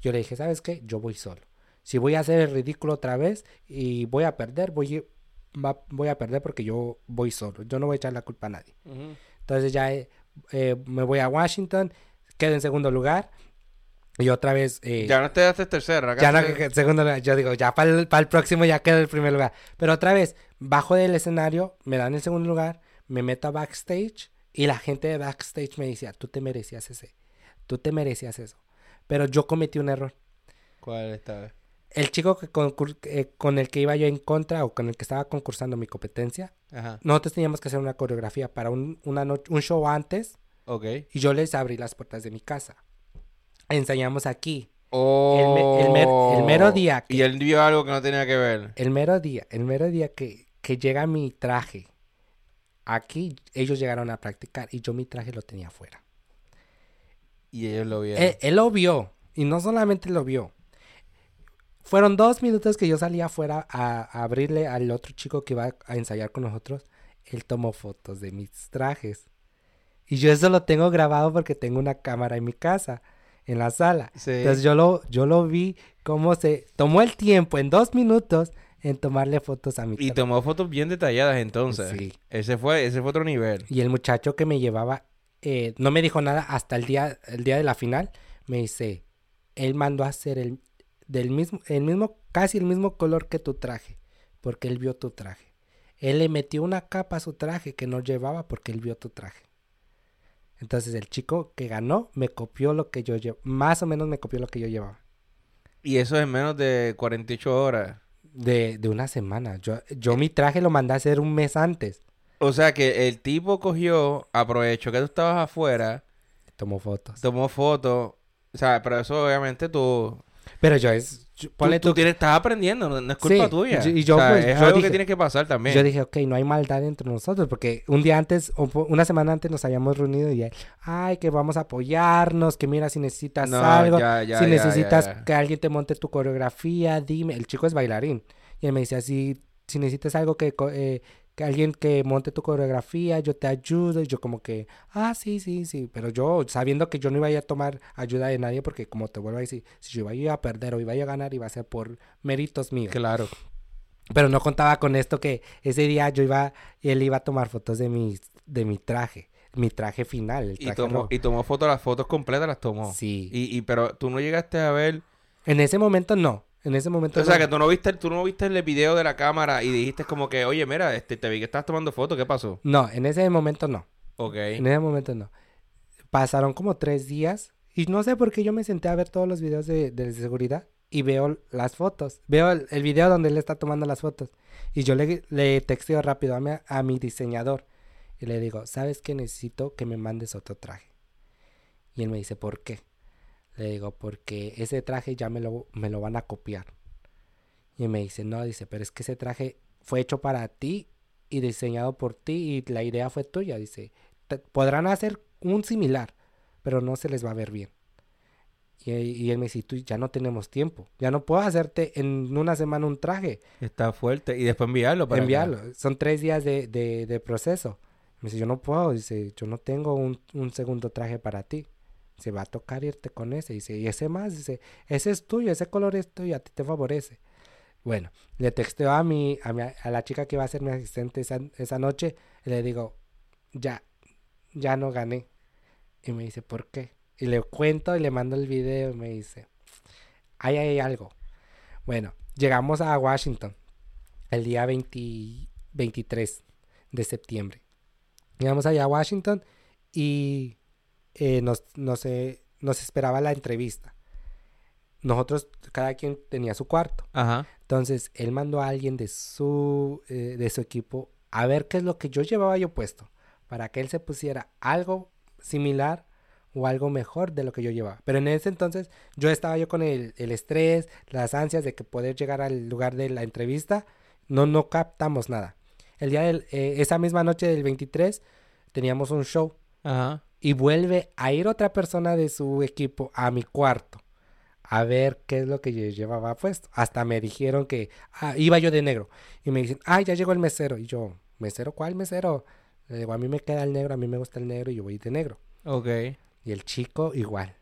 Yo le dije, ¿sabes qué? Yo voy solo. Si voy a hacer el ridículo otra vez y voy a perder, voy, va- voy a perder porque yo voy solo. Yo no voy a echar la culpa a nadie. Entonces ya eh, eh, me voy a Washington, quedo en segundo lugar. Y otra vez... eh, Ya no te daste tercero. ya no, te- segundo lugar. Yo digo, ya para el, para el próximo ya quedo en el primer lugar. Pero otra vez, bajo del escenario, me dan el segundo lugar, me meto a backstage y la gente de backstage me decía, tú te merecías ese, tú te merecías eso. Pero yo cometí un error. ¿Cuál esta vez? El chico que eh, con el que iba yo en contra o con el que estaba concursando mi competencia, Ajá. nosotros teníamos que hacer una coreografía para un, una no- un show antes Ok. y yo les abrí las puertas de mi casa. Ensayamos aquí. Oh. me- el mer- el mero día que- Y él vio algo que no tenía que ver. El mero día, el mero día que, que llega mi traje, aquí ellos llegaron a practicar y yo mi traje lo tenía afuera. Y ellos lo vieron. Él, él lo vio y no solamente lo vio. Fueron dos minutos que yo salí afuera a, a abrirle al otro chico que iba a ensayar con nosotros. Él tomó fotos de mis trajes. Y yo eso lo tengo grabado porque tengo una cámara en mi casa, en la sala. Sí. Entonces yo lo, yo lo vi cómo se tomó el tiempo en dos minutos en tomarle fotos a mi Y tomó fotos bien detalladas entonces. Sí. Ese fue, ese fue otro nivel. Y el muchacho que me llevaba eh, no me dijo nada hasta el día, el día de la final. Me dice, él mandó a hacer el, del mismo, el mismo, casi el mismo color que tu traje, porque él vio tu traje. Él le metió una capa a su traje que no llevaba porque él vio tu traje. Entonces el chico que ganó me copió lo que yo llevo, más o menos me copió lo que yo llevaba. Y eso en menos de 48 horas. De, de una semana. Yo, yo mi traje lo mandé a hacer un mes antes. O sea que el tipo cogió, aprovechó que tú estabas afuera, Tomó fotos. tomó fotos. O sea, pero eso obviamente tú... Pero yo es... yo- Tú, ponle tú tú- tienes, estás aprendiendo, no, no es culpa Sí, tuya. y- y yo, O sea, pues, es yo algo dije- que tiene que pasar también. Yo dije, ok, no hay maldad entre nosotros, porque un día antes, o una semana antes nos habíamos reunido y, ay, que vamos a apoyarnos, que mira, si necesitas No, algo, ya, ya, si ya, necesitas que alguien te monte tu coreografía, dime, el chico es bailarín, y él me decía, si, si necesitas algo que, eh, que alguien que monte tu coreografía, yo te ayudo, y yo como que, ah, sí, sí, sí, pero yo sabiendo que yo no iba a tomar ayuda de nadie, porque como te vuelvo a decir, si yo iba a ir a perder o iba a ir a ganar, iba a ser por méritos míos. Claro. Pero no contaba con esto que ese día yo iba, él iba a tomar fotos de mi, de mi traje, mi traje final, el Y tomó, rojo. y tomó fotos, las fotos completas las tomó. Sí. Y, y pero tú no llegaste a ver... En ese momento no, en ese momento O sea, que tú no viste, tú no viste el video de la cámara y dijiste como que, oye, mira, este, te vi que estabas tomando fotos, ¿qué pasó? No, en ese momento no, Ok. en ese momento no. Pasaron como tres días y no sé por qué yo me senté a ver todos los videos de, de seguridad y veo las fotos, veo el, el video donde él está tomando las fotos y yo le, le texteo rápido a mi, a mi diseñador y le digo, ¿sabes que necesito que me mandes otro traje? Y él me dice, ¿por qué? Le digo, porque ese traje ya me lo, me lo van a copiar. Y me dice, no, dice, pero es que ese traje fue hecho para ti y diseñado por ti y la idea fue tuya. Dice, "Te- podrán hacer un similar, pero no se les va a ver bien. Y, y él me dice, tú ya no tenemos tiempo, ya no puedo hacerte en una semana un traje, Está fuerte. Y después enviarlo para acá. enviarlo. Son tres días de, de, de proceso. Me dice, yo no puedo, dice, yo no tengo un, un segundo traje para ti. Se va a tocar irte con ese. Dice, y ese más, dice, ese es tuyo, ese color es tuyo, a ti te favorece. Bueno, le texteo a mi, a mi, a la chica que va a ser mi asistente esa, esa noche, le digo, ya, ya no gané. Y me dice, ¿por qué? Y le cuento y le mando el video y me dice, ahí hay algo. Bueno, llegamos a Washington el día 20 23 de septiembre. Llegamos allá a Washington y eh, nos, nos, eh, nos esperaba la entrevista. Nosotros, cada quien tenía su cuarto. Ajá. Entonces, él mandó a alguien de su, eh, de su equipo a ver qué es lo que yo llevaba yo puesto, para que él se pusiera algo similar o algo mejor de lo que yo llevaba. Pero en ese entonces yo estaba yo con el, el estrés, las ansias de que poder llegar al lugar de la entrevista, no, no captamos nada. El día del, eh, esa misma noche del 23 teníamos un show Ajá. Y vuelve a ir otra persona de su equipo a mi cuarto a ver qué es lo que yo llevaba puesto. Hasta me dijeron que ah, iba yo de negro. Y me dicen, ay, ya llegó el mesero. Y yo, ¿mesero cuál mesero? Le digo, a mí me queda el negro, a mí me gusta el negro y yo voy de negro. Ok. Y el chico igual.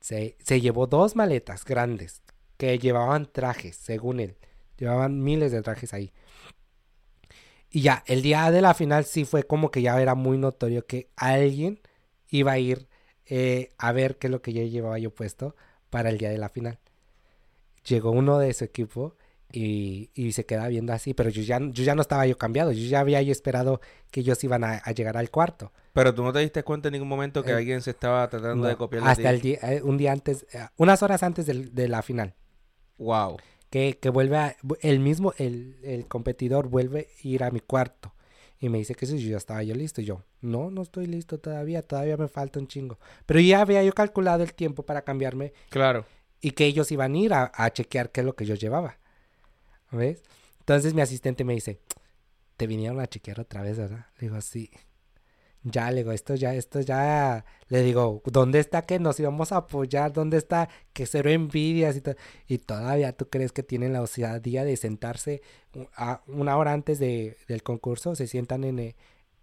Se, se llevó dos maletas grandes que llevaban trajes, según él. Llevaban miles de trajes ahí. Y ya, el día de la final sí fue como que ya era muy notorio que alguien iba a ir eh, a ver qué es lo que yo llevaba yo puesto para el día de la final. Llegó uno de su equipo y, y se queda viendo así, pero yo ya, yo ya no estaba yo cambiado, yo ya había yo esperado que ellos iban a, a llegar al cuarto. Pero tú no te diste cuenta en ningún momento que Eh, alguien se estaba tratando de copiar de hasta el día, eh, un día antes, eh, unas horas antes del- de la final, Wow. que, que vuelve a, el mismo, el, el competidor vuelve a ir a mi cuarto y me dice que si yo ya estaba yo listo, y yo, no, no estoy listo todavía, todavía me falta un chingo, pero ya había yo calculado el tiempo para cambiarme Claro. y que ellos iban a ir a, a chequear qué es lo que yo llevaba, ¿ves? Entonces mi asistente me dice, te vinieron a chequear otra vez, ¿verdad? Le digo, sí. Ya, le digo, esto ya, esto ya, le digo, ¿dónde está que nos íbamos a apoyar? ¿Dónde está que cero envidias y todo? Y todavía tú crees que tienen la osadía de sentarse a una hora antes de, del concurso, se sientan en el,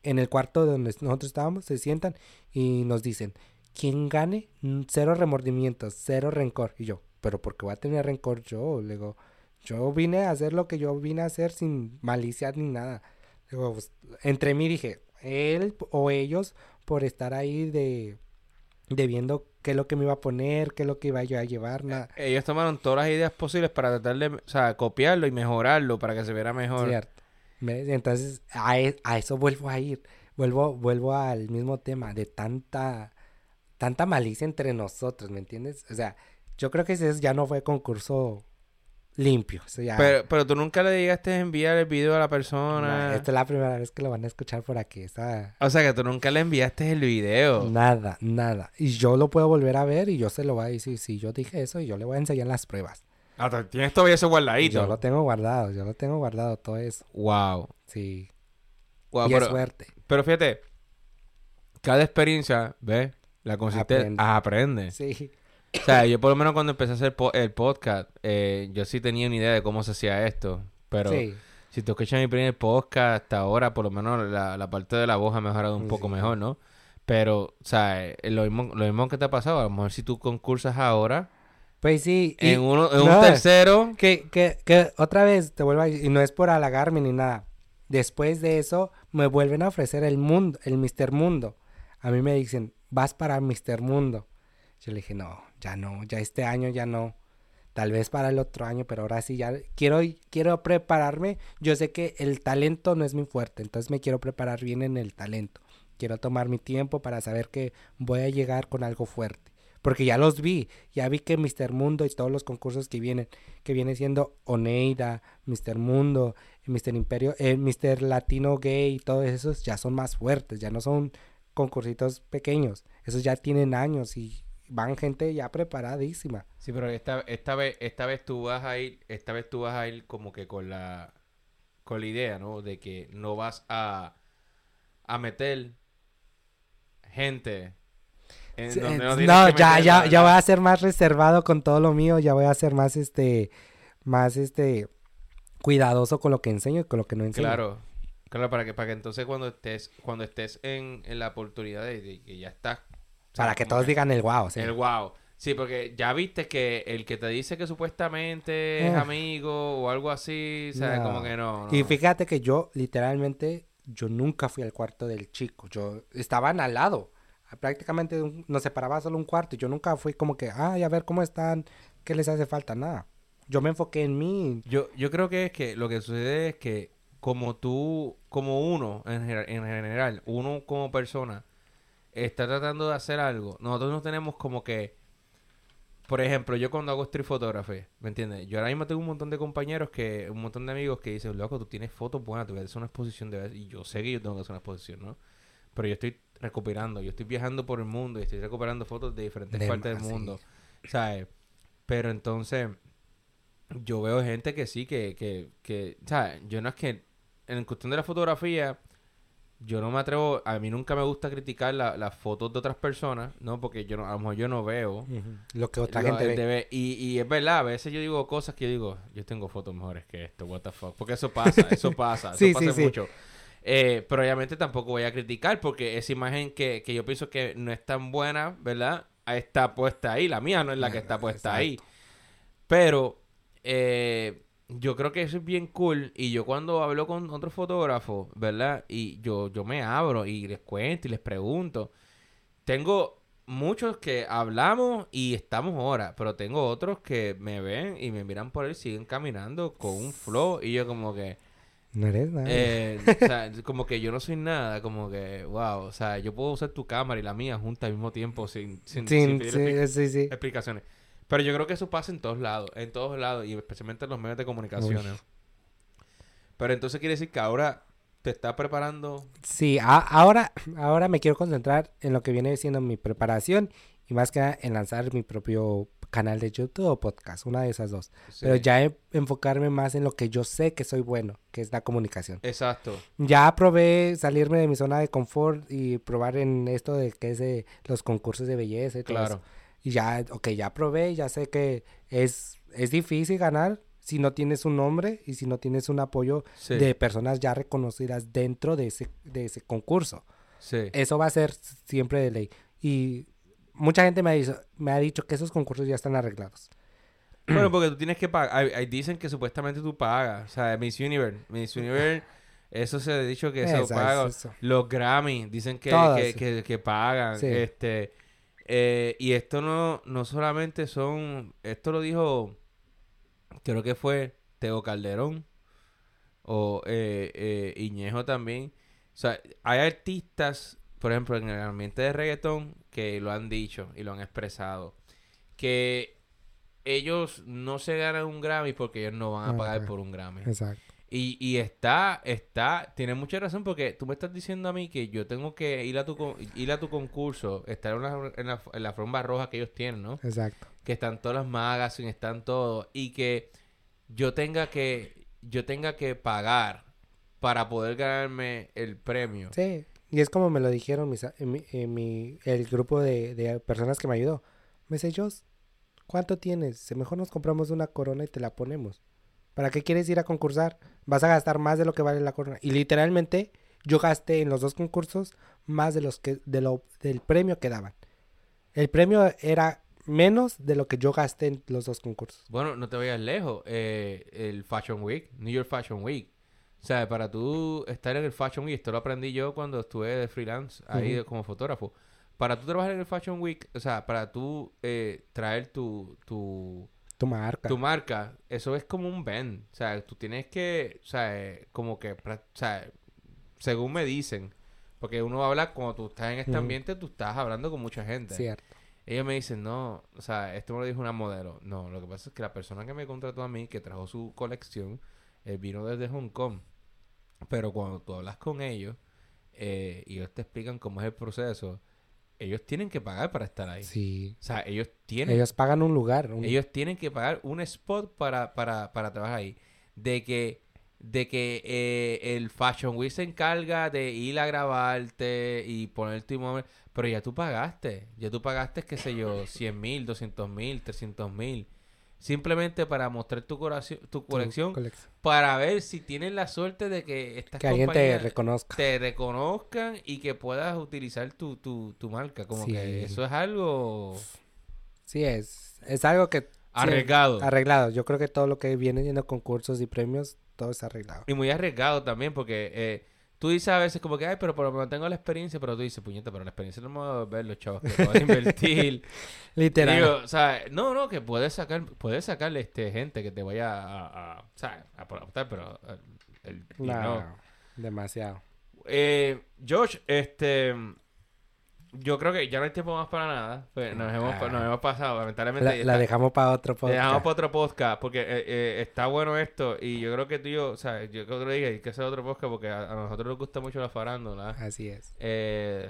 en el cuarto donde nosotros estábamos, se sientan y nos dicen, quien gane, cero remordimientos, cero rencor. Y yo, pero porque voy a tener rencor yo, le digo, yo vine a hacer lo que yo vine a hacer sin malicia ni nada. Pues, entre mí dije, él o ellos por estar ahí de, de viendo qué es lo que me iba a poner, qué es lo que iba yo a llevar, nada. Ellos tomaron todas las ideas posibles para tratar de, o sea, copiarlo y mejorarlo para que se viera mejor. Cierto. Entonces, a, e- a eso vuelvo a ir. Vuelvo, vuelvo al mismo tema de tanta, tanta malicia entre nosotros, ¿me entiendes? O sea, yo creo que ese ya no fue concurso limpio. Ya, Pero, pero tú nunca le llegaste a enviar el video a la persona. esta es la primera vez que lo van a escuchar por aquí. esa- O sea, que tú nunca le enviaste el video. Nada, nada. Y yo lo puedo volver a ver y yo se lo voy a decir. Si yo dije eso, y yo le voy a enseñar las pruebas. Ah, tú tienes todavía eso guardadito. yo lo tengo guardado, yo lo tengo guardado todo eso. Wow. Sí. Wow, y pero, es suerte. pero fíjate, cada experiencia, ¿ves? La consiste Aprende. aprende. Sí. O sea, yo por lo menos cuando empecé a hacer po- el podcast, eh, yo sí tenía una idea de cómo se hacía esto. Pero sí. si tú escuchas mi primer podcast hasta ahora, por lo menos la, la parte de la voz ha mejorado un poco Sí. mejor, ¿no? Pero, o sea, eh, lo mismo, lo mismo que te ha pasado, a lo mejor si tú concursas ahora, Pues sí. y- en, uno, en un tercero, Que, que, que otra vez te vuelvo a y no es por halagarme ni nada. Después de eso, me vuelven a ofrecer el mundo, el Mister Mundo. A mí me dicen, vas para Mister Mundo. Yo le dije, no, ya no, ya este año ya no. Tal vez para el otro año, pero ahora sí ya quiero, quiero prepararme. Yo sé que el talento no es mi fuerte, entonces me quiero preparar bien en el talento. Quiero tomar mi tiempo para saber que voy a llegar con algo fuerte. Porque ya los vi, ya vi que Mister Mundo y todos los concursos que vienen, que viene siendo Oneida, Mister Mundo, Mister Imperio, eh, Mister Latino Gay y todos esos ya son más fuertes, ya no son concursitos pequeños. Esos ya tienen años y van gente ya preparadísima. Sí, pero esta, esta vez, esta vez tú vas a ir, esta vez tú vas a ir como que con la, con la idea, ¿no? De que no vas a, a meter gente en Sí, donde eh, no no, ya, ya, ya voy a ser más reservado con todo lo mío, ya voy a ser más este, más este, cuidadoso con lo que enseño y con lo que no enseño. Claro, claro, para que, para que entonces cuando estés, cuando estés en, en la oportunidad de, de que ya estás. O sea, Para que todos digan el wow, sí. El wow. Sí, porque ya viste que el que te dice que supuestamente es amigo o algo así, o sea, No. como que no. Y fíjate que yo, literalmente, yo nunca fui al cuarto del chico. Yo estaban al lado. Prácticamente nos separaba solo un cuarto. Yo nunca fui como que, ay, a ver cómo están, qué les hace falta, nada. Yo me enfoqué en mí. Yo, yo creo que es que lo que sucede es que como tú, como uno en general, uno como persona está tratando de hacer algo, nosotros no tenemos como que, por ejemplo, yo cuando hago street photography, ¿me entiendes? Yo ahora mismo tengo un montón de compañeros que, un montón de amigos que dicen, loco, tú tienes fotos buenas, tú voy a hacer una exposición de y yo sé que yo tengo que hacer una exposición, ¿no? Pero yo estoy recuperando, yo estoy viajando por el mundo y estoy recuperando fotos de diferentes De partes del sí. mundo, ¿sabes? Pero entonces yo veo gente que sí, que, que, que, ¿sabes? Yo no es que, en cuestión de la fotografía, yo no me atrevo, a mí nunca me gusta criticar la- las fotos de otras personas, ¿no? Porque yo no, a lo mejor yo no veo. Lo que otra lo- gente ve. ve- Y, y es verdad, a veces yo digo cosas que yo digo, yo tengo fotos mejores que esto, what the fuck. Porque eso pasa, eso pasa, Sí, eso sí, pasa sí. mucho. Eh, pero obviamente tampoco voy a criticar porque esa imagen que, que yo pienso que no es tan buena, ¿verdad? Ahí Está puesta ahí, la mía no es la que está Exacto. puesta ahí. Pero eh, yo creo que eso es bien cool. Y yo cuando hablo con otros fotógrafos, ¿verdad? Y yo, yo me abro y les cuento y les pregunto. Tengo muchos que hablamos y estamos ahora, pero tengo otros que me ven y me miran por él, siguen caminando con un flow y yo como que... No eres nada. Eh, o sea, como que yo no soy nada, como que, wow, o sea, yo puedo usar tu cámara y la mía juntas al mismo tiempo sin, sin, sin sí, sí, sí. explicaciones. Pero yo creo que eso pasa en todos lados, en todos lados, y especialmente en los medios de comunicaciones. Uy. Pero entonces quiere decir que ahora te estás preparando. Sí, a- ahora, ahora me quiero concentrar en lo que viene siendo mi preparación y más que nada en lanzar mi propio canal de YouTube o podcast, una de esas dos. Pero ya enfocarme más en lo que yo sé que soy bueno, que es la comunicación. Exacto. Ya probé salirme de mi zona de confort y probar en esto de que es de los concursos de belleza y todo Claro. eso. Y ya, ok, ya probé, ya sé que es, es difícil ganar si no tienes un nombre y si no tienes un apoyo Sí. de personas ya reconocidas dentro de ese, de ese concurso. Sí. Eso va a ser siempre de ley. Y mucha gente me ha, dicho, me ha dicho que esos concursos ya están arreglados. Bueno, porque tú tienes que pagar. Dicen que supuestamente tú pagas. O sea, Miss Universe. Miss Universe, eso se ha dicho que eso paga. Los Grammy dicen que, que- que pagan. Sí. Este. Eh, y esto no, no solamente son. Esto lo dijo. Creo que fue Teo Calderón. O eh, eh, Iñejo también. O sea, hay artistas, por ejemplo, en el ambiente de reggaetón, que lo han dicho y lo han expresado. Que ellos no se ganan un Grammy porque ellos no van a Ah, pagar por un Grammy. Exacto. Y, y está, está, tiene mucha razón porque tú me estás diciendo a mí que yo tengo que ir a tu, con- ir a tu concurso, estar en la, en la, en la alfombra roja que ellos tienen, ¿no? Exacto. Que están todas las magazines, están todos, y que yo tenga que, yo tenga que pagar para poder ganarme el premio. Sí. Y es como me lo dijeron mis, mi, en mi- el grupo de, de personas que me ayudó. Me dice, Jos, ¿cuánto tienes? Si mejor nos compramos una corona y te la ponemos. ¿Para qué quieres ir a concursar? Vas a gastar más de lo que vale la corona. Y literalmente yo gasté en los dos concursos más de los que de lo del premio que daban. El premio era menos de lo que yo gasté en los dos concursos. Bueno, no te vayas lejos. eh, el Fashion Week, New York Fashion Week. O sea, para tú estar en el Fashion Week, esto lo aprendí yo cuando estuve de freelance ahí como fotógrafo. Para tú trabajar en el Fashion Week, o sea, para tú eh, traer tu, tu, Tu marca. tu marca, eso es como un bend. O sea, tú tienes que, o sea, eh, como que, o sea, según me dicen, porque uno habla, cuando tú estás en este ambiente, tú estás hablando con mucha gente. Cierto. Ellos me dicen, no, o sea, esto me lo dijo una modelo. No, lo que pasa es que la persona que me contrató a mí, que trajo su colección, eh, vino desde Hong Kong. Pero cuando tú hablas con ellos eh, y ellos te explican cómo es el proceso, ellos tienen que pagar para estar ahí. Sí. O sea, ellos tienen, Ellos pagan un lugar. un- ellos tienen que pagar un spot para, para, para trabajar ahí. De que, de que eh, el Fashion Week se encarga de ir a grabarte y poner tu inmueble. Pero ya tú pagaste. Ya tú pagaste, qué sé yo, 100 mil, 200 mil, 300 mil. Simplemente para mostrar tu, coraci- tu colección. Para ver si tienes la suerte de que estas Que alguien te compañías reconozca. te reconozcan y que puedas utilizar tu, tu, tu marca. Como Sí. que eso es algo Sí, es, es algo que... sí, arriesgado. arreglado. Yo creo que todo lo que viene siendo concursos y premios, todo es arreglado. Y muy arriesgado también, porque eh, tú dices a veces como que, ay, pero por lo menos tengo la experiencia, pero tú dices, puñeta, pero la experiencia no me va a ver los chavos que puedes invertir. Literal. Digo, o sea, no, no, que puedes sacar, puedes sacarle este gente que te vaya a, a, o sea, a aportar, pero eh, el, y No, no. demasiado. Eh, Josh, este, yo creo que ya no hay tiempo más para nada. pues, nos, hemos, Ah. nos hemos pasado, lamentablemente. La, la dejamos para otro podcast. dejamos para otro podcast porque eh, eh, está bueno esto y yo creo que tú y yo, o sea, yo creo que hay que hacer otro podcast porque a, a nosotros nos gusta mucho la farándula. Así es. Eh,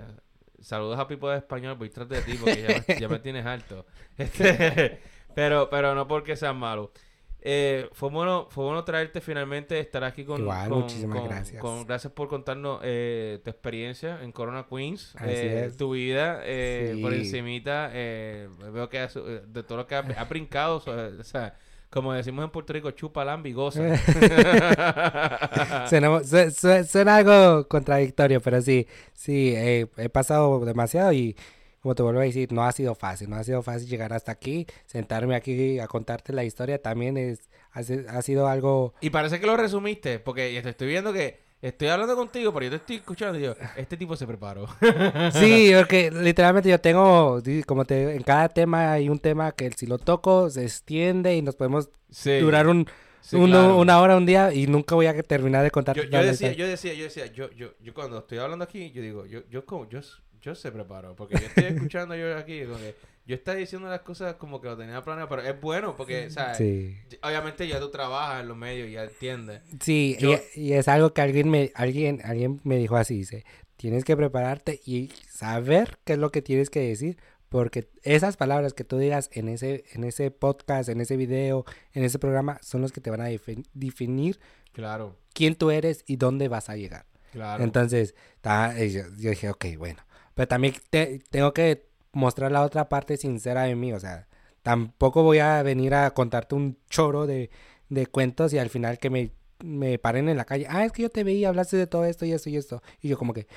saludos a Pipo de Español, voy tras de ti porque ya, me- ya me tienes alto. Este, pero, pero no porque seas malo. Eh, fue bueno, fue bueno traerte finalmente, estar aquí con, Igual, con- muchísimas con- gracias. con- gracias por contarnos eh, tu experiencia en Corona Queens, eh, tu vida eh, por Sí. encimita. eh, veo que has- de todo lo que ha, brincado, o sea, como decimos en Puerto Rico, chupa lambi, goza. Suena, su- su- suena algo contradictorio, pero sí, sí, eh, he pasado demasiado y como te vuelvo a decir, no ha sido fácil, no ha sido fácil llegar hasta aquí, sentarme aquí a contarte la historia también es, ha, ha sido algo, Y parece que lo resumiste, porque te estoy viendo que estoy hablando contigo, pero yo te estoy escuchando y yo, este tipo se preparó. sí, porque literalmente yo tengo, como te, en cada tema hay un tema que si lo toco se extiende y nos podemos sí, durar un, sí, uno- claro. una hora, un día y nunca voy a terminar de contar Yo, yo decía, yo decía, yo decía, yo, yo, yo cuando estoy hablando aquí, yo digo, yo, yo como, yo, yo se preparo, porque yo estoy escuchando yo aquí, como que yo estaba diciendo las cosas como que lo tenía planeado, pero es bueno porque, ¿sabes? Sí. Obviamente ya tú trabajas en los medios y ya entiendes. Sí, Yo- y, y es algo que alguien me, alguien, alguien me dijo así, dice, tienes que prepararte y saber qué es lo que tienes que decir, porque esas palabras que tú digas en ese, en ese podcast, en ese video, en ese programa, son los que te van a defi- definir Claro, quién tú eres y dónde vas a llegar. claro. Entonces, ta- yo, yo dije, ok, bueno, pero también te- tengo que mostrar la otra parte sincera de mí, o sea, tampoco voy a venir a contarte un choro de, de cuentos y al final que me, me paren en la calle, ah, es que yo te vi, hablaste de todo esto y esto y esto, y yo como que,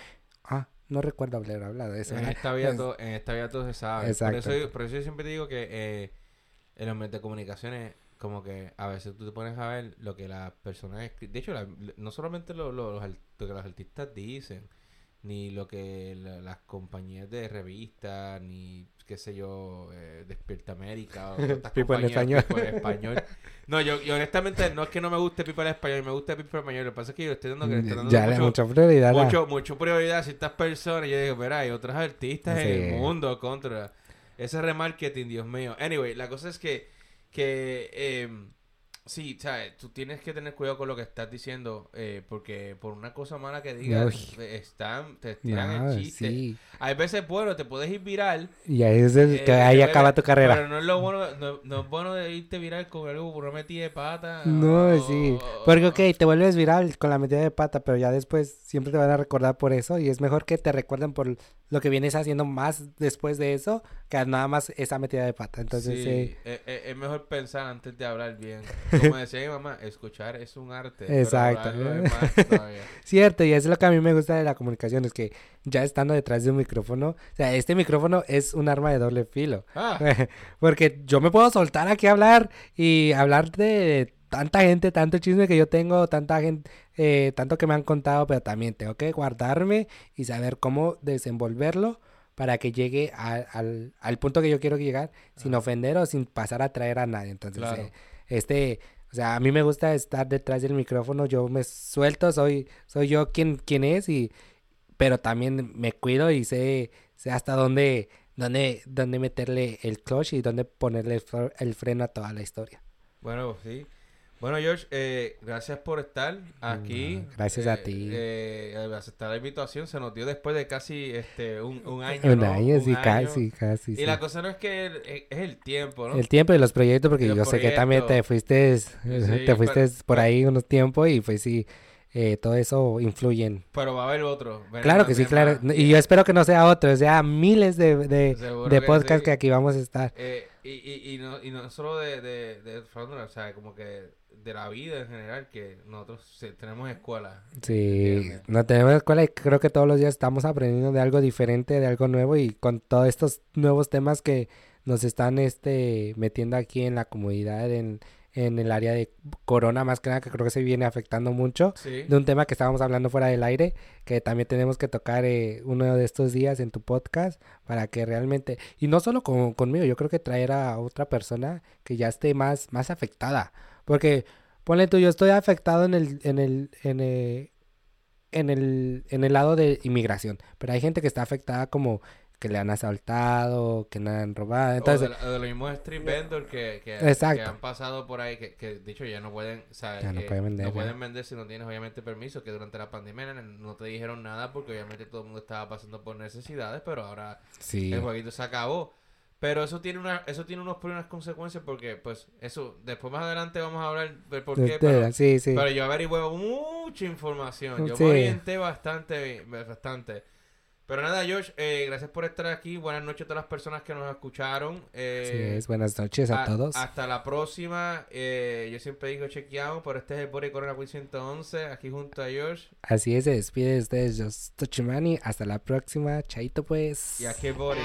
ah, no recuerdo haber hablado de eso. en esta vida todo, en esta vida todo se sabe. Exacto. Por eso, por eso yo siempre digo que eh, en los medios de comunicaciones, como que a veces tú te pones a ver lo que las personas... De hecho, la- no solamente lo, lo- los, lo que los artistas dicen, ni lo que la- las compañías de revistas, ni qué sé yo, eh, Despierta América o estas People en español. En español. No, yo, yo honestamente no es que no me guste People en español, me gusta People en español. Lo que pasa es que yo estoy dando que le estoy dando Ya mucho, mucha prioridad. mucho, mucho prioridad a ciertas personas. Yo digo, verá, hay otros artistas en el mundo contra ese remarketing, Dios mío. Anyway, la cosa es que, que eh, sí, ¿sabes? Tú tienes que tener cuidado con lo que estás diciendo, eh, porque por una cosa mala que digas, están, te tiran No, el chiste. sí. Hay veces, bueno, te puedes ir viral. Y ahí es el que eh, ahí acaba tu carrera. Pero no es lo bueno, no, no es bueno de irte viral con algo por una metida de pata. No, o- sí. Porque, ok, te vuelves viral con la metida de pata, pero ya después siempre te van a recordar por eso. Y es mejor que te recuerden por lo que vienes haciendo más después de eso que nada más esa metida de pata. Entonces, sí, eh, es mejor pensar antes de hablar bien. Como decía mi mamá, escuchar es un arte. Exacto. cierto. Y eso es lo que a mí me gusta de la comunicación, es que ya estando detrás de un micrófono, o sea, este micrófono es un arma de doble filo. Ah, Porque yo me puedo soltar aquí a hablar y hablar de tanta gente, tanto chisme que yo tengo, tanta gente, eh, tanto que me han contado, pero también tengo que guardarme y saber cómo desenvolverlo para que llegue a- al, al punto que yo quiero llegar sin ofender o sin pasar a atraer a nadie. Entonces, Claro. eh, este, o sea, a mí me gusta estar detrás del micrófono, yo me suelto, soy, soy yo quien, quien es y, pero también me cuido y sé, sé hasta dónde, dónde, dónde meterle el clutch y dónde ponerle el, fre- el freno a toda la historia. bueno, sí. Bueno, George, eh, gracias por estar aquí. No, gracias a Eh, ti. Eh, aceptar la invitación se nos dio después de casi este un, un año. Un ¿no? año, Un sí, año. casi, casi. Y sí. la cosa no es que el- es es el tiempo, ¿no? El tiempo y los proyectos, porque los yo sé que también te proyectos. fuiste, Sí, te fuiste pero- por ahí unos tiempos y pues sí, eh, todo eso influye en... Pero va a haber otro. Viene Claro que sí, claro. más. Y yo espero que no sea otro, sea miles de, de, de que podcasts sí. que aquí vamos a estar. Eh, y, y, y, no, y no solo de, de, de o sea, como que de la vida en general, que nosotros tenemos escuela. Sí, no tenemos escuela y creo que todos los días estamos aprendiendo de algo diferente, de algo nuevo y con todos estos nuevos temas que nos están este metiendo aquí en la comunidad, en, en el área de corona, más que nada, que creo que se viene afectando mucho. Sí. De un tema que estábamos hablando fuera del aire, que también tenemos que tocar eh, uno de estos días en tu podcast para que realmente, y no solo con- conmigo, yo creo que traer a otra persona que ya esté más, más afectada. Porque, ponle tú, yo estoy afectado en el, en el, en el, en el, en el lado de inmigración, pero hay gente que está afectada como que le han asaltado, que le han robado, entonces... o de, de los mismos street vendors que, que, Exacto. que han pasado por ahí, que, que de hecho ya no pueden, o sea, Ya no eh, pueden vender, ya. pueden vender si no tienes obviamente permiso, que durante la pandemia no- no te dijeron nada porque obviamente todo el mundo estaba pasando por necesidades, pero ahora Sí, el jueguito se acabó. Pero eso tiene una, eso tiene unos unas consecuencias porque, pues, eso, después más adelante vamos a hablar del por qué, de- pero, sí, sí. pero yo averigüé mucha información. Yo Sí. me orienté bastante, bastante. Pero nada, George, eh, gracias por estar aquí. Buenas noches a todas las personas que nos escucharon. Así Eh, es, buenas noches a, a- todos. Hasta la próxima. Eh, yo siempre digo chequeado, pero este es el Body Corona Quiz 111, aquí junto a George. Así es, se despide de ustedes, yo soy Tochimani. Hasta la próxima. Chaito, pues. Y aquí el Body.